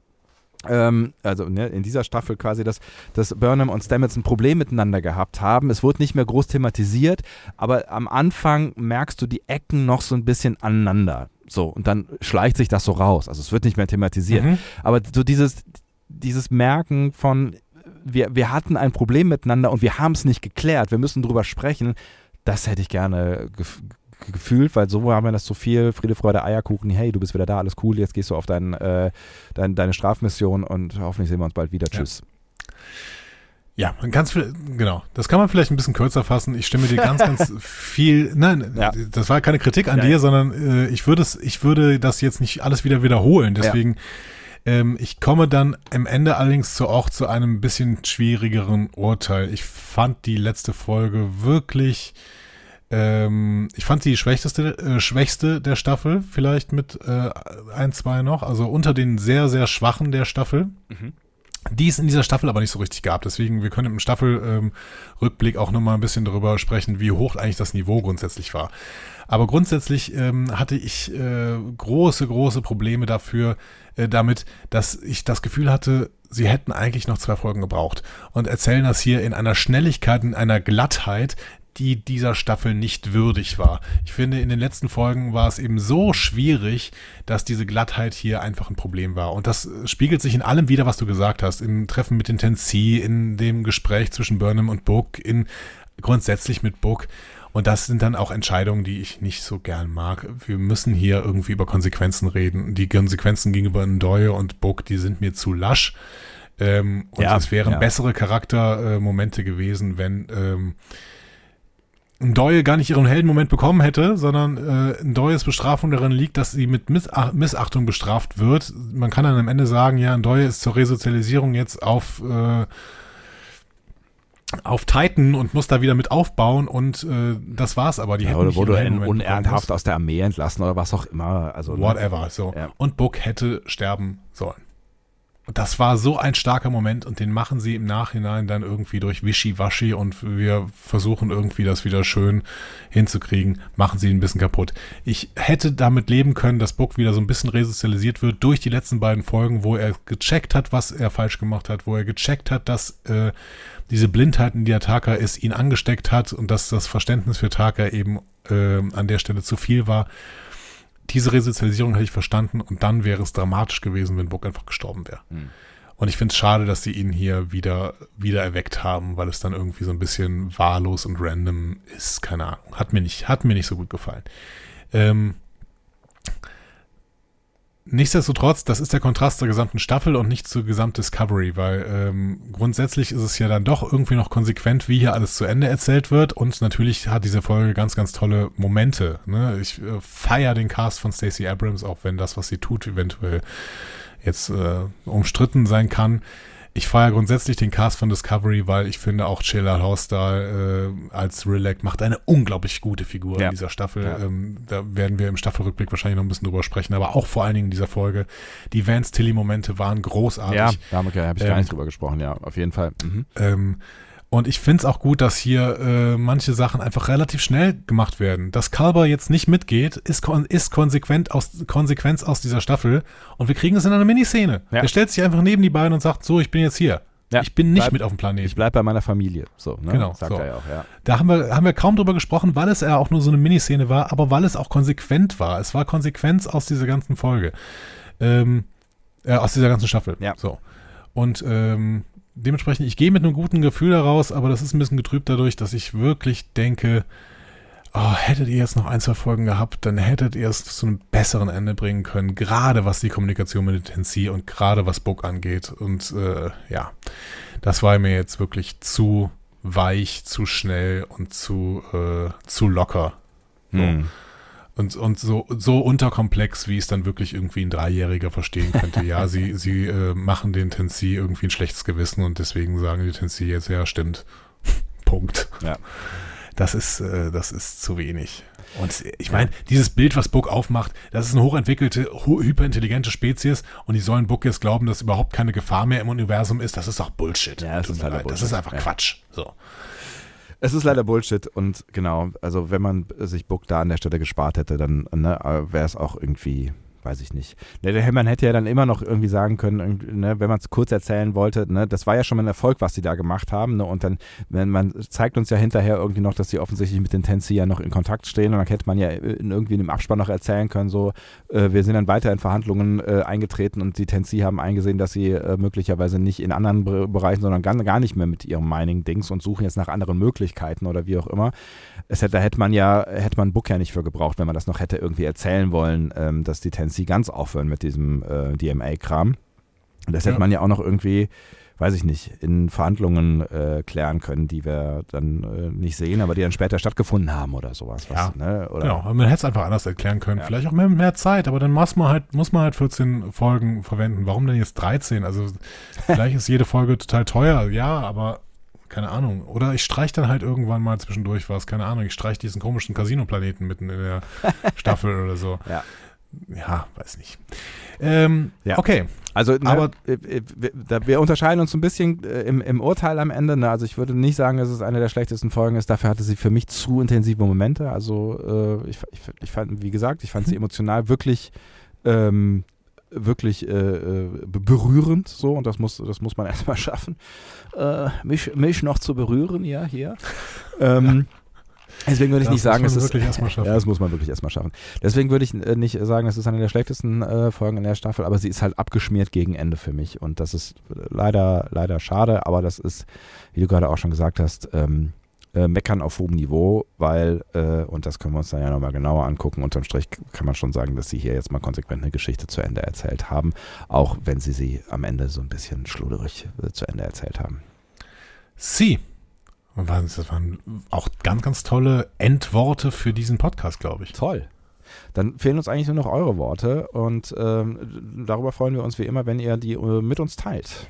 ähm, also ne, in dieser Staffel quasi, dass, dass Burnham und Stamets ein Problem miteinander gehabt haben. Es wurde nicht mehr groß thematisiert, aber am Anfang merkst du die Ecken noch so ein bisschen aneinander. So, und dann schleicht sich das so raus. Also es wird nicht mehr thematisiert. Mhm. Aber so dieses, dieses Merken von, wir, wir hatten ein Problem miteinander und wir haben es nicht geklärt, wir müssen drüber sprechen, das hätte ich gerne gefühlt, weil so haben wir das so viel, Friede, Freude, Eierkuchen, hey, du bist wieder da, alles cool, jetzt gehst du auf dein, äh, dein, deine Strafmission und hoffentlich sehen wir uns bald wieder. Tschüss. Ja. Ja, ganz viel, genau. Das kann man vielleicht ein bisschen kürzer fassen. Ich stimme dir ganz, ganz [LAUGHS] viel. Nein, ja. das war keine Kritik an ja, dir, sondern äh, ich würde es, ich würde das jetzt nicht alles wieder wiederholen. Deswegen, ähm, ich komme dann am Ende allerdings zu, auch zu einem bisschen schwierigeren Urteil. Ich fand die letzte Folge wirklich ähm, ich fand sie die schwächste, äh, schwächste der Staffel, vielleicht mit äh, ein, zwei noch, also unter den sehr, sehr schwachen der Staffel. Mhm. Die es in dieser Staffel aber nicht so richtig gab. Deswegen, wir können im Staffelrückblick ähm, auch nochmal ein bisschen darüber sprechen, wie hoch eigentlich das Niveau grundsätzlich war. Aber grundsätzlich ähm, hatte ich äh, große, große Probleme dafür, äh, damit, dass ich das Gefühl hatte, sie hätten eigentlich noch zwei Folgen gebraucht und erzählen das hier in einer Schnelligkeit, in einer Glattheit, die dieser Staffel nicht würdig war. Ich finde, in den letzten Folgen war es eben so schwierig, dass diese Glattheit hier einfach ein Problem war. Und das spiegelt sich in allem wieder, was du gesagt hast. Im Treffen mit den Tennessee, in dem Gespräch zwischen Burnham und Book, in grundsätzlich mit Book. Und das sind dann auch Entscheidungen, die ich nicht so gern mag. Wir müssen hier irgendwie über Konsequenzen reden. Die Konsequenzen gegenüber Ndoye und Book, die sind mir zu lasch. Ähm, und ja, es wären ja. bessere Charaktermomente äh, gewesen, wenn ähm, Doyle gar nicht ihren Heldenmoment bekommen hätte, sondern äh, Doyles Bestrafung darin liegt, dass sie mit Missach Missachtung bestraft wird. Man kann dann am Ende sagen, ja, Doyle ist zur Resozialisierung jetzt auf äh, auf Titan und muss da wieder mit aufbauen und äh, das war's aber. Die ja, oder wurde unehrenhaft aus der Armee entlassen oder was auch immer. Also, ne? Whatever, so. Ja. Und Book hätte sterben sollen. Das war so ein starker Moment und den machen sie im Nachhinein dann irgendwie durch Wischiwaschi und wir versuchen irgendwie das wieder schön hinzukriegen, machen sie ein bisschen kaputt. Ich hätte damit leben können, dass Book wieder so ein bisschen resozialisiert wird durch die letzten beiden Folgen, wo er gecheckt hat, was er falsch gemacht hat, wo er gecheckt hat, dass äh, diese Blindheit, in der Taka ist, ihn angesteckt hat und dass das Verständnis für Taka eben äh, an der Stelle zu viel war diese Resozialisierung hätte ich verstanden und dann wäre es dramatisch gewesen, wenn Book einfach gestorben wäre. Mhm. Und ich finde es schade, dass sie ihn hier wieder, wieder erweckt haben, weil es dann irgendwie so ein bisschen wahllos und random ist. Keine Ahnung. Hat mir nicht, hat mir nicht so gut gefallen. Ähm, Nichtsdestotrotz, das ist der Kontrast zur gesamten Staffel und nicht zur gesamten Discovery, weil ähm, grundsätzlich ist es ja dann doch irgendwie noch konsequent, wie hier alles zu Ende erzählt wird und natürlich hat diese Folge ganz, ganz tolle Momente. Ne? Ich äh, feiere den Cast von Stacey Abrams, auch wenn das, was sie tut, eventuell jetzt äh, umstritten sein kann. Ich feiere grundsätzlich den Cast von Discovery, weil ich finde auch Sheila Horsdal äh, als Rilek macht eine unglaublich gute Figur Ja. in dieser Staffel. Ja. Ähm, da werden wir im Staffelrückblick wahrscheinlich noch ein bisschen drüber sprechen, aber auch vor allen Dingen in dieser Folge. Die Vance Tilly-Momente waren großartig. Ja, da habe hab ich gar Ähm, nicht drüber gesprochen, ja, auf jeden Fall. Mhm. Ähm, und ich finde es auch gut, dass hier äh, manche Sachen einfach relativ schnell gemacht werden. Dass Kalber jetzt nicht mitgeht, ist, kon ist konsequent aus, Konsequenz aus dieser Staffel. Und wir kriegen es in einer Miniszene. Ja. Er stellt sich einfach neben die beiden und sagt, so, ich bin jetzt hier. Ja, ich bin nicht bleib- mit auf dem Planeten. Ich bleibe bei meiner Familie. So, ne? Genau, Sagt so. er ja auch, ja. Da haben wir, haben wir kaum drüber gesprochen, weil es ja auch nur so eine Miniszene war, aber weil es auch konsequent war. Es war Konsequenz aus dieser ganzen Folge. Ähm, äh, aus dieser ganzen Staffel. Ja. So. Und ähm, dementsprechend, ich gehe mit einem guten Gefühl daraus, aber das ist ein bisschen getrübt dadurch, dass ich wirklich denke, oh, hättet ihr jetzt noch ein, zwei Folgen gehabt, dann hättet ihr es zu einem besseren Ende bringen können, gerade was die Kommunikation mit Tennessee und gerade was Book angeht. Und äh, ja, das war mir jetzt wirklich zu weich, zu schnell und zu, äh, zu locker. So. Hm. Und, und so, so unterkomplex, wie es dann wirklich irgendwie ein Dreijähriger verstehen könnte. Ja, sie, [LAUGHS] sie äh, machen den Tennessee irgendwie ein schlechtes Gewissen und deswegen sagen die Tennessee jetzt, ja, stimmt. [LAUGHS] Punkt. Ja. Das ist, äh, das ist zu wenig. Und ich meine, dieses Bild, was Book aufmacht, das ist eine hochentwickelte, hyperintelligente Spezies und die sollen Book jetzt glauben, dass überhaupt keine Gefahr mehr im Universum ist. Das ist auch Bullshit. Ja, das ist leid. Das Bullshit. ist einfach Ja. Quatsch. So. Es ist leider Bullshit und genau, also wenn man sich Book da an der Stelle gespart hätte, dann ne, wäre es auch irgendwie, weiß ich nicht. Ne, man hätte ja dann immer noch irgendwie sagen können, ne, wenn man es kurz erzählen wollte, ne, das war ja schon mal ein Erfolg, was sie da gemacht haben. Ne, und dann, wenn man zeigt uns ja hinterher irgendwie noch, dass sie offensichtlich mit den Tensi ja noch in Kontakt stehen und dann hätte man ja in, irgendwie in einem Abspann noch erzählen können, so, äh, wir sind dann weiter in Verhandlungen äh, eingetreten und die Tensi haben eingesehen, dass sie äh, möglicherweise nicht in anderen Be Bereichen, sondern gar, gar nicht mehr mit ihrem Mining-Dings und suchen jetzt nach anderen Möglichkeiten oder wie auch immer. Es hätte, da hätte man ja, hätte man Book ja nicht für gebraucht, wenn man das noch hätte irgendwie erzählen wollen, ähm, dass die Tensi ganz aufhören mit diesem äh, DMA-Kram. Und das hätte Ja. man ja auch noch irgendwie, weiß ich nicht, in Verhandlungen äh, klären können, die wir dann äh, nicht sehen, aber die dann später stattgefunden haben oder sowas. Ja. ne? oder, Genau, man hätte es einfach anders erklären können. Ja. Vielleicht auch mehr, mehr Zeit, aber dann muss man halt, muss man halt 14 Folgen verwenden. Warum denn jetzt 13? Also vielleicht ist jede Folge total teuer, ja, aber keine Ahnung. Oder ich streich dann halt irgendwann mal zwischendurch was, keine Ahnung, ich streich diesen komischen Casino-Planeten mitten in der [LAUGHS] Staffel oder so. Ja. Ja, weiß nicht. Ähm, Ja. Okay, Also, ne, Aber- äh, äh, wir, wir unterscheiden uns ein bisschen äh, im, im Urteil am Ende. Ne? Also ich würde nicht sagen, dass es eine der schlechtesten Folgen ist. Dafür hatte sie für mich zu intensive Momente. Also äh, ich, ich, ich fand, wie gesagt, ich fand sie [LAUGHS] emotional wirklich ähm, wirklich äh, äh, be- berührend so und das muss das muss man [LAUGHS] erstmal schaffen. Äh, mich, mich noch zu berühren ja hier. [LAUGHS] Ähm, deswegen würde ich Das nicht sagen es ist wirklich erstmal schaffen. [LAUGHS] ja das muss man wirklich erstmal schaffen. Deswegen würde ich äh, nicht sagen es ist eine der schlechtesten äh, Folgen in der Staffel aber sie ist halt abgeschmiert gegen Ende für mich. Und das ist leider leider schade aber das ist wie du gerade auch schon gesagt hast ähm, äh, meckern auf hohem Niveau, weil, äh, und das können wir uns dann ja nochmal genauer angucken, unterm Strich kann man schon sagen, dass sie hier jetzt mal konsequent eine Geschichte zu Ende erzählt haben, auch wenn sie sie am Ende so ein bisschen schluderig äh, zu Ende erzählt haben. Sie. Das waren auch ganz, ganz tolle Endworte für diesen Podcast, glaube ich. Toll. Dann fehlen uns eigentlich nur noch eure Worte und ähm, darüber freuen wir uns wie immer, wenn ihr die äh, mit uns teilt.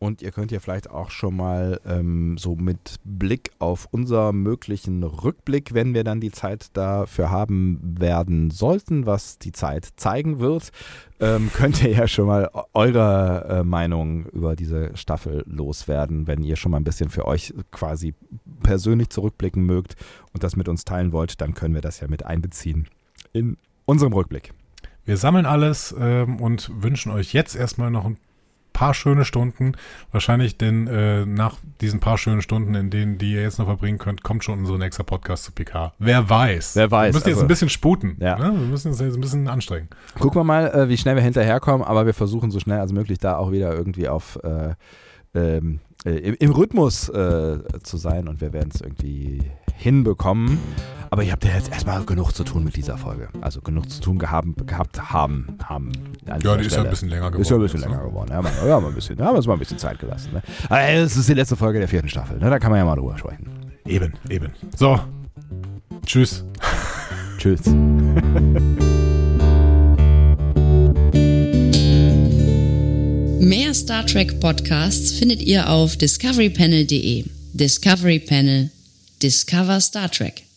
Und ihr könnt ja vielleicht auch schon mal ähm, so mit Blick auf unser möglichen Rückblick, wenn wir dann die Zeit dafür haben werden sollten, was die Zeit zeigen wird, ähm, [LAUGHS] könnt ihr ja schon mal eure äh, Meinung über diese Staffel loswerden, wenn ihr schon mal ein bisschen für euch quasi persönlich zurückblicken mögt und das mit uns teilen wollt, dann können wir das ja mit einbeziehen in unserem Rückblick. Wir sammeln alles ähm, und wünschen euch jetzt erstmal noch ein paar schöne Stunden. Wahrscheinlich denn äh, nach diesen paar schönen Stunden, in denen die ihr jetzt noch verbringen könnt, kommt schon unser nächster Podcast zu PK. Wer weiß. Wer weiß, Wir müssen jetzt also- ein bisschen sputen. Ja. Ne? Wir müssen uns jetzt ein bisschen anstrengen. Gucken wir mal, äh, wie schnell wir hinterherkommen, aber wir versuchen so schnell als möglich da auch wieder irgendwie auf äh, ähm, äh, im, im Rhythmus äh, zu sein und wir werden es irgendwie hinbekommen. Aber ihr habt ja jetzt erstmal genug zu tun mit dieser Folge. Also genug zu tun gehabt, gehabt haben. haben Ja, die ist ja Stelle. ein bisschen länger geworden. Ist ja ein bisschen jetzt, länger ne? geworden. Ja, man, ja, mal ein bisschen, haben wir uns mal ein bisschen Zeit gelassen. Ne? Aber es ist die letzte Folge der vierten Staffel. Ne? Da kann man ja mal drüber sprechen. Eben, eben. So. Tschüss. [LAUGHS] Tschüss. Mehr Star Trek Podcasts findet ihr auf discoverypanel.de. Discovery Panel. Discover Star Trek.